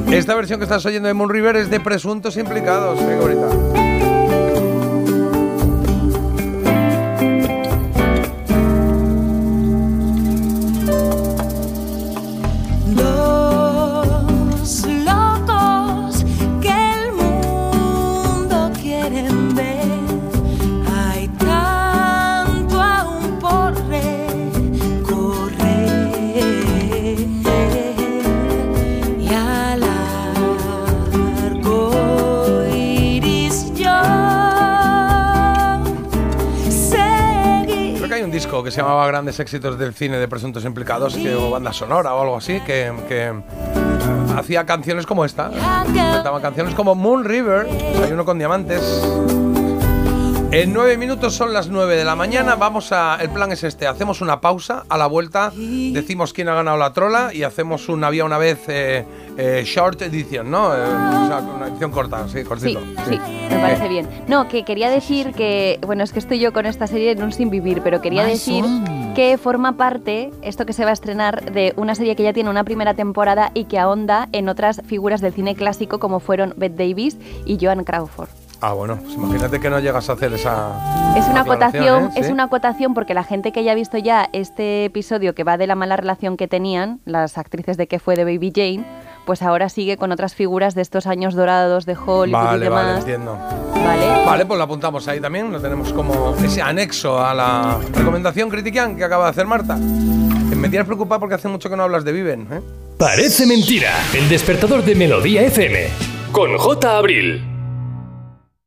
Esta versión que estás oyendo de Moon River es de presuntos implicados, ¿eh? Disco que se llamaba Grandes éxitos del cine de presuntos implicados, que, o banda sonora o algo así, que, que, hacía canciones como esta. Cantaba canciones como Moon River, Desayuno con Diamantes. En nueve minutos son las nueve de la mañana. Vamos a. El plan es este: hacemos una pausa. A la vuelta decimos quién ha ganado la trola y hacemos un había una vez eh, eh, short edition, ¿no? Eh, o sea, una edición corta, sí, Sí, cortito. sí, me parece bien. No, que quería decir que, bueno, es que estoy yo con esta serie en un sin vivir, pero quería decir que forma parte, esto que se va a estrenar, de una serie que ya tiene una primera temporada y que ahonda en otras figuras del cine clásico como fueron Bette Davis y Joan Crawford. Ah, bueno, pues imagínate que no llegas a hacer esa. Es una acotación, ¿eh? es Sí. una acotación porque la gente que ya ha visto ya este episodio que va de la mala relación que tenían las actrices de que fue de Baby Jane, pues ahora sigue con otras figuras de estos años dorados de Hollywood y Vale, demás. vale, entiendo. Vale. Vale, pues lo apuntamos ahí también. Lo tenemos como ese anexo a la recomendación Critican que acaba de hacer Marta. Me tienes preocupado porque hace mucho que no hablas de Viven, ¿eh? Parece mentira. El despertador de Melodía FM. Con J. Abril.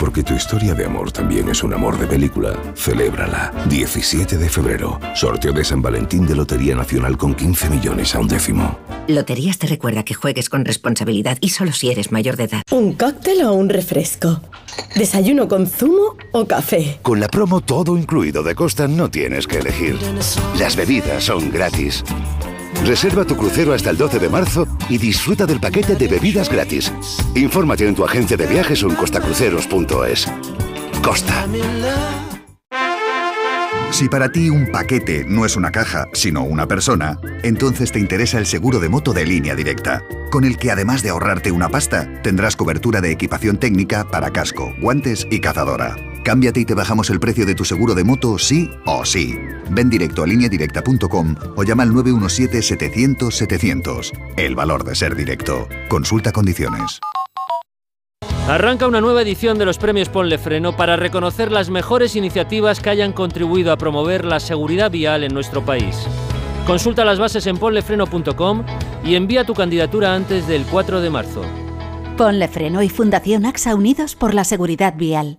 Porque tu historia de amor también es un amor de película. Celébrala. 17 de febrero. Sorteo de San Valentín de Lotería Nacional con 15 millones a un décimo. Loterías te recuerda que juegues con responsabilidad y solo si eres mayor de edad. ¿Un cóctel o un refresco? ¿Desayuno con zumo o café? Con la promo todo incluido de Costa no tienes que elegir. Las bebidas son gratis. Reserva tu crucero hasta el 12 de marzo y disfruta del paquete de bebidas gratis. Infórmate en tu agencia de viajes o en costacruceros.es. Costa. Si para ti un paquete no es una caja, sino una persona, entonces te interesa el seguro de moto de línea directa, con el que además de ahorrarte una pasta, tendrás cobertura de equipación técnica para casco, guantes y cazadora. Cámbiate y te bajamos el precio de tu seguro de moto sí o sí. Ven directo a lineadirecta.com o llama al 917-700-700. El valor de ser directo. Consulta condiciones. Arranca una nueva edición de los premios Ponle Freno para reconocer las mejores iniciativas que hayan contribuido a promover la seguridad vial en nuestro país. Consulta las bases en ponlefreno.com y envía tu candidatura antes del 4 de marzo. Ponle Freno y Fundación AXA Unidos por la Seguridad Vial.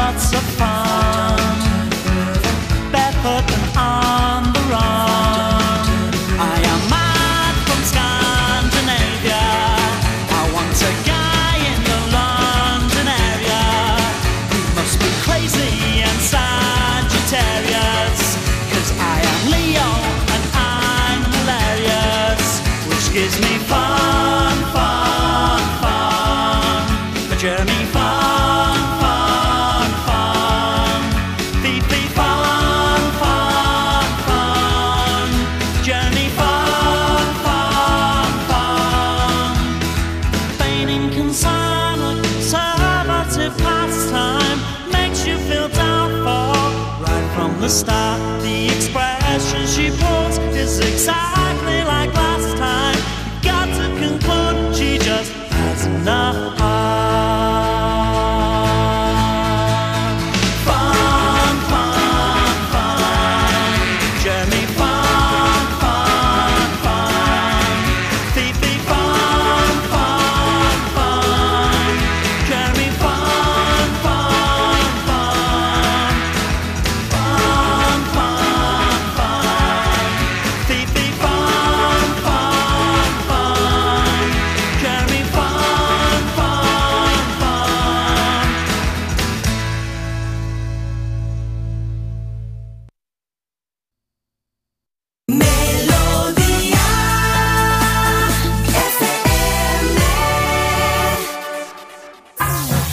Lots of fun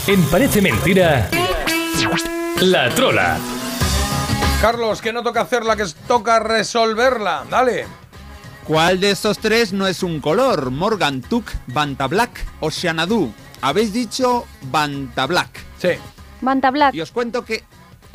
En Parece Mentira. La Trola. Carlos, que no toca hacerla, que toca resolverla. Dale. ¿Cuál de estos tres no es un color? Morgan Tuk, Banta Black o Xanadu. Habéis dicho Banta Black. Sí. Manta Black. Y os cuento que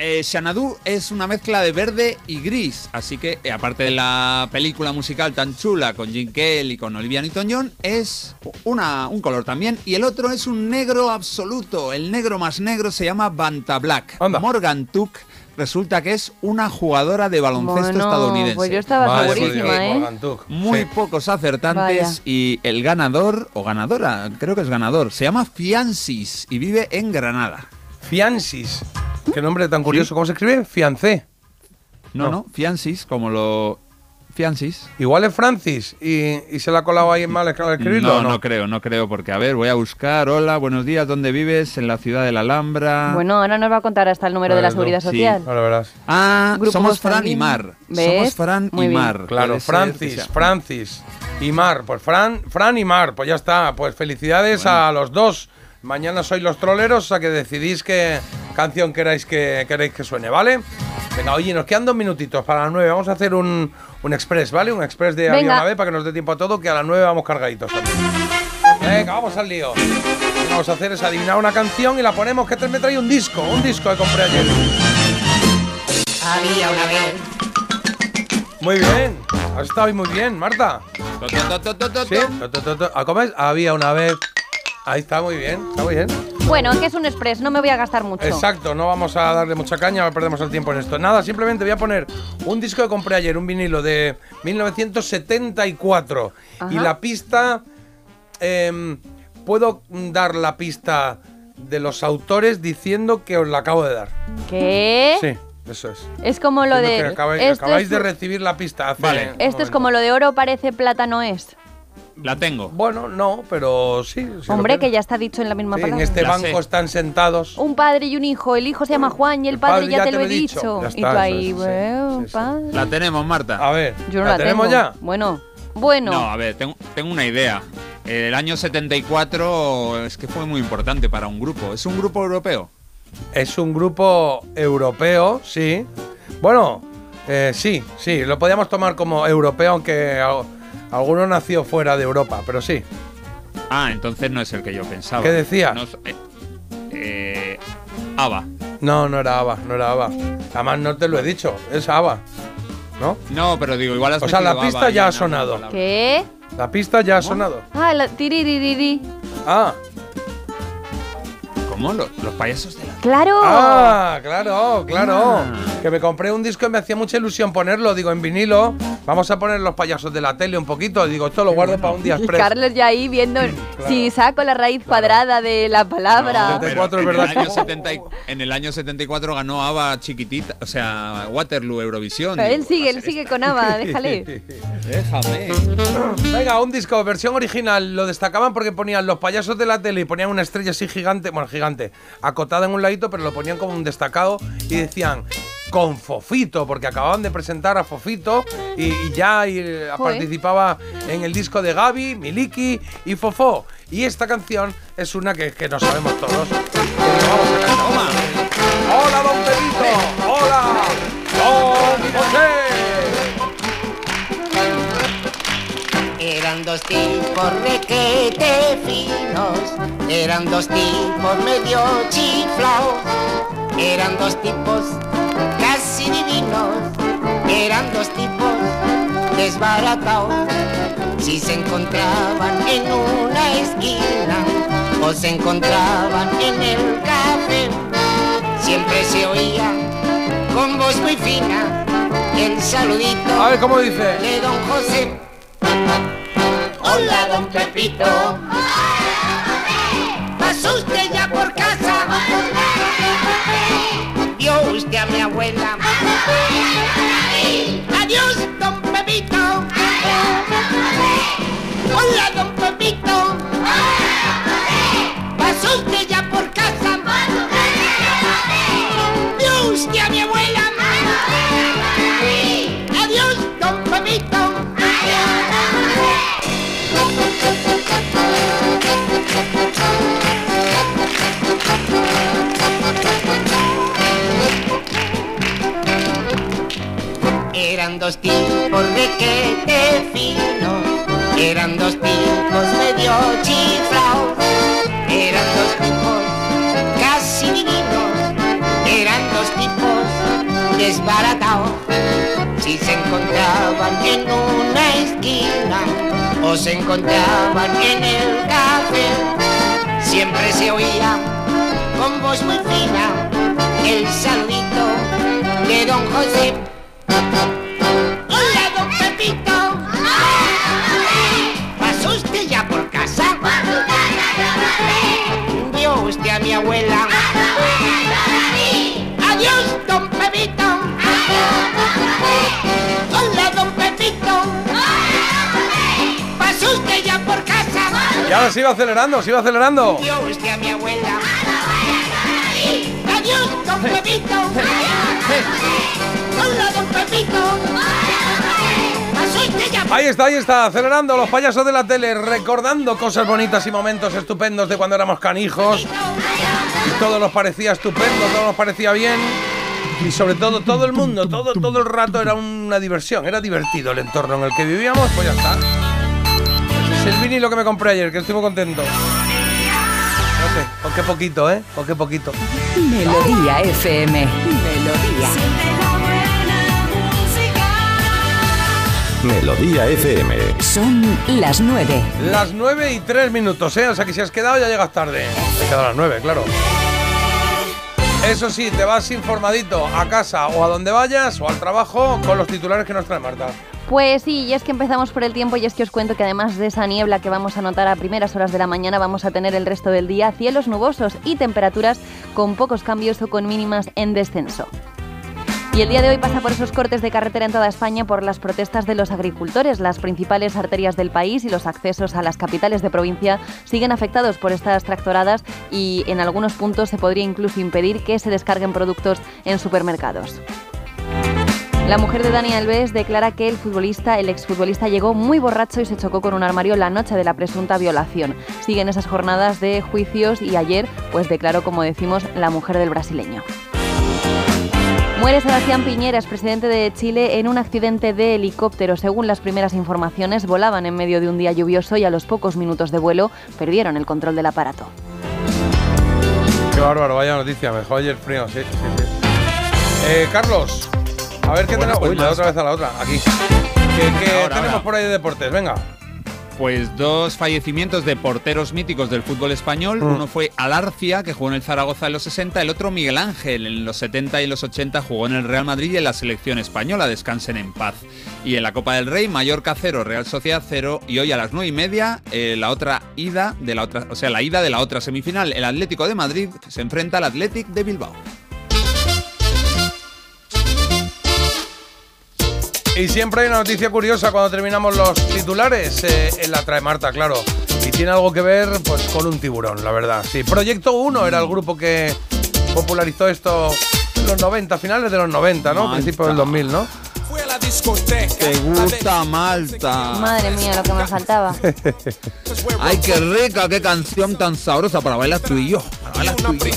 eh, Xanadu es una mezcla de verde y gris, así que eh, aparte de la película musical tan chula con Jim Kelly y con Olivia Newton-John, es una, un color también. Y el otro es un negro absoluto. El negro más negro se llama Banta Black. Morgan Tuk resulta que es una jugadora de baloncesto Bueno, estadounidense. pues yo estaba segurísima, Dios, ¿eh? Muy Sí. pocos acertantes Vaya. y el ganador o ganadora, creo que es ganador, se llama Fiancis y vive en Granada. Fiancis. Qué nombre tan curioso. ¿Cómo se escribe? Fiancé. No, no, Fiancis, como lo... Fiancis. Igual es Francis y, y se la ha colado ahí mal al escribirlo. No, ¿o no, no? creo, no creo, porque a ver, voy a buscar. Hola, buenos días, ¿dónde vives? En la ciudad de la Alhambra. Bueno, ahora nos va a contar hasta el número de la seguridad sí. social. Ahora verás. Ah, Grupo somos Fran y. Mar. ¿Ves? Somos Fran Muy y bien. Mar. Claro, Francis, Francis y Mar. Pues Fran, Fran y Mar, pues ya está. Pues felicidades a los dos. Mañana sois los troleros, o sea que decidís qué canción queráis que, queréis que suene, ¿vale? Venga, oye, nos quedan dos minutitos para las nueve. Vamos a hacer un, un express, ¿vale? Un express de avión a vez para que nos dé tiempo a todo, que a las nueve vamos cargaditos también. Venga, vamos al lío. Lo que vamos a hacer es adivinar una canción y la ponemos, que te me trae un disco, un disco que compré ayer. Había una vez. Muy bien, has estado muy bien, Marta. ¿Sí? ¿A comer? Había una vez. Ahí está, muy bien, está muy bien. Bueno, que es un express, no me voy a gastar mucho. Exacto, no vamos a darle mucha caña, perdemos el tiempo en esto. Nada, simplemente voy a poner un disco que compré ayer, un vinilo de 1974. Y la pista. em, Puedo dar la pista de los autores diciendo que os la acabo de dar. ¿Qué? Sí, eso es. Es como lo de. que acabáis, esto acabáis es- de recibir la pista hace Vale. Esto es como lo de oro parece plátano es. La tengo. Bueno, no, pero sí. Hombre, que ya está dicho en la misma Sí, en palabra. este La banco sé. están sentados. Un padre y un hijo. El hijo se llama Juan y el, padre, ya, te lo he dicho. Ya y está, tú ahí, bueno, padre. La tenemos, Marta. A ver, Yo no la, tenemos tengo. ya? Bueno, bueno. No, a ver, tengo, tengo una idea. El año 74 es que fue muy importante para un grupo. ¿Es un grupo europeo? Es un grupo europeo, sí. Bueno, eh, sí, sí, lo podíamos tomar como europeo, aunque alguno nació fuera de Europa, pero sí. Ah, entonces no es el que yo pensaba. ¿Qué decías? No eh, eh, ABBA. No, no era ABBA, no era ABBA. Además, no te lo he dicho, es ABBA. ¿No? No, pero digo, igual has O sea, la pista ABBA ya ha sonado. ¿Qué? La pista ya ha sonado. Ah, la tiriririri. Ah, ¿Cómo? Los, los payasos de la... ¡Claro! ah, claro, claro. Ah. Que me compré un disco y me hacía mucha ilusión ponerlo, digo, en vinilo. Vamos a poner los payasos de la tele un poquito. Digo, esto lo guardo para un día Y express. Carlos ya ahí viendo si saco la raíz cuadrada de la palabra. No, pero 74 es en, verdad el año 70 y- en el año 74 ganó ABBA chiquitita, o sea, Waterloo Eurovisión. Pero él sigue, él sigue con Ava, déjale. Déjame. Venga, un disco, versión original. Lo destacaban porque ponían los payasos de la tele y ponían una estrella así gigante, bueno, gigante, acotada en un ladito, pero lo ponían como un destacado y decían con Fofito, porque acababan de presentar a Fofito y, y ya y, eh, participaba en el disco de Gaby, Miliki y Fofó. Y esta canción es una que, que no sabemos todos. Vamos a. ¡Hola, don Pepito! ¡Hola, don José! Eran dos tipos requete finos, eran dos tipos medio chiflaos, eran dos tipos casi divinos, eran dos tipos desbaratados. Si se encontraban en una esquina o se encontraban en el café, siempre se oía con voz muy fina el saludito A ver cómo dice. de don José. Hola, don Pepito. ¿Pasó usted ya por casa? ¿Vio usted a mi abuela? Adiós, don Pepito. Hola, don Eran dos tipos requete fino. Eran dos tipos medio chiflados, eran dos tipos casi divinos, eran dos tipos desbaratados. Si se encontraban en una esquina o se encontraban en el café, siempre se oía con voz muy fina el saludito de don José. Mi abuela? Adiós, don Pepito. Hola, don Pepito. ¿Pasó usted ya por casa? Y ahora se iba acelerando, se iba acelerando. ¿Vio usted a mi abuela? Adiós, don Pepito. Hola, don Pepito. Ahí está, ahí está, acelerando los payasos de la tele, recordando cosas bonitas y momentos estupendos de cuando éramos canijos. Todo nos parecía estupendo, todo nos parecía bien. Y sobre todo, todo el mundo, todo, todo el rato era una diversión, era divertido el entorno en el que vivíamos, pues ya está. Es el vinilo que me compré ayer, que estoy muy contento. No sé, qué poquito, ¿eh? Con qué poquito. Melodía FM. Melodía. Melodía FM. Son las 9. Las 9 y 3 minutos, ¿eh? O sea que si has quedado ya llegas tarde. Te quedan las 9, claro. Eso sí, te vas informadito a casa o a donde vayas o al trabajo con los titulares que nos trae Marta. Pues sí, y es que empezamos por el tiempo y es que os cuento que además de esa niebla que vamos a notar a primeras horas de la mañana, vamos a tener el resto del día cielos nubosos y temperaturas con pocos cambios o con mínimas en descenso. Y el día de hoy pasa por esos cortes de carretera en toda España por las protestas de los agricultores. Las principales arterias del país y los accesos a las capitales de provincia siguen afectados por estas tractoradas y en algunos puntos se podría incluso impedir que se descarguen productos en supermercados. La mujer de Dani Alves declara que el futbolista, el exfutbolista, llegó muy borracho y se chocó con un armario la noche de la presunta violación. Siguen esas jornadas de juicios y ayer, pues declaró, como decimos, la mujer del brasileño. Muere Sebastián Piñeras, presidente de Chile, en un accidente de helicóptero. Según las primeras informaciones, volaban en medio de un día lluvioso y a los pocos minutos de vuelo perdieron el control del aparato. Qué bárbaro, vaya noticia, mejor ayer frío, sí, sí, sí. Eh, Carlos, a ver qué Bueno, tenemos. Uy, otra vez a la otra, aquí. ¿Qué, qué Ahora, tenemos ahora. por ahí de deportes? Venga. Pues dos fallecimientos de porteros míticos del fútbol español. Mm. Uno fue Alarcia, que jugó en el Zaragoza en los 60. El otro Miguel Ángel, en los 70 y los 80 jugó en el Real Madrid y en la selección española. Descansen en paz. Y en la Copa del Rey, Mallorca 0, Real Sociedad 0. Y hoy a las 9 y media, eh, la otra ida de la otra, o sea, la ida de la otra semifinal. El Atlético de Madrid se enfrenta al Athletic de Bilbao. Y siempre hay una noticia curiosa cuando terminamos los titulares. Eh, eh, la trae Marta, claro. Y tiene algo que ver pues, con un tiburón, la verdad. Sí, Proyecto 1 era el grupo que popularizó esto en los 90, finales de los 90, ¿no? Principios del 2000, ¿no? ¿Te gusta Malta? Madre mía, lo que me faltaba. Ay, qué rica, qué canción tan sabrosa para bailar tú y yo. Para bailar tú y yo.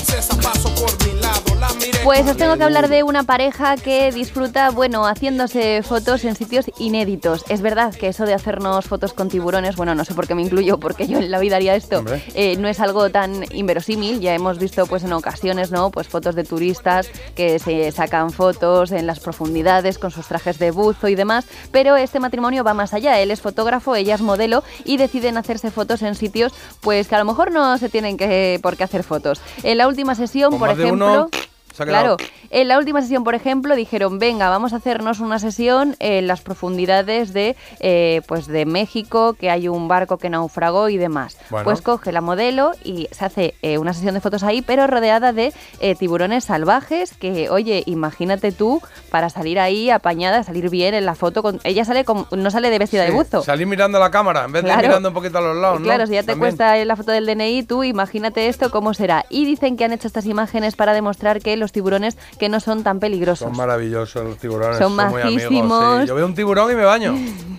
Pues os tengo que hablar de una pareja que disfruta, bueno, haciéndose fotos en sitios inéditos. Es verdad que eso de hacernos fotos con tiburones, bueno, no sé por qué me incluyo, porque yo en la vida haría esto, eh, no es algo tan inverosímil. Ya hemos visto, pues en ocasiones, ¿no? Pues fotos de turistas que se sacan fotos en las profundidades con sus trajes de buzo y demás, pero este matrimonio va más allá. Él es fotógrafo, ella es modelo y deciden hacerse fotos en sitios, pues que a lo mejor no se tienen que por qué hacer fotos. En la última sesión, por ejemplo, claro, en la última sesión, por ejemplo, dijeron, venga, vamos a hacernos una sesión en las profundidades de, eh, pues de México, que hay un barco que naufragó y demás. Bueno. Pues coge la modelo y se hace eh, una sesión de fotos ahí, pero rodeada de eh, tiburones salvajes, que, oye, imagínate tú, para salir ahí apañada, salir bien en la foto, con... ella sale con... no sale de vestida de buzo. Salir mirando la cámara en vez de mirando un poquito a los lados, ¿no? Claro, si ya te También. cuesta la foto del DNI, tú imagínate esto cómo será. Y dicen que han hecho estas imágenes para demostrar que los los tiburones que no son tan peligrosos. Son maravillosos los tiburones. Son muy amigos, majísimos. sí. Yo veo un tiburón y me baño.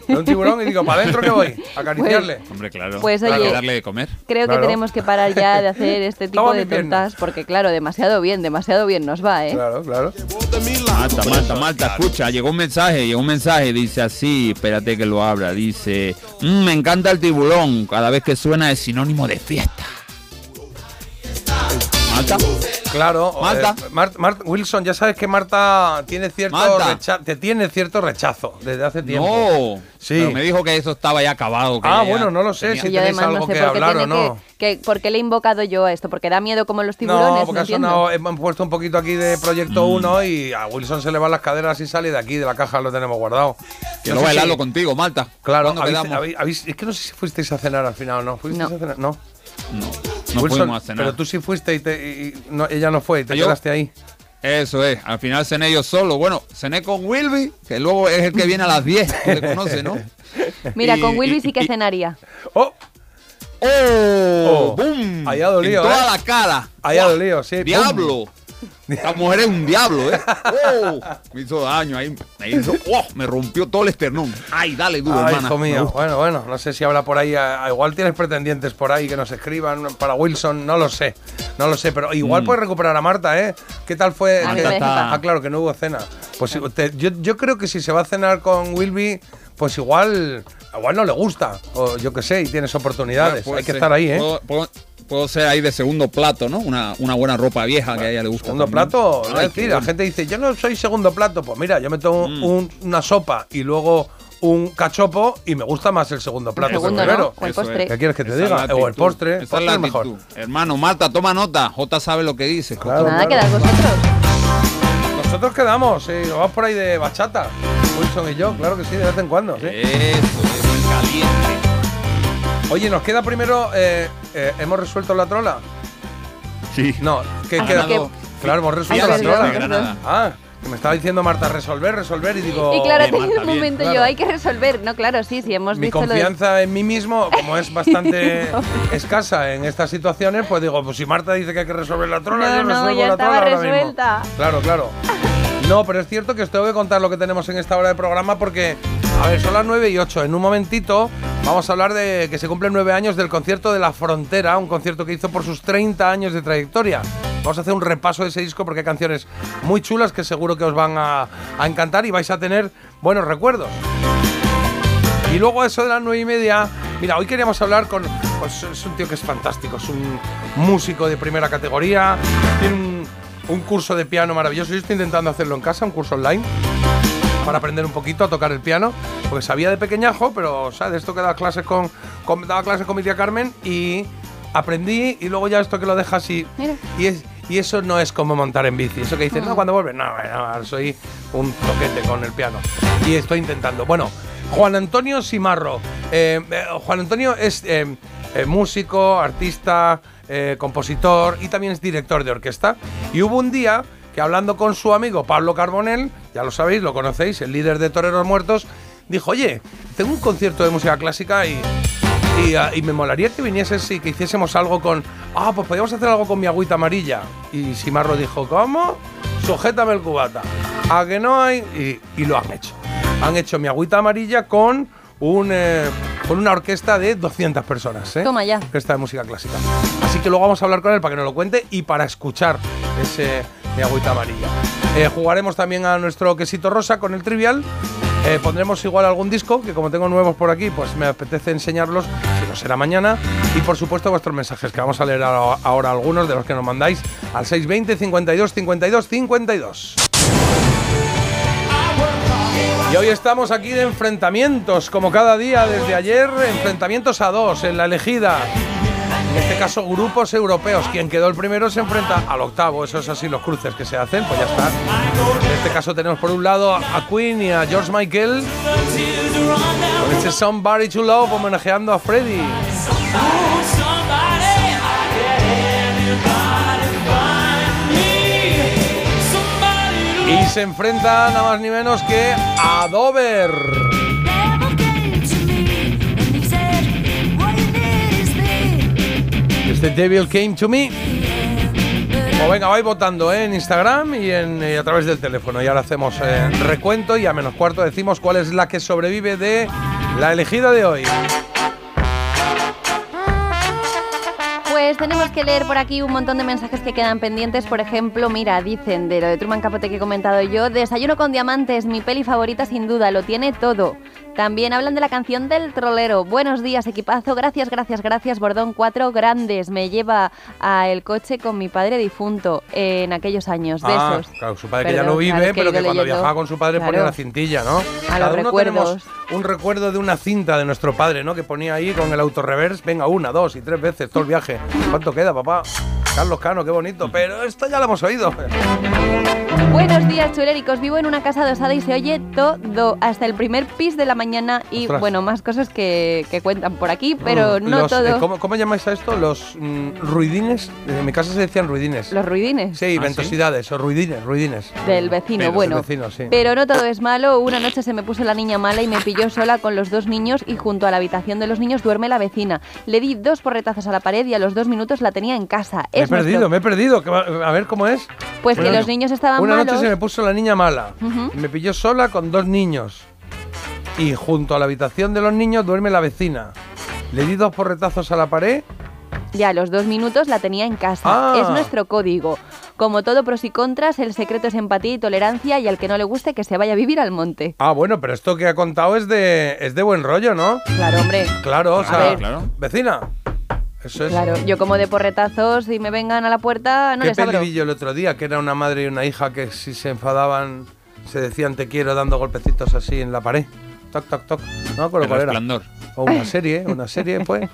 Veo un tiburón y digo, ¿para adentro que voy? A acariciarle. Hombre, claro. Pues, Hay que oye, darle de comer. Creo Claro. que tenemos que parar ya de hacer este tipo Toma de tontas porque, claro, demasiado bien, demasiado bien nos va, ¿eh? Claro, claro. Marta, Marta, Marta, escucha, llegó un mensaje, llegó un mensaje, dice así, espérate que lo abra, dice, "Mm, me encanta el tiburón, cada vez que suena es sinónimo de fiesta. Marta, Claro. Marta. eh, Mar- Mar- Wilson, ya sabes que Marta tiene cierto Marta. recha- te tiene cierto rechazo desde hace tiempo. no, Sí. pero me dijo que eso estaba ya acabado. que Ah, ya bueno, no lo sé tenía- si tenéis además algo no sé que por qué hablar o no. que, que- ¿Por qué le he invocado yo a esto? ¿Porque da miedo como los tiburones? No, No, porque entiendo. sonado, hemos puesto un poquito aquí de Proyecto Mm. 1 y a Wilson se le van las caderas y sale de aquí, de la caja lo tenemos guardado. Quiero No bailarlo si- contigo, Marta. Claro, ¿Cuándo habéis- habéis- habéis- es que no sé si fuisteis a cenar al final o no. ¿Fuisteis No. a cenar? No. No, no Wilson, fuimos a cenar. Pero tú sí fuiste y, te- y- y no, ella no fue y te Yo- quedaste ahí. Eso es, al final cené yo solo. Bueno, cené con Wilby, que luego es el que viene a las 10, tú le conoces, ¿no? Mira, Y- con Wilby y- sí que y- cenaría. ¡Oh! ¡Oh! Oh, ¡Bum! ahí ha dolido, En toda ¿eh? la cara. ¡Guau! dolido, sí. ¡Diablo! Esta mujer es un diablo, ¿eh? ¡Oh! Me hizo daño ahí. Me hizo. ¡Oh! Me rompió todo el esternón. ¡Ay, dale duro, Ay, hermana! hijo mío. Bueno, bueno, no sé si habla por ahí. igual tienes pretendientes por ahí que nos escriban para Wilson, no lo sé. No lo sé, pero igual Mm. puedes recuperar a Marta, ¿eh? ¿Qué tal fue? Que- ah, claro, que no hubo cena. Pues te- yo, yo creo que si se va a cenar con Wilby, pues igual, igual no le gusta. O yo qué sé, y tienes oportunidades. Hay que estar ahí, ¿eh? Puedo, puedo- puedo ser ahí de segundo plato, ¿no? Una, una buena ropa vieja que a ella le gusta. Segundo también. plato, Ay, es decir, la gente dice, yo no soy segundo plato. Pues mira, yo me tomo Mm. un- una sopa y luego un cachopo y me gusta más el segundo plato que el primero. O el es. ¿Qué quieres que te Esa es diga? la O el postre. Esa es postre la es mejor. Hermano, Marta, toma nota. Jota sabe lo que dice. Claro, Nada, claro. quedad vosotros. Nosotros quedamos, eh, nos vamos por ahí de bachata. Wilson y yo, claro que sí, de vez en cuando. ¿sí? Eso, eso, caliente. Oye, nos queda primero. eh, eh, ¿Hemos resuelto la trola? Sí. No, ¿qué queda? ganado Claro, hemos resuelto la trola. Ah, que me estaba diciendo Marta, resolver, resolver, y digo. Y claro, Marta, un bien, momento claro. yo, hay que resolver. No, claro, sí, sí, hemos mi visto lo de... confianza en mí mismo, como es bastante escasa en estas situaciones, pues digo, pues si Marta dice que hay que resolver la trola, No, yo no, resuelvo ya la estaba trola ahora mismo. resuelta. Claro, claro. No, pero es cierto que os tengo que contar lo que tenemos en esta hora de programa porque, a ver, son las 9 y 8. En un momentito vamos a hablar de que se cumplen 9 años del concierto de La Frontera, un concierto que hizo por sus 30 años de trayectoria. Vamos a hacer un repaso de ese disco porque hay canciones muy chulas que seguro que os van a, encantar y vais a tener buenos recuerdos. Y luego eso de las nueve y media, mira, hoy queríamos hablar con, pues, es un tío que es fantástico, es un músico de primera categoría, un curso de piano maravilloso, yo estoy intentando hacerlo en casa, un curso online, para aprender un poquito a tocar el piano, porque sabía de pequeñajo, pero ¿sabes? De esto que daba clases con, con- daba clases con mi tía Carmen y aprendí y luego ya esto que lo dejas y, Mira. y es y eso no es como montar en bici. Eso que dicen, no, cuando vuelves, no, no, soy un toquete con el piano. Y estoy intentando. Bueno, Juan Antonio Simarro. Eh, eh, Juan Antonio es eh, músico, artista, eh, compositor y también es director de orquesta. Y hubo un día que hablando con su amigo Pablo Carbonell, ya lo sabéis, lo conocéis, el líder de Toreros Muertos, dijo, oye, tengo un concierto de música clásica y, y, ah, y me molaría que vinieses y que hiciésemos algo con... Ah, pues podríamos hacer algo con mi agüita amarilla. Y Simarro dijo, ¿cómo? Sujétame el cubata. ¿A que no hay? Y, y lo han hecho. Han hecho mi agüita amarilla con, un, eh, con una orquesta de 200 personas. ¿eh? Toma ya. Orquesta de música clásica. Así que luego vamos a hablar con él para que nos lo cuente y para escuchar ese mi agüita amarilla. Eh, jugaremos también a nuestro quesito rosa con el trivial. Eh, pondremos igual algún disco, que como tengo nuevos por aquí, pues me apetece enseñarlos, si no será mañana. Y por supuesto vuestros mensajes, que vamos a leer ahora, ahora algunos de los que nos mandáis al 620 52 52 52. Hoy estamos aquí de enfrentamientos, como cada día desde ayer, enfrentamientos a dos en la elegida. En este caso, grupos europeos. Quien quedó el primero se enfrenta al octavo. Eso es así, los cruces que se hacen, pues ya está. En este caso tenemos por un lado a Queen y a George Michael. Con este Somebody to Love homenajeando a Freddie. Y se enfrenta nada más ni menos que a Dover. Este Devil Came to Me. Venga, vais votando ¿eh? en Instagram y, en, y a través del teléfono. Y ahora hacemos eh, recuento y a menos cuarto decimos cuál es la que sobrevive de la elegida de hoy. Pues tenemos que leer por aquí un montón de mensajes que quedan pendientes. Por ejemplo, mira, dicen de lo de Truman Capote que he comentado yo, Desayuno con diamantes, mi peli favorita sin duda, lo tiene todo. También hablan de la canción del trolero. Buenos días, equipazo. Gracias, gracias, gracias. Bordón 4 grandes. Me lleva a el coche con mi padre difunto en aquellos años. Ah, Besos. claro, su padre que ya no vive, claro, es que pero que cuando leyendo. viajaba con su padre ponía la cintilla, ¿no? A Cada los uno recuerdos. tenemos un recuerdo de una cinta de nuestro padre, ¿no? Que ponía ahí con el autorreverse, venga, una, dos y tres veces todo el viaje. ¿Cuánto queda, papá? Carlos Cano, qué bonito. Pero esto ya lo hemos oído. Buenos días, chuléricos. Vivo en una casa adosada y se oye todo, hasta el primer pis de la mañana y, Ostras. bueno, más cosas que, que cuentan por aquí, pero Mm, no los, todo. eh, ¿cómo, cómo llamáis a esto? Los mm, ruidines. En mi casa se decían ruidines. Los ruidines. Sí, ¿Ah, ventosidades o ruidines, ruidines. Del vecino, Pero, bueno. del vecino, sí. Pero no todo es malo. Una noche se me puso la niña mala y me pilló sola con los dos niños y junto a la habitación de los niños duerme la vecina. Le di dos porretazos a la pared y a los dos minutos la tenía en casa. He perdido, me he perdido. que A ver cómo es. Pues que Una- los niños estaban Una malos. noche se me puso la niña mala. Ujú. Me pilló sola con dos niños. Y junto a la habitación de los niños duerme la vecina. Le di dos porretazos a la pared. Y a los dos minutos la tenía en casa. Ah. Es nuestro código. Como todo pros y contras, el secreto es empatía y tolerancia y al que no le guste que se vaya a vivir al monte. Ah, bueno, pero esto que ha contado es de, es de buen rollo, ¿no? Claro, hombre. Claro, o A sea, ver. vecina. Eso es. Claro, yo como de porretazos y me vengan a la puerta, no ¿Qué les abro. peli vi yo el otro día? Que era una madre y una hija que si se enfadaban se decían te quiero dando golpecitos así en la pared. Toc, toc, toc. No me acuerdo El cuál era. Resplandor. O una serie, una serie, pues.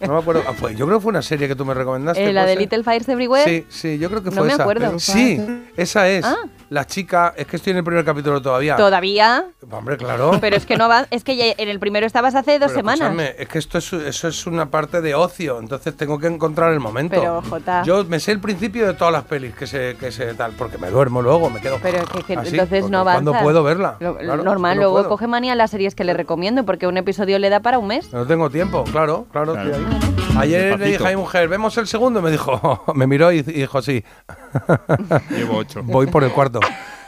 No me acuerdo. Ah, fue- yo creo que fue una serie que tú me recomendaste. Eh, la ¿puede de ser? Little Fires Everywhere. Sí, sí, yo creo que No fue me esa. acuerdo. Sí, esa es. Ah. La chica, es que estoy en el primer capítulo todavía. Todavía. Hombre, claro. Pero es que no va. Es que ya en el primero estabas hace dos Pero semanas. escúchame, es que esto es, eso es una parte de ocio, entonces tengo que encontrar el momento. Pero, Jota. Yo me sé el principio de todas las pelis que se, que se tal, porque me duermo luego, me quedo. Pero que, que así, entonces no avanzas. ¿Cuándo puedo verla? Lo- Claro, normal, no luego puedo. coge manía las series que le recomiendo porque un episodio le da para un mes. No tengo tiempo, claro, claro. Claro. estoy ahí. Ayer le dije a mi mujer, ¿vemos el segundo? Me dijo, me miró y y dijo, sí. Llevo ocho. Voy por el cuarto.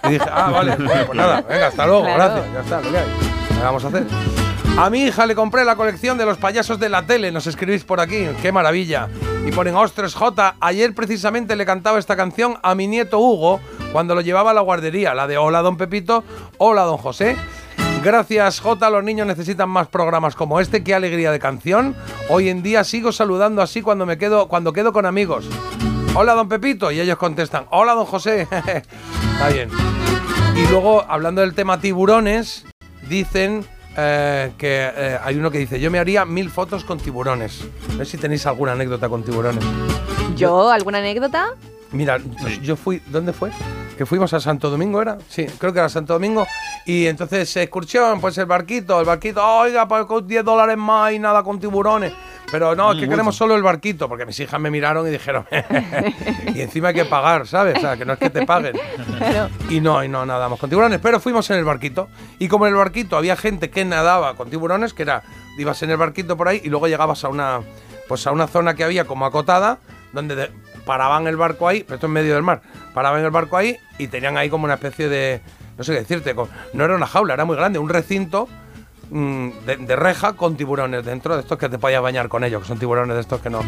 Y dije, ah, vale, bueno, pues nada, venga, hasta luego, Claro. gracias, ya está, lo que hay. ¿Qué vamos a hacer? A mi hija le compré la colección de los payasos de la tele, nos escribís por aquí, qué maravilla. Y ponen, ostres, J, ayer precisamente le cantaba esta canción a mi nieto Hugo cuando lo llevaba a la guardería, la de Hola Don Pepito, Hola Don José. Gracias, J. Los niños necesitan más programas como este. Qué alegría de canción. Hoy en día sigo saludando así cuando me quedo, cuando quedo con amigos. Hola, don Pepito. Y ellos contestan, hola, don José. Está bien. Y luego, hablando del tema tiburones, dicen eh, que eh, hay uno que dice, yo me haría mil fotos con tiburones. No sé si tenéis alguna anécdota con tiburones. ¿Yo? ¿Alguna anécdota? Mira, yo fui, ¿dónde fue? Que fuimos a Santo Domingo, ¿era? Sí, creo que era Santo Domingo. Y entonces, excursión, pues el barquito, el barquito, oiga, pues con 10 dólares más y nada con tiburones. Pero no, es que Mucho. queremos solo el barquito, porque mis hijas me miraron y dijeron, y encima hay que pagar, ¿sabes? O sea, que no es que te paguen. Y no, y no nadamos con tiburones, pero fuimos en el barquito. Y como en el barquito había gente que nadaba con tiburones, que era, ibas en el barquito por ahí y luego llegabas a una, pues a una zona que había como acotada, donde de- paraban el barco ahí, pero esto en medio del mar, paraban el barco ahí y tenían ahí como una especie de, no sé qué decirte, co- no era una jaula, era muy grande, un recinto mm, de, de reja con tiburones dentro, de estos que te podías bañar con ellos, que son tiburones de estos que no.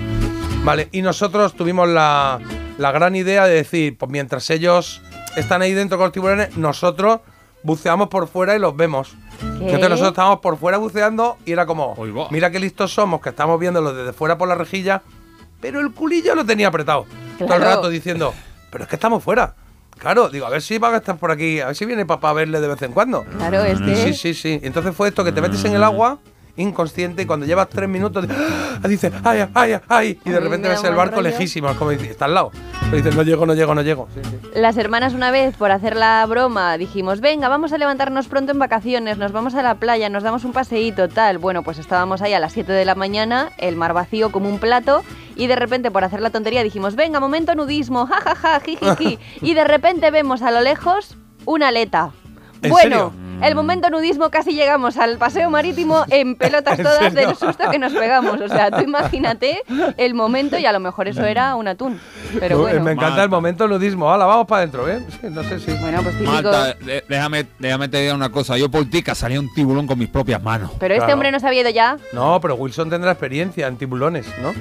Vale, y nosotros tuvimos la, la gran idea de decir, pues mientras ellos están ahí dentro con los tiburones, nosotros buceamos por fuera y los vemos. Entonces nosotros estábamos por fuera buceando y era como, mira qué listos somos, que estamos viéndolo desde fuera por la rejilla, pero el culillo lo tenía apretado. Todo el rato diciendo, pero es que estamos fuera. Claro, digo, a ver si van a estar por aquí, a ver si viene papá a verle de vez en cuando. Claro, es que- Sí, sí, sí. Entonces fue esto que te metes en el agua inconsciente y cuando llevas tres minutos ¡ah! dices, ay, ay, ay, y de repente ves el barco rollo. lejísimo, es como dices, está al lado. Pero dices, no llego, no llego, no llego. Sí, sí. Las hermanas una vez, por hacer la broma, dijimos, venga, vamos a levantarnos pronto en vacaciones, nos vamos a la playa, nos damos un paseíto, tal. Bueno, pues estábamos ahí a las 7 de la mañana, el mar vacío como un plato, y de repente, por hacer la tontería, dijimos, venga, momento nudismo, jajaja, jijiji. y de repente vemos a lo lejos una aleta. ¿En Bueno, serio? El momento nudismo casi llegamos al paseo marítimo en pelotas ¿En todas del susto que nos pegamos. O sea, tú imagínate el momento y a lo mejor eso era un atún. Pero Me- bueno. Me encanta el momento nudismo. Hala, vamos para adentro, ¿eh? No sé si. Bueno, pues típico. Marta, de- déjame, déjame te diga una cosa. Yo por ti cazaría un tiburón con mis propias manos. Pero este Claro. hombre no se había ido ya. No, pero Wilson tendrá experiencia en tiburones, ¿no?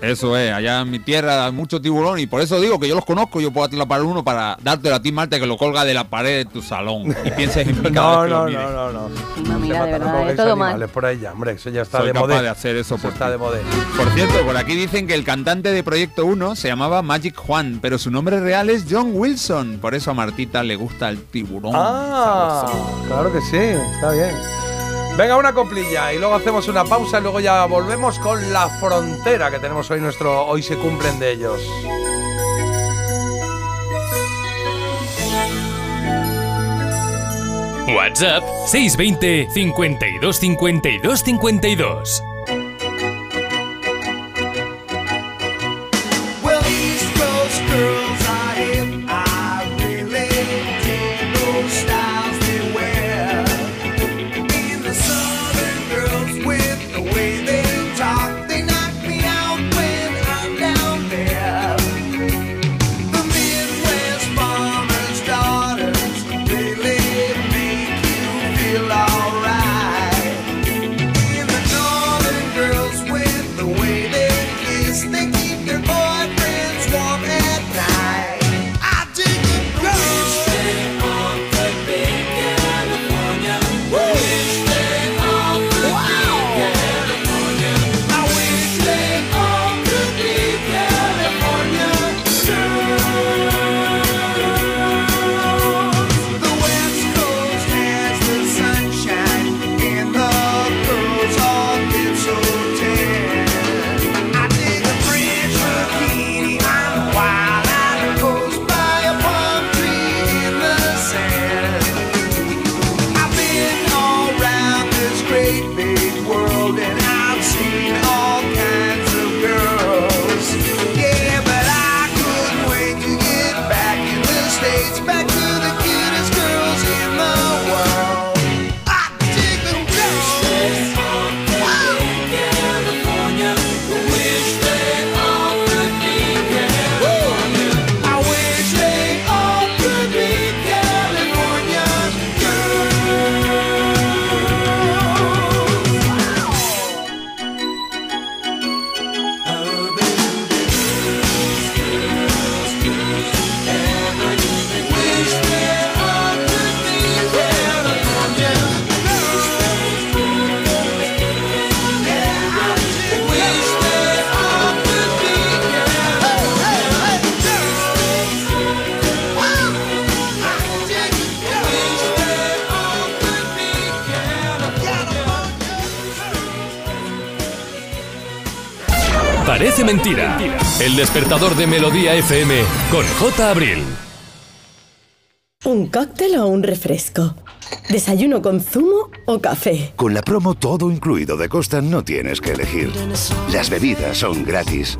Eso es, allá en mi tierra hay mucho tiburón y por eso digo que yo los conozco. Yo puedo atrapar uno para dártelo a ti, Marta, que lo colga de la pared de tu salón y pienses en cada No, no, no, no, no. No, mira, de verdad, pongáis es todo animales mal. por ahí hombre, eso ya está Soy de capaz moda. de hacer eso por está de moda. Por cierto, por aquí dicen que el cantante de Proyecto 1 se llamaba Magic Juan, pero su nombre real es John Wilson. Por eso a Martita le gusta el tiburón. Ah, claro que sí, está bien. Venga, una coplilla y luego hacemos una pausa y luego ya volvemos con la frontera que tenemos hoy nuestro hoy se cumplen de ellos. WhatsApp 620 52 52 52. El despertador de Melodía FM con J. Abril. ¿Un cóctel o un refresco? ¿Desayuno con zumo o café? Con la promo todo incluido de Costa no tienes que elegir. Las bebidas son gratis.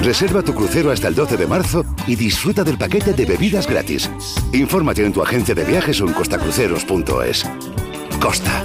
Reserva tu crucero hasta el 12 de marzo y disfruta del paquete de bebidas gratis. Infórmate en tu agencia de viajes o en costacruceros.es. Costa.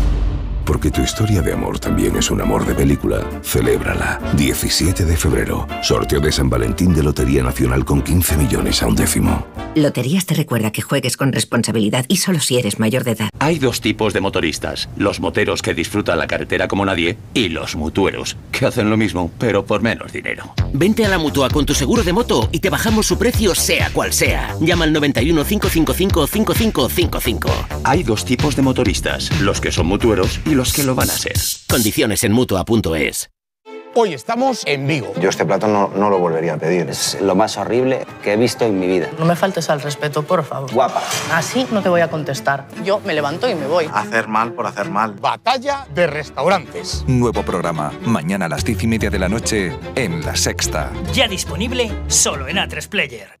Porque tu historia de amor también es un amor de película. Celébrala. 17 de febrero. Sorteo de San Valentín de Lotería Nacional con 15 millones a un décimo. Loterías te recuerda que juegues con responsabilidad y solo si eres mayor de edad. Hay dos tipos de motoristas, los moteros que disfrutan la carretera como nadie y los mutueros, que hacen lo mismo, pero por menos dinero. Vente a la mutua con tu seguro de moto y te bajamos su precio sea cual sea. Llama al 91 555 5555. Hay dos tipos de motoristas, los que son mutueros y los que lo van a ser. Condiciones en mutua.es. Hoy estamos en Vigo. Yo este plato no, no lo volvería a pedir. Es lo más horrible que he visto en mi vida. No me faltes al respeto, por favor. Guapa. Así no te voy a contestar. Yo me levanto y me voy. Hacer mal por hacer mal. Batalla de restaurantes. Nuevo programa, mañana a las diez y media de la noche en La Sexta. Ya disponible solo en A3 Player.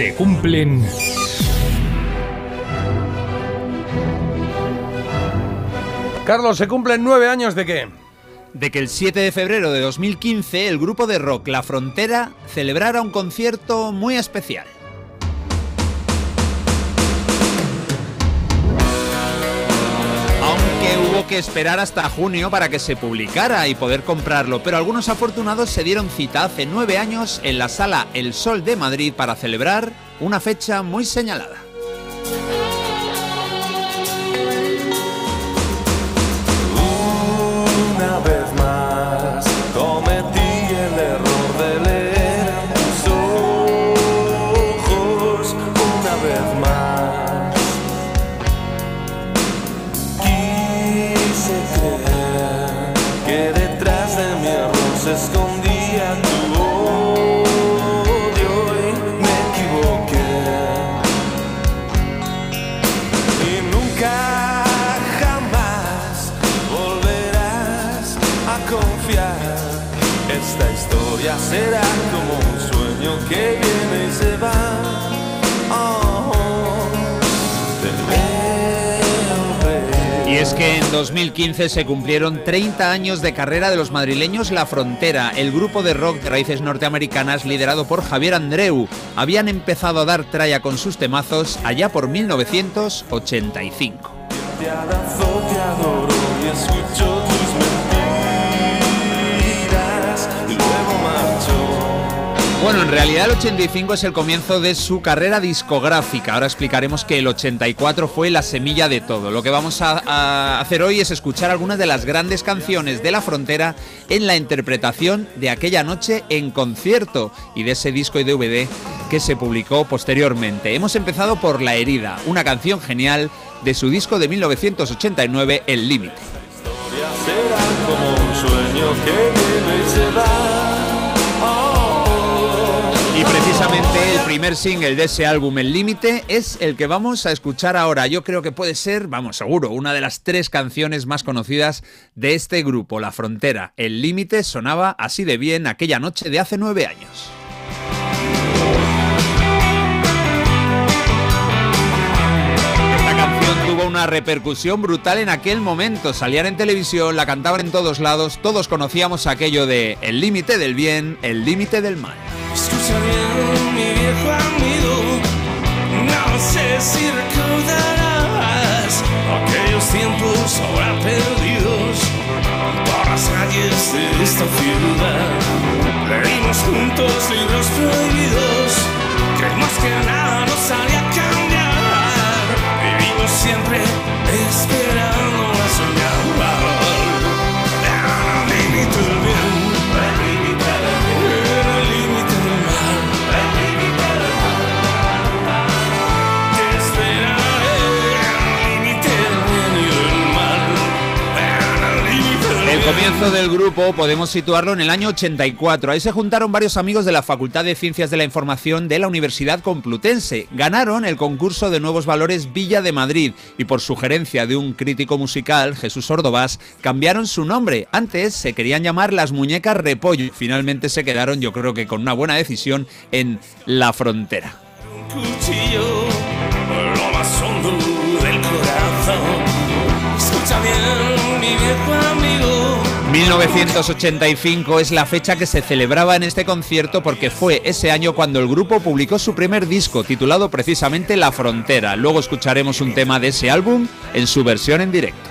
Se cumplen... Carlos, ¿se cumplen nueve años de qué? De que el 7 de febrero de 2015 el grupo de rock La Frontera celebrara un concierto muy especial. Que esperar hasta junio para que se publicara y poder comprarlo, pero algunos afortunados se dieron cita hace nueve años en la sala El Sol de Madrid para celebrar una fecha muy señalada. En 2015 se cumplieron 30 años de carrera de los madrileños La Frontera, el grupo de rock de raíces norteamericanas liderado por Javier Andreu. Habían empezado a dar tralla con sus temazos allá por 1985. Te abrazo, te adoro y Bueno, en realidad el 85 es el comienzo de su carrera discográfica. Ahora explicaremos que el 84 fue la semilla de todo. Lo que vamos a, hacer hoy es escuchar algunas de las grandes canciones de La Frontera en la interpretación de aquella noche en concierto y de ese disco y DVD que se publicó posteriormente. Hemos empezado por La Herida, una canción genial de su disco de 1989, El Límite. Será como un sueño que viene y se va. El primer single de ese álbum, El Límite, es el que vamos a escuchar ahora. Yo creo que puede ser, vamos, seguro, una de las tres canciones más conocidas de este grupo, La Frontera. El Límite sonaba así de bien aquella noche de hace nueve años. Esta canción tuvo una repercusión brutal en aquel momento. Salían en televisión, la cantaban en todos lados, todos conocíamos aquello de el límite del bien, el límite del mal. Si recordarás aquellos tiempos ahora perdidos por las calles de esta ciudad. Leímos juntos libros prohibidos, creímos que nada nos haría cambiar. Vivimos siempre esperando a soñar. Comienzo del grupo podemos situarlo en el año 84. Ahí se juntaron varios amigos de la Facultad de Ciencias de la Información de la Universidad Complutense. Ganaron el concurso de Nuevos Valores Villa de Madrid y por sugerencia de un crítico musical, Jesús Ordovás, cambiaron su nombre. Antes se querían llamar las muñecas Repollo. Finalmente se quedaron, yo creo que con una buena decisión, en La Frontera. 1985 es la fecha que se celebraba en este concierto porque fue ese año cuando el grupo publicó su primer disco titulado precisamente La Frontera. Luego escucharemos un tema de ese álbum en su versión en directo.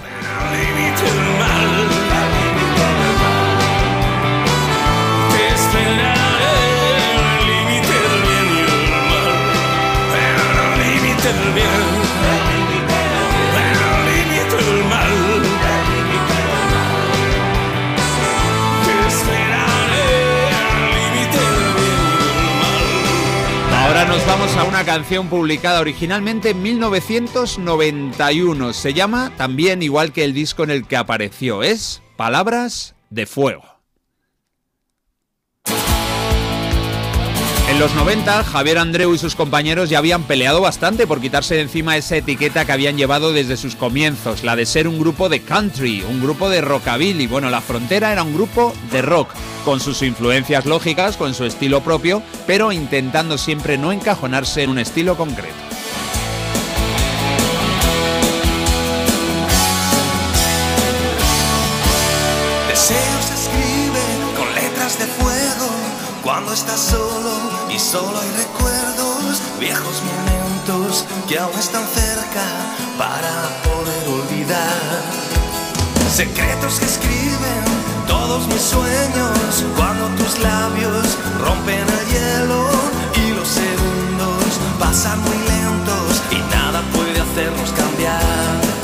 Vamos a una canción publicada originalmente en 1991. Se llama también igual que el disco en el que apareció. Es Palabras de Fuego. En los 90, Javier Andreu y sus compañeros ya habían peleado bastante por quitarse de encima esa etiqueta que habían llevado desde sus comienzos, la de ser un grupo de country, un grupo de rockabilly. Bueno, La Frontera era un grupo de rock, con sus influencias lógicas, con su estilo propio, pero intentando siempre no encajonarse en un estilo concreto. Deseos se escriben con letras de fuego cuando estás solo solo hay recuerdos, viejos momentos que aún están cerca para poder olvidar. Secretos que escriben todos mis sueños cuando tus labios rompen el hielo y los segundos pasan muy lentos y nada puede hacernos cambiar.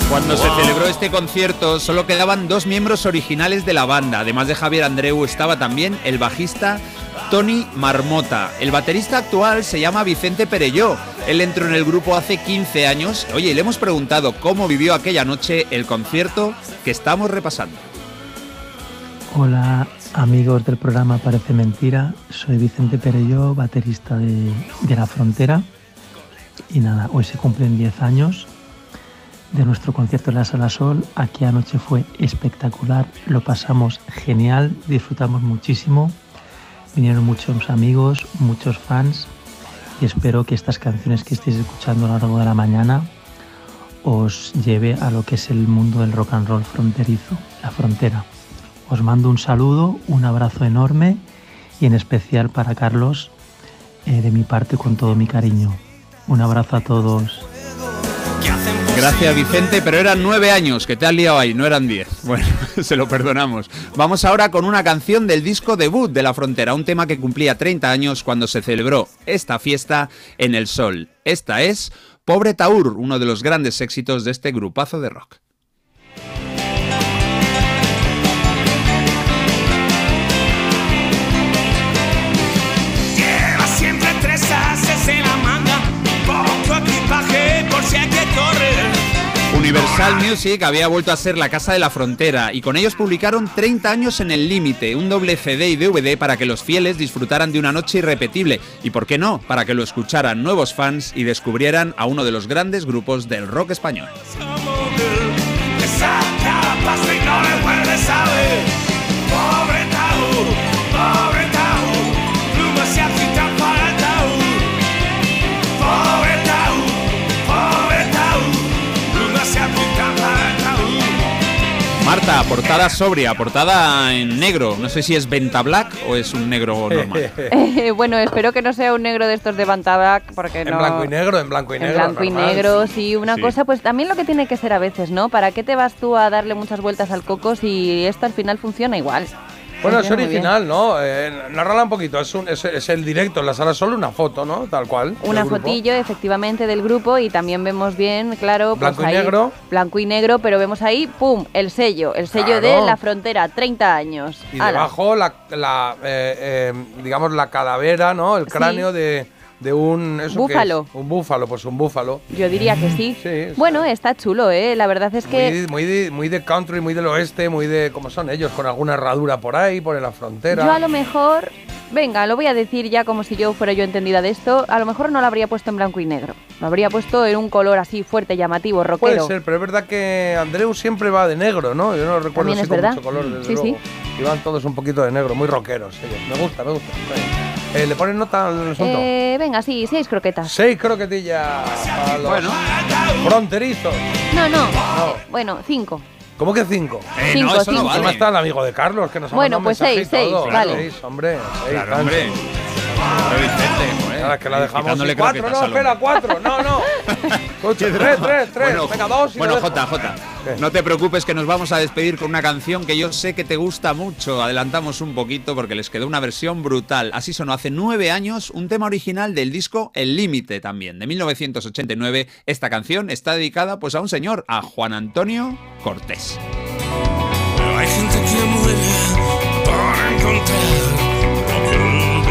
Cuando se celebró este concierto solo quedaban dos miembros originales de la banda. Además de Javier Andreu estaba también el bajista Tony Marmota. El baterista actual se llama Vicente Perelló. Él entró en el grupo hace 15 años. Oye, le hemos preguntado cómo vivió aquella noche el concierto que estamos repasando. Hola amigos del programa Parece Mentira, soy Vicente Perelló, baterista de, La Frontera. Y nada, hoy se cumplen 10 años de nuestro concierto en la Sala Sol. Aquí anoche fue espectacular, lo pasamos genial, disfrutamos muchísimo. Vinieron muchos amigos, muchos fans y espero que estas canciones que estéis escuchando a lo largo de la mañana os lleve a lo que es el mundo del rock and roll fronterizo, la frontera. Os mando un saludo, un abrazo enorme y en especial para Carlos, eh, de mi parte con todo mi cariño. Un abrazo a todos. Gracias Vicente, pero eran nueve años que te has liado ahí, no eran diez. Bueno, se lo perdonamos. Vamos ahora con una canción del disco debut de La Frontera, un tema que cumplía 30 años cuando se celebró esta fiesta en el Sol. Esta es Pobre Taur, uno de los grandes éxitos de este grupazo de rock. Universal Music había vuelto a ser la casa de la frontera y con ellos publicaron 30 años en el límite, un doble CD y DVD para que los fieles disfrutaran de una noche irrepetible y, por qué no, para que lo escucharan nuevos fans y descubrieran a uno de los grandes grupos del rock español. Marta, portada sobria, portada en negro. No sé si es Venta Black o es un negro normal. Eh, bueno, espero que no sea un negro de estos de Bantabac, porque En no... blanco y negro, en blanco y En negro. blanco y normal. negro, sí, una Sí. cosa, pues también lo que tiene que ser a veces, ¿no? ¿Para qué te vas tú a darle muchas vueltas al coco si esto al final funciona igual? Bueno, es original, ¿no? Eh, narrala un poquito. Es, un, es, es el directo en la sala, solo una foto, ¿no? Tal cual. Una fotillo, efectivamente, del grupo y también vemos bien, claro, Blanco pues y ahí- negro. Blanco y negro, pero vemos ahí, ¡pum!, el sello, el sello de la frontera, 30 años. Y Ala. debajo, la, la, eh, eh, digamos, la calavera, ¿no? El cráneo de, de un... Búfalo. Un búfalo, pues un búfalo. Yo diría que sí. Sí, Bueno, está chulo, ¿eh? La verdad es que... Muy, muy, de, muy de country, muy del oeste, muy de... ¿Cómo son ellos? Con alguna herradura por ahí, por la frontera. Yo a lo mejor, venga, lo voy a decir ya como si yo fuera yo entendida de esto, a lo mejor no lo habría puesto en blanco y negro. Lo habría puesto en un color así fuerte, llamativo, Puede rockero. ser, pero es verdad que Andreu siempre va de negro, ¿no? Yo no recuerdo es con verdad. mucho color, desde Sí, luego. sí. Y van todos un poquito de negro, muy rockeros ellos. Me gusta, me gusta. Eh, ¿Le ponen nota al asunto? Eh, venga, sí, seis croquetas. Seis croquetillas los Bueno. fronterizos. No, no, Bueno, cinco. ¿Cómo que cinco? Eh, Cinco, no, eso no cinco. vale. ¿Cómo está el amigo de Carlos? Que nos ha Bueno, mandado un pues seis, seis, todo. vale. Seis, hombre. Seis, Claro, hombre. Ahora que la dejamos quitándole cuatro, no, espera, cuatro, no, no. Escucha, tres, tres, tres, Bueno, venga, dos y Bueno, lo dejo. Jota, Jota, no te preocupes que nos vamos a despedir con una canción que yo sé que te gusta mucho. Adelantamos un poquito porque les quedó una versión brutal. Así sonó hace nueve años un tema original del disco El Límite también, de 1989. Esta canción está dedicada pues a un señor, a Juan Antonio Cortés. Pero hay gente que muere por encontrar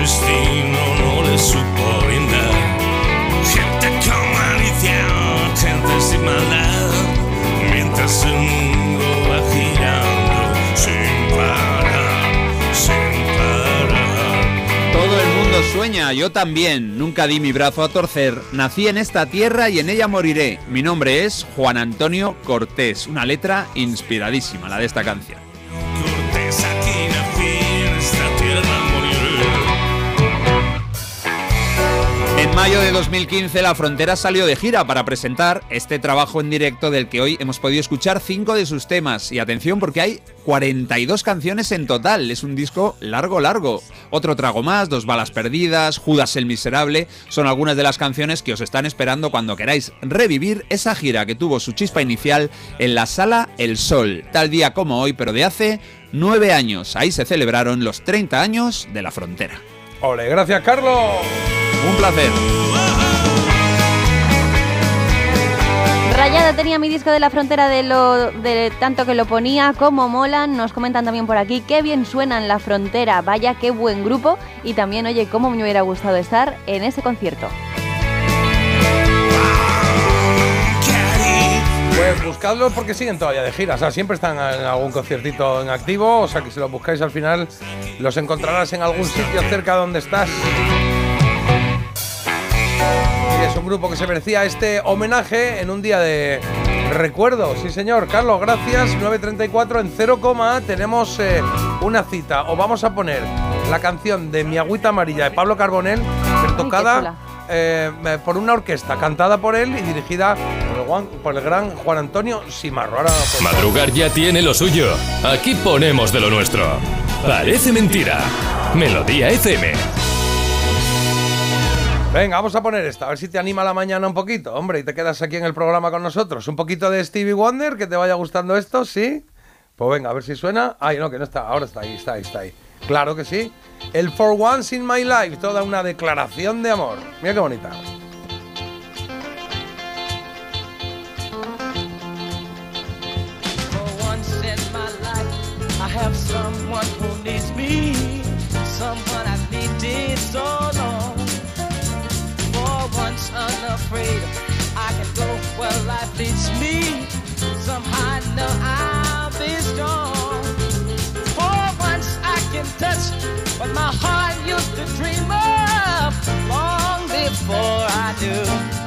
destino no le supo brindar. Gente con malicia, gente sin maldad, mientras el mundo va girando sin parar, sin parar. Todo el mundo sueña, yo también. Nunca di mi brazo a torcer. Nací en esta tierra y en ella moriré. Mi nombre es Juan Antonio Cortés. Una letra inspiradísima, la de esta canción. En mayo de 2015 La Frontera salió de gira para presentar este trabajo en directo del que hoy hemos podido escuchar cinco de sus temas. Y atención porque hay 42 canciones en total. Es un disco largo, largo. Otro trago más, Dos balas perdidas, Judas el Miserable, son algunas de las canciones que os están esperando cuando queráis revivir esa gira que tuvo su chispa inicial en la sala El Sol, tal día como hoy, pero de hace nueve años. Ahí se celebraron los 30 años de La Frontera. Ole, gracias, Carlos. Un placer. Rayada tenía mi disco de la frontera de lo de tanto que lo ponía, como molan. Nos comentan también por aquí qué bien suena en la frontera. Vaya qué buen grupo. Y también, oye, cómo me hubiera gustado estar en ese concierto. Pues buscadlos porque siguen todavía de gira. O sea, siempre están en algún conciertito en activo. O sea, que si los buscáis al final, los encontrarás en algún sitio cerca de donde estás. Y es un grupo que se merecía este homenaje en un día de recuerdo. Sí, señor. Carlos, gracias. 9.34 en 0, tenemos eh, una cita. Os vamos a poner la canción de Mi Agüita Amarilla de Pablo Carbonell, pero tocada eh, eh, por una orquesta, cantada por él y dirigida por el, Juan- por el gran Juan Antonio Simarro. Ahora, pues, Madrugar ya tiene lo suyo. Aquí ponemos de lo nuestro. Parece mentira. Melodía FM. Venga, vamos a poner esta, a ver si te anima la mañana un poquito, hombre, y te quedas aquí en el programa con nosotros. Un poquito de Stevie Wonder, que te vaya gustando esto, ¿sí? Pues venga, a ver si suena. Ay, no, que no está, ahora está ahí, está ahí, está ahí. Claro que sí. El For Once in My Life, toda una declaración de amor. Mira qué bonita. once unafraid. I can go where life leads me. Somehow I know I'll be strong. For once I can touch what my heart used to dream of long before I knew.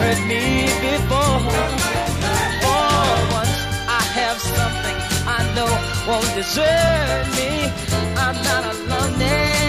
heard me before. For once I have something I know won't desert me. I'm not alone.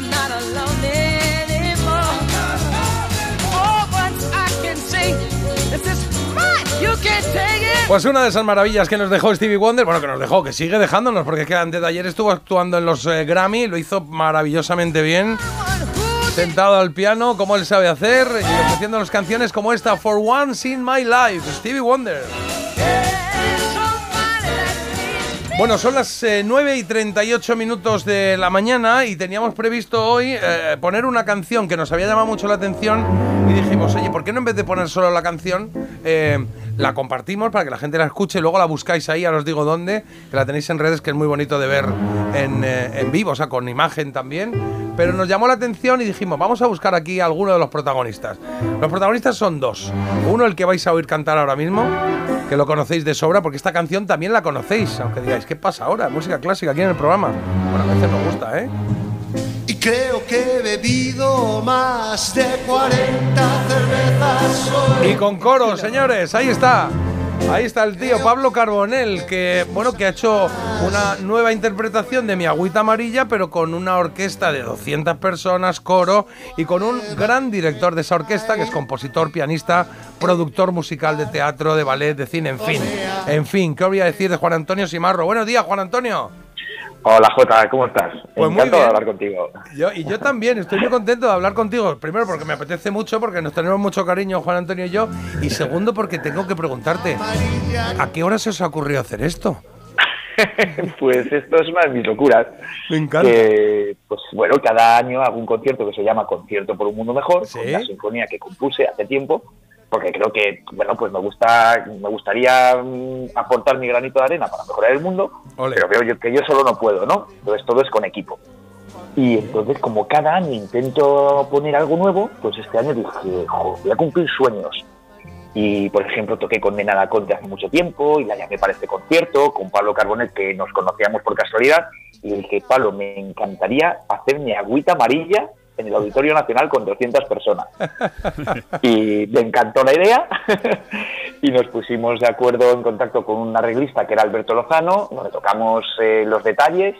I'm not alone anymore. Oh, once I can say, this is mine, you can't take it. Pues una de esas maravillas que nos dejó Stevie Wonder, bueno, que nos dejó, que sigue dejándonos, porque es que antes de ayer estuvo actuando en los eh, Grammy, lo hizo maravillosamente bien. Sentado al piano, como él sabe hacer, y ofreciéndonos canciones como esta, For Once in My Life, Stevie Wonder. Bueno, son las eh, 9 y 38 minutos de la mañana y teníamos previsto hoy eh, poner una canción que nos había llamado mucho la atención y dijimos, oye, ¿por qué no en vez de poner solo la canción, eh, la compartimos para que la gente la escuche luego la buscáis ahí, ahora os digo dónde, que la tenéis en redes, que es muy bonito de ver en, eh, en vivo, o sea, con imagen también. Pero nos llamó la atención y dijimos, vamos a buscar aquí a alguno de los protagonistas. Los protagonistas son dos. Uno, el que vais a oír cantar ahora mismo, que lo conocéis de sobra, porque esta canción también la conocéis, aunque digáis, ¿qué pasa ahora? Música clásica aquí en el programa. Bueno, a veces nos gusta, ¿eh? Creo que he bebido más de 40 cervezas hoy. Y con coro, señores, ahí está. Ahí está el tío Pablo Carbonell, que bueno, que ha hecho una nueva interpretación de Mi Agüita Amarilla, pero con una orquesta de 200 personas, coro, y con un gran director de esa orquesta, que es compositor, pianista, productor musical de teatro, de ballet, de cine, en fin. En fin, ¿qué voy a decir de Juan Antonio Simarro? Buenos días, Juan Antonio. Hola Jota, ¿cómo estás? Pues Encantado de hablar contigo. Yo, y yo también, estoy muy contento de hablar contigo. Primero porque me apetece mucho, porque nos tenemos mucho cariño Juan Antonio y yo. Y segundo porque tengo que preguntarte, ¿a qué hora se os ha ocurrido hacer esto? pues esto es una de mis locuras. Me encanta. Que, pues bueno, cada año hago un concierto que se llama Concierto por un Mundo Mejor, con una sinfonía que compuse hace tiempo, porque creo que, bueno, pues me gusta, me gustaría mm, aportar mi granito de arena para mejorar el mundo, pero veo yo que yo solo no puedo, ¿no? Entonces todo es con equipo. Y entonces, como cada año intento poner algo nuevo, pues este año dije, "Jo, voy a cumplir sueños. Y, por ejemplo, toqué con Nena Conte hace mucho tiempo y la llamé para este concierto, con Pablo Carbonet, que nos conocíamos por casualidad, y dije, Pablo, me encantaría hacer mi agüita amarilla en el Auditorio Nacional con 200 personas. y le encantó la idea y nos pusimos de acuerdo en contacto con un arreglista que era Alberto Lozano, donde tocamos eh, los detalles.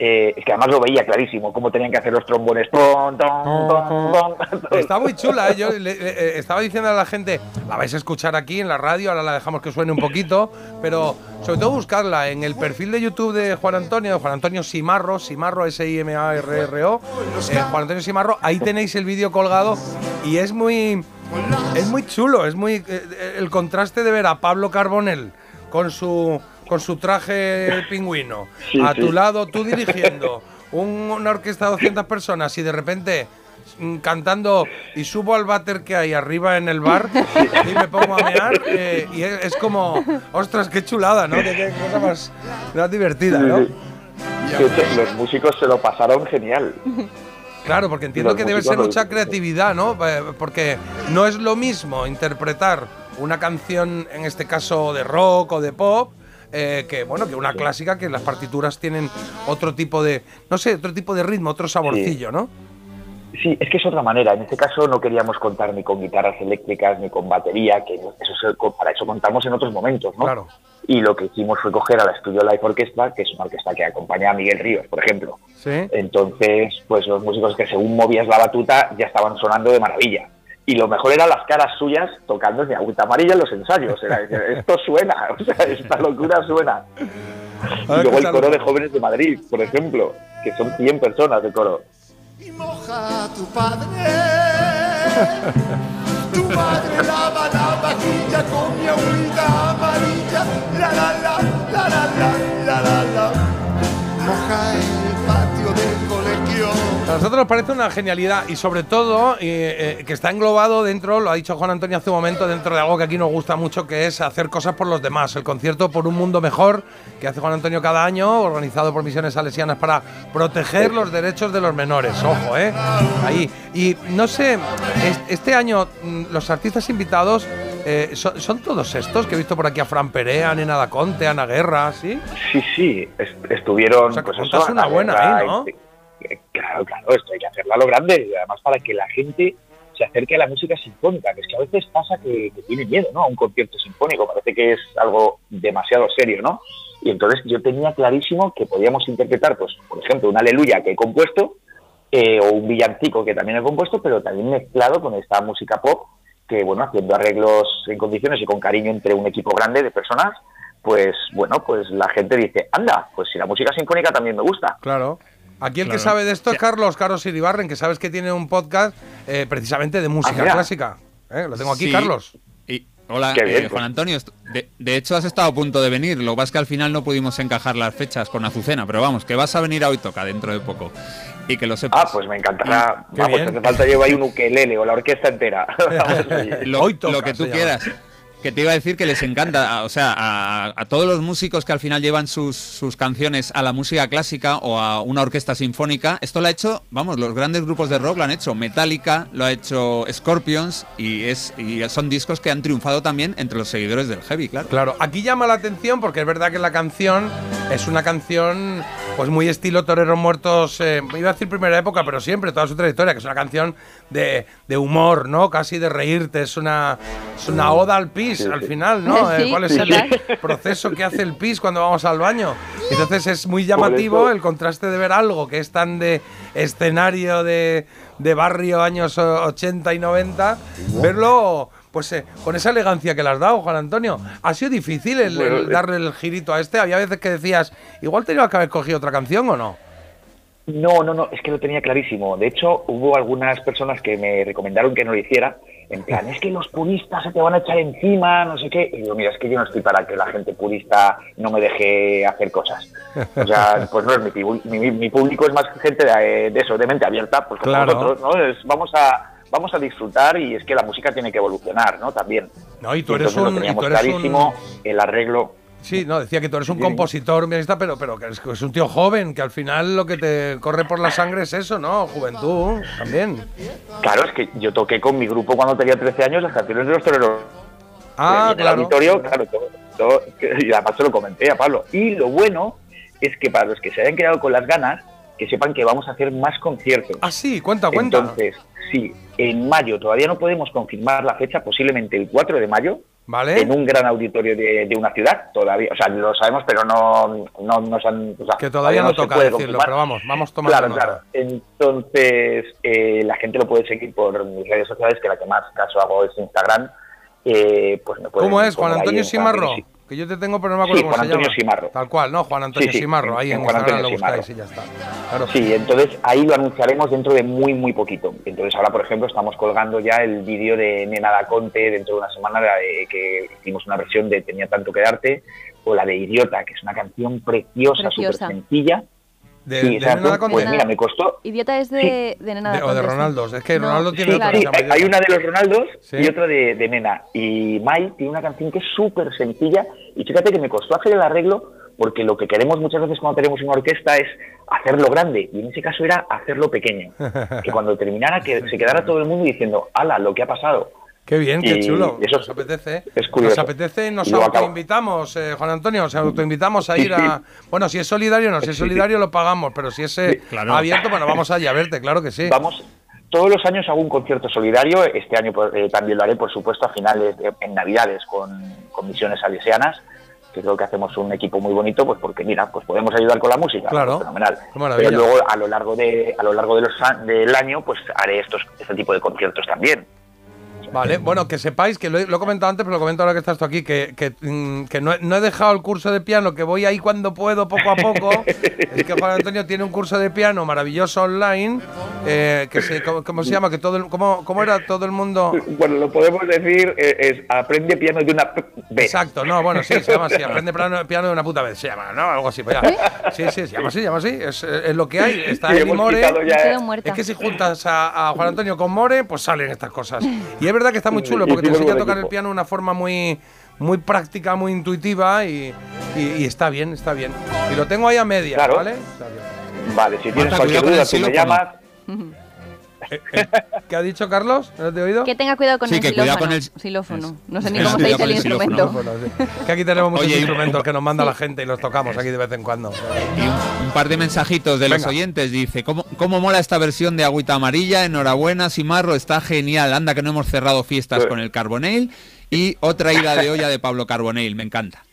Eh, es que además lo veía clarísimo, cómo tenían que hacer los trombones. Ton, ton, ton, ton. Está muy chula, ¿eh? Yo le- le- eh, estaba diciendo a la gente, la vais a escuchar aquí en la radio, ahora la dejamos que suene un poquito, pero sobre todo buscarla en el perfil de YouTube de Juan Antonio, de Juan Antonio Simarro, Simarro S-I-M-A-R-R-O, eh, Juan Antonio Simarro, ahí tenéis el vídeo colgado y es muy, es muy chulo, es muy el contraste de ver a Pablo Carbonell con su, con su traje pingüino, Sí, a sí. tu lado tú dirigiendo un- una orquesta de 200 personas y de repente mm, cantando y subo al váter que hay arriba en el bar y me pongo a mear eh, y es, como, ostras, qué chulada, ¿no? Qué, qué cosa más, más divertida, ¿no? Los músicos se lo pasaron genial. Claro, porque entiendo Los que debe ser mucha creatividad, ¿no? Eh, Porque no es lo mismo interpretar una canción, en este caso de rock o de pop, eh, que bueno, que una clásica que las partituras tienen otro tipo de, no sé, otro tipo de ritmo, otro saborcillo, ¿no? Sí, es que es otra manera. En este caso no queríamos contar ni con guitarras eléctricas ni con batería, que eso para eso contamos en otros momentos, ¿no? Claro. Y lo que hicimos fue coger a la Studio Life Orchestra, que es una orquesta que acompaña a Miguel Ríos, por ejemplo. Sí. Entonces, pues los músicos que según movías la batuta ya estaban sonando de maravilla. Y lo mejor eran las caras suyas tocando de agüita amarilla en los ensayos. Era, esto suena, o sea, esta locura suena. Y luego el coro de jóvenes de Madrid, por ejemplo, que son 100 personas de coro. moja a tu padre. Tu madre lava la vajilla con mi agüita amarilla. La la la, la la la, la la la. Moja el colegio. A nosotros nos parece una genialidad y sobre todo eh, eh, que está englobado dentro, lo ha dicho Juan Antonio hace un momento, dentro de algo que aquí nos gusta mucho, que es hacer cosas por los demás. El concierto por un mundo mejor que hace Juan Antonio cada año, organizado por Misiones Salesianas para proteger los derechos de los menores. Ojo, ¿eh? Ahí. Y no sé, es- este año mm, los artistas invitados eh, son, son todos estos que he visto por aquí a Fran Perea, Nena da Conte, Ana Guerra, ¿sí? Sí, sí, est- estuvieron. O sea, pues eso, una Ana buena Guerra, ahí, ¿no? y- Claro, claro, esto hay que hacerlo a lo grande y además para que la gente se acerque a la música sinfónica, que es que a veces pasa que, que tiene miedo, ¿no? A un concierto sinfónico, parece que es algo demasiado serio, ¿no? Y entonces yo tenía clarísimo que podíamos interpretar, pues, por ejemplo, una aleluya que he compuesto, eh, o un villancico que también he compuesto, pero también mezclado con esta música pop, que, bueno, haciendo arreglos en condiciones y con cariño entre un equipo grande de personas, pues, bueno, pues la gente dice, anda, pues si la música sinfónica también me gusta. Claro. Aquí el que sabe de esto es Carlos, Carlos Iribarren, que sabes que tiene un podcast eh, precisamente de música Ah, clásica. ¿Eh? Lo tengo aquí, Sí. Carlos. Y, hola, bien, eh, pues. Juan Antonio. est- De, de hecho, has estado a punto de venir. Lo que pasa es que al final no pudimos encajar las fechas con Azucena, pero vamos, que vas a venir a hoy toca dentro de poco. Y que lo sepas. Ah, pues me encantará. Qué Vamos, hace falta llevar ahí un ukelele o la orquesta entera. lo, Hoy toca, lo que tú quieras. Que te iba a decir que les encanta, o sea, a, a todos los músicos que al final llevan sus, sus canciones a la música clásica o a una orquesta sinfónica, esto lo ha hecho, vamos, los grandes grupos de rock lo han hecho. Metallica lo ha hecho Scorpions y, es, y son discos que han triunfado también entre los seguidores del heavy, claro. Claro, aquí llama la atención porque es verdad que la canción es una canción pues muy estilo Toreros Muertos, eh, iba a decir primera época, pero siempre, toda su trayectoria, que es una canción de, de humor, ¿no? Casi de reírte, es una, es una oda al pis al final, ¿no? Eh, Sí, ¿Cuál es sí, el proceso que hace el pis cuando vamos al baño? Entonces es muy llamativo el contraste de ver algo que es tan de escenario de, de barrio años eh, 80 y 90, verlo pues eh, con esa elegancia que le has dado, Juan Antonio. ¿Ha sido difícil el, Bueno, eh. darle el girito a este? Había veces que decías, igual tenía que haber cogido otra canción o no. No, no, no, es que lo tenía clarísimo. De hecho, hubo algunas personas que me recomendaron que no lo hiciera. En plan, es que los puristas se te van a echar encima, no sé qué. Y digo, mira, es que yo no estoy para que la gente purista no me deje hacer cosas. O sea, pues no es mi, mi, público, es más gente de, de eso, de mente abierta, pues como Claro. nosotros, ¿no? Es, vamos a vamos a disfrutar y es que la música tiene que evolucionar, ¿no? También. No, y tú eres entonces un- lo y teníamos tú eres un- clarísimo, el arreglo. Sí, no, decía que tú eres un compositor, pianista, pero, pero que es, que es un tío joven, que al final lo que te corre por la sangre es eso, ¿no? Juventud, también. Claro, es que yo toqué con mi grupo cuando tenía 13 años las canciones de los toreros. Ah, en el claro. auditorio, claro, todo- todo- y además se lo comenté a Pablo. Y lo bueno es que para los que se hayan quedado con las ganas, que sepan que vamos a hacer más conciertos. Ah, sí, cuenta, cuenta. Entonces, sí, en mayo todavía no podemos confirmar la fecha, posiblemente el 4 de mayo, ¿Vale? en un gran auditorio de, de una ciudad, todavía, o sea, lo sabemos, pero no, no nos han... o sea, Que todavía no se toca decirlo, confirmar. pero vamos, vamos tomando Claro, nota. claro. Entonces, eh, la gente lo puede seguir por mis redes sociales, que la que más caso hago es Instagram. Eh, pues me pueden ¿Cómo es? Juan Antonio Simarro. Que yo te tengo, pero no me acuerdo Sí, cómo Juan se Antonio llama. Simarro. Tal cual, ¿no? Juan Antonio Sí, sí, Simarro. Ahí en, en Juan Instagram lo Antonio buscáis Simarro. y ya está. Claro. Sí, entonces ahí lo anunciaremos dentro de muy, muy poquito. Entonces ahora, por ejemplo, estamos colgando ya el vídeo de Nena da Conte dentro de una semana, de que hicimos una versión de Tenía tanto que darte, o la de Idiota, que es una canción preciosa, súper sencilla. De, Sí, de Nena da Pues mira, me costó... Idiota es de, de Nena De- o de. Ronaldos. Es que No. Ronaldo tiene Sí, otra llama hay una de los Ronaldos Sí. y otra de, de Nena. Y Mai tiene una canción que es súper sencilla. Y fíjate que me costó hacer el arreglo porque lo que queremos muchas veces cuando tenemos una orquesta es hacerlo grande. Y en ese caso era hacerlo pequeño. que cuando terminara que se quedara todo el mundo diciendo, ala, lo que ha pasado. Qué bien, qué Y chulo. eso nos apetece. es curioso. Nos apetece, nos Y acabo. autoinvitamos, eh, Juan Antonio, nos autoinvitamos a ir a. Bueno, si es solidario, no, si es solidario lo pagamos, pero si es eh, claro. abierto, bueno, vamos allá a verte, claro que sí. Vamos, Todos los años hago un concierto solidario, este año pues, eh, también lo haré, por supuesto, a finales, de- en Navidades, con, con Misiones Salesianas, que creo que hacemos un equipo muy bonito, pues porque mira, pues podemos ayudar con la música, Claro. pues, fenomenal. Pero luego a lo largo de a lo largo de los a- del año, pues haré estos este tipo de conciertos también. Vale, bueno, que sepáis que lo he, lo he comentado antes, pero lo comento ahora que estás tú aquí, que, que, mm, que no, he- no he dejado el curso de piano, que voy ahí cuando puedo, poco a poco. es que Juan Antonio tiene un curso de piano maravilloso online, eh, que se, ¿cómo, cómo se llama? Que todo el, ¿cómo, ¿Cómo era todo el mundo? Bueno, lo podemos decir, eh, es aprende piano de una vez. Exacto, no, bueno, sí, se llama así, aprende piano, piano de una puta vez, se llama, ¿no? Algo así, pues ya. Sí, sí, se llama así, se llama así, es, es lo que hay, está Sí, More. ya- muerta. Es que si juntas a, a Juan Antonio con More, pues salen estas cosas. Y es verdad que está muy chulo, porque te enseña a tocar el piano de una forma muy, muy práctica, muy intuitiva y, y- y está bien, está bien. Y lo tengo ahí a media, Claro. ¿vale? Vale, si tienes cualquier duda, tú me xilófono. llamas. ¿Qué ha dicho Carlos? ¿No te he oído? Que tenga cuidado con Sí, el que cuidado xilófono. con el- xilófono. No sé ni cómo se dice el instrumento. Que aquí tenemos muchos Oye, y- instrumentos que nos manda la gente y los tocamos aquí de vez en cuando. Un par de mensajitos de los oyentes. Dice, ¿cómo, ¿cómo mola esta versión de Agüita Amarilla? Enhorabuena, Simarro, está genial. Anda que no hemos cerrado fiestas con el Carbonell. Y otra ida de olla de Pablo Carbonell, me encanta.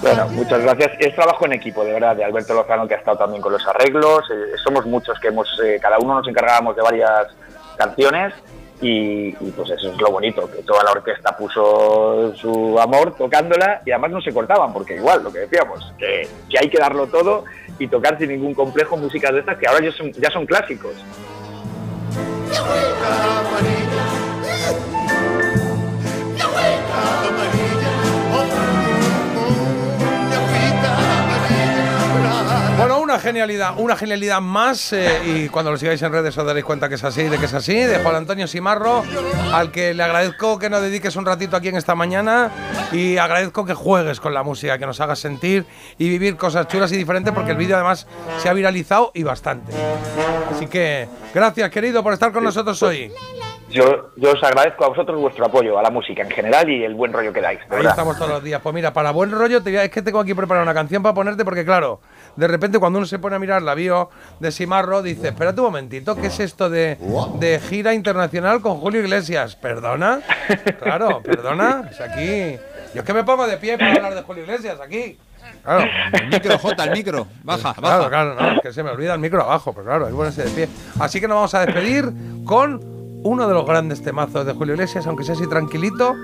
Bueno, muchas gracias. Es trabajo en equipo, de verdad, de Alberto Lozano, que ha estado también con los arreglos. Eh, somos muchos que hemos, eh, cada uno nos encargábamos de varias canciones y, y, pues eso es lo bonito, que toda la orquesta puso su amor tocándola y además no se cortaban, porque igual, lo que decíamos, que, que hay que darlo todo y tocar sin ningún complejo músicas de estas que ahora ya son, ya son clásicos. Bueno, una genialidad, una genialidad más eh, y cuando lo sigáis en redes os daréis cuenta que es así, de que es así, de Juan Antonio Simarro, al que le agradezco que nos dediques un ratito aquí en esta mañana y agradezco que juegues con la música, que nos hagas sentir y vivir cosas chulas y diferentes porque el vídeo además se ha viralizado y bastante. Así que gracias querido por estar con nosotros hoy. Yo, yo os agradezco a vosotros vuestro apoyo a la música en general y el buen rollo que dais. Ahí estamos todos los días. Pues mira, para buen rollo, te es que tengo aquí preparada una canción para ponerte, porque claro, de repente cuando uno se pone a mirar la bio de Simarro, dice, espérate un momentito, ¿qué es esto de, de gira internacional con Julio Iglesias? ¿Perdona? Claro, perdona. Es aquí. Yo es que me pongo de pie para hablar de Julio Iglesias, aquí. Claro. El micro, Jota, el micro. Baja, Claro, baja. claro, no, es que se me olvida el micro abajo, pero claro, hay que ponerse de pie. Así que nos vamos a despedir con uno de los grandes temazos de Julio Iglesias, aunque sea así tranquilito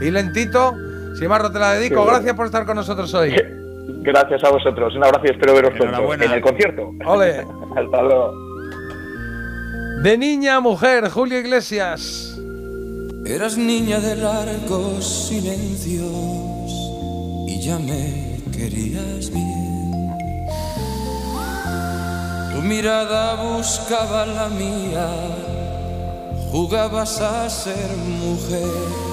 y lentito. Simarro, te la dedico. Gracias por estar con nosotros hoy. Gracias a vosotros. Un abrazo y espero veros pronto en el concierto. Ole. Hasta luego. De niña a mujer, Julio Iglesias. Eras niña de largos silencios y ya me querías bien. Tu mirada buscaba la mía, jugabas a ser mujer.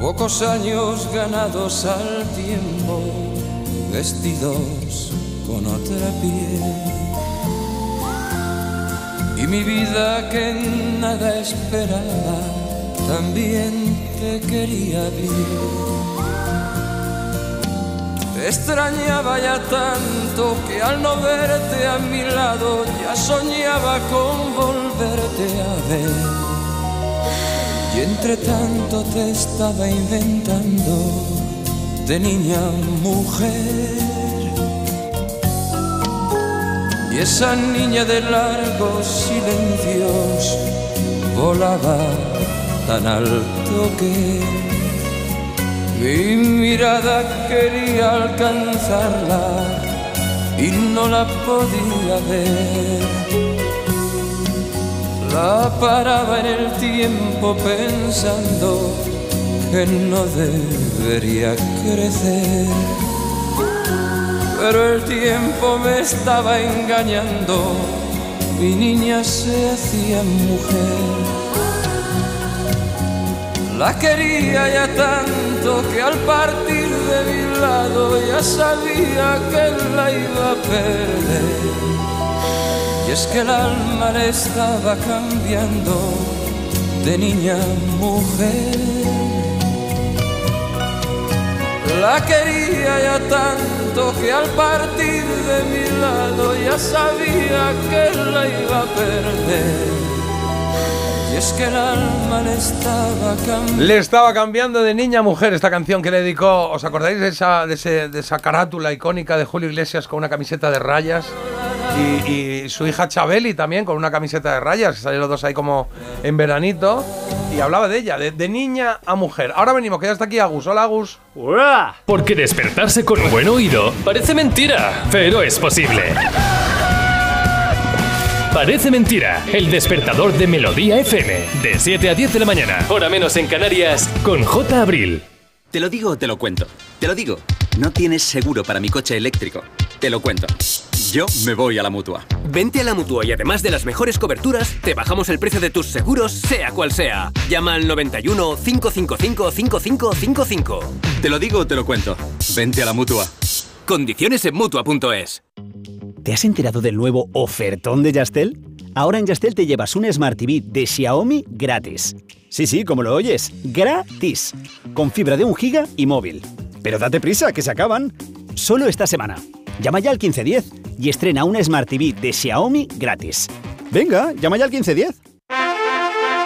Pocos años ganados al tiempo, vestidos con otra piel. Y mi vida que nada esperaba, también te quería bien. Te extrañaba ya tanto que al no verte a mi lado ya soñaba con volverte a ver. Y entre tanto te estaba inventando de niña mujer. Y esa niña de largos silencios volaba tan alto que mi mirada quería alcanzarla y no la podía ver. La paraba en el tiempo pensando que no debería crecer. Pero el tiempo me estaba engañando, mi niña se hacía mujer. La quería ya tanto que al partir de mi lado ya sabía que la iba a perder. Y es que el alma le estaba cambiando de niña a mujer. La quería ya tanto que al partir de mi lado ya sabía que la iba a perder. Y es que el alma le estaba cambiando. Le estaba cambiando de niña a mujer esta canción que le dedicó. ¿Os acordáis de esa carátula icónica de Julio Iglesias con una camiseta de rayas? Y, y su hija Chabeli también con una camiseta de rayas, que salieron los dos ahí como en veranito. Y hablaba de ella, de, de niña a mujer. Ahora venimos, que ya está aquí Agus. Hola Agus. Porque despertarse con un buen oído parece mentira, pero es posible. Parece mentira, el despertador de Melodía FM, de 7 a 10 de la mañana, hora menos en Canarias, con J. Abril. Te lo digo o te lo cuento. Te lo digo. No tienes seguro para mi coche eléctrico. Te lo cuento. Yo me voy a la mutua. Vente a la mutua y además de las mejores coberturas, te bajamos el precio de tus seguros, sea cual sea. Llama al 91 555 5555. Te lo digo o te lo cuento. Vente a la mutua. Condiciones en mutua.es. ¿Te has enterado del nuevo ofertón de Yastel? Ahora en Yastel te llevas un Smart TV de Xiaomi gratis. Sí, sí, como lo oyes, gratis. Con fibra de un giga y móvil. Pero date prisa, que se acaban. Solo esta semana. Llama ya al 1510 y estrena un Smart TV de Xiaomi gratis. Venga, llama ya al 1510.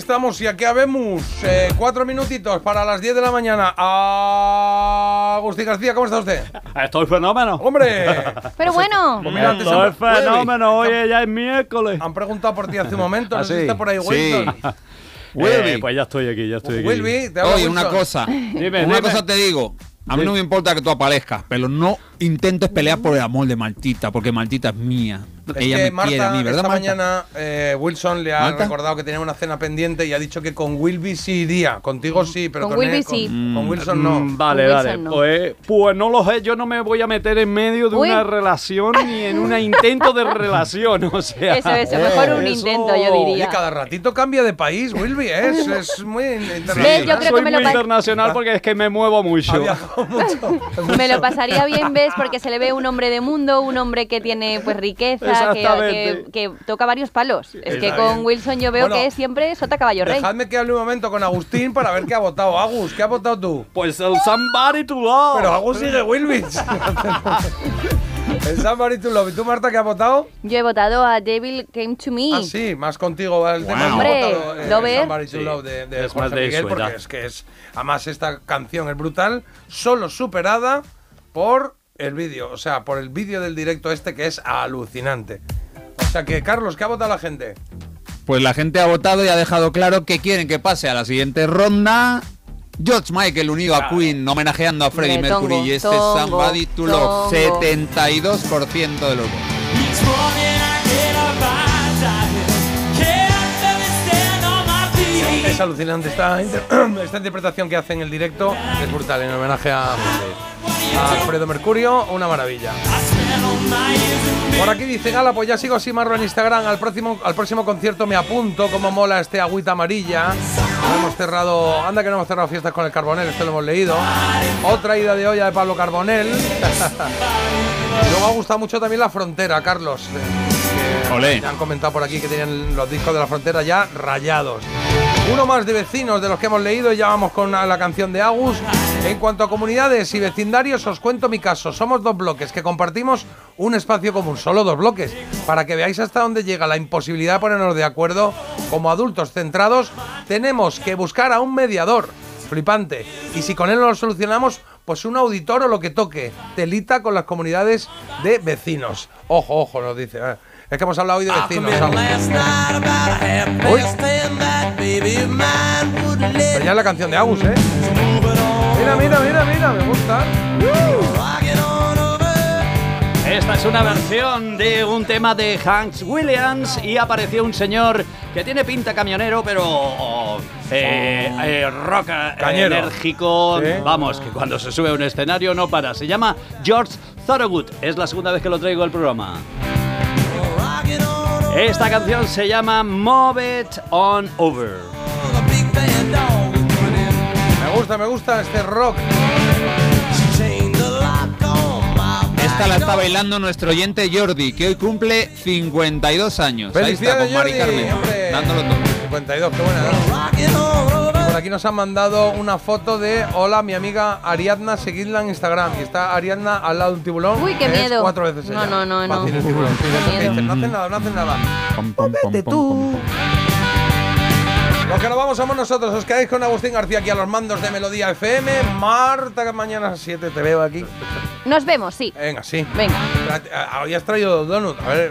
Estamos y aquí habemos eh, cuatro minutitos para las 10 de la mañana. Agustín García, ¿cómo está usted? Estoy fenómeno. ¡Hombre! Pero bueno. Pues Estoy han- Wilby, fenómeno. Oye, ya es miércoles. Han preguntado por ti hace un momento. ¿Ah, No sí? está por ahí Sí. Wilson. Eh, pues ya estoy aquí, ya estoy aquí. Wilby, te Oye, una cosa. Dime, una dime. cosa te digo. A mí no me importa que tú aparezcas, pero no intentes pelear por el amor de Martita, porque Martita es mía. Es Ella que me Marta, quiere a mí, ¿verdad, esta Marta? mañana eh, Wilson le ha ¿Marta? recordado que tenía una cena pendiente y ha dicho que con Wilby sí iría. Contigo sí, pero Con con, Wilby él- sí. con Wilson no. Mm, Vale, Con vale. No. Pues, pues no lo sé, yo no me voy a meter en medio de Uy. una relación ni en un intento de relación, o sea. Eso, eso, mejor un eso- intento, yo diría. cada ratito cambia de país, Wilby, ¿eh? es, es muy ¿Ves? Yo internacional. creo Soy que me lo muy pa- internacional porque es que me muevo mucho. Mucho. Me lo pasaría bien, ¿ves? Porque se le ve un hombre de mundo, un hombre que tiene pues riqueza, que, Exactamente. que- que toca varios palos. Es que con bien. Wilson yo veo Bueno, que es siempre sota caballo rey. Dejadme que hable un momento con Agustín para ver qué ha votado. Agus, ¿qué has votado tú? Pues el Somebody to Love. Pero Agus sigue Wilby. El Somebody to Love. ¿Y tú, Marta, qué has votado? Yo he votado a Devil Came to Me. Ah, sí, más contigo va el tema. Hombre, votado, eh, ¿lo ves? Somebody to Sí, Love de, de es Jorge más de Miguel, porque es que es. Además, esta canción es brutal, solo superada por el vídeo. O sea, por el vídeo del directo este que es alucinante. O sea que, Carlos, ¿qué ha votado la gente? Pues la gente ha votado y ha dejado claro que quieren que pase a la siguiente ronda. George Michael unido a Queen homenajeando a Freddie Mercury tongo, y este tongo, Somebody to Love. tongo. 72% de los votos. Es alucinante esta, inter- esta interpretación que hace en el directo. Es brutal, en homenaje a, a Alfredo Mercurio, una maravilla. Por aquí dice Gala, pues ya sigo así marro en Instagram. Al próximo, al próximo concierto me apunto. Como mola este agüita amarilla. Hemos cerrado. Anda que no hemos cerrado fiestas con el Carbonel, esto lo hemos leído. Otra ida de olla de Pablo Carbonel. Luego ha gustado mucho también la frontera, Carlos. Olé. han comentado por aquí que tienen los discos de la frontera ya rayados. Uno más de vecinos de los que hemos leído y ya vamos con la canción de Agus. En cuanto a comunidades y vecindarios, os cuento mi caso. Somos dos bloques que compartimos un espacio común, solo dos bloques, para que veáis hasta dónde llega la imposibilidad de ponernos de acuerdo. Como adultos centrados, tenemos que buscar a un mediador. Flipante. Y si con él no lo solucionamos, pues un auditor o lo que toque. Telita con las comunidades de vecinos. Ojo, ojo, nos dice. Eh. Es que hemos hablado hoy de vecinos. Uy. Pero ya es la canción de Agus, ¿eh? Mira, mira, mira, mira, me gusta. Esta es una versión de un tema de Hanks Williams y apareció un señor que tiene pinta camionero, pero oh, eh, eh, rock eh, Cañero. enérgico. Sí. Vamos, que cuando se sube a un escenario no para. Se llama George Thorogood. Es la segunda vez que lo traigo al programa. Esta canción se llama Move It On Over. Me gusta, me gusta este rock. Esta la está bailando nuestro oyente Jordi, que hoy cumple 52 años. Ahí está, con Mari Jordi, Carmen, dándolo todo. 52, qué buena. ¿no? Aquí nos han mandado una foto de Hola, mi amiga Ariadna, seguidla en Instagram. Y está Ariadna al lado de un tiburón. Uy, qué que es miedo. cuatro veces No, ella. no, no, no. Fácil el tiburón. Sí, de esos que miedo. dicen, no hacen nada, no hacen nada. Pom, Vete tú. Los que nos vamos somos nosotros. Os quedáis con Agustín García aquí a los mandos de Melodía FM. Marta, que mañana a las 7 te veo aquí. Nos vemos, sí. Venga, sí. Venga. Hoy has traído donut. A ver,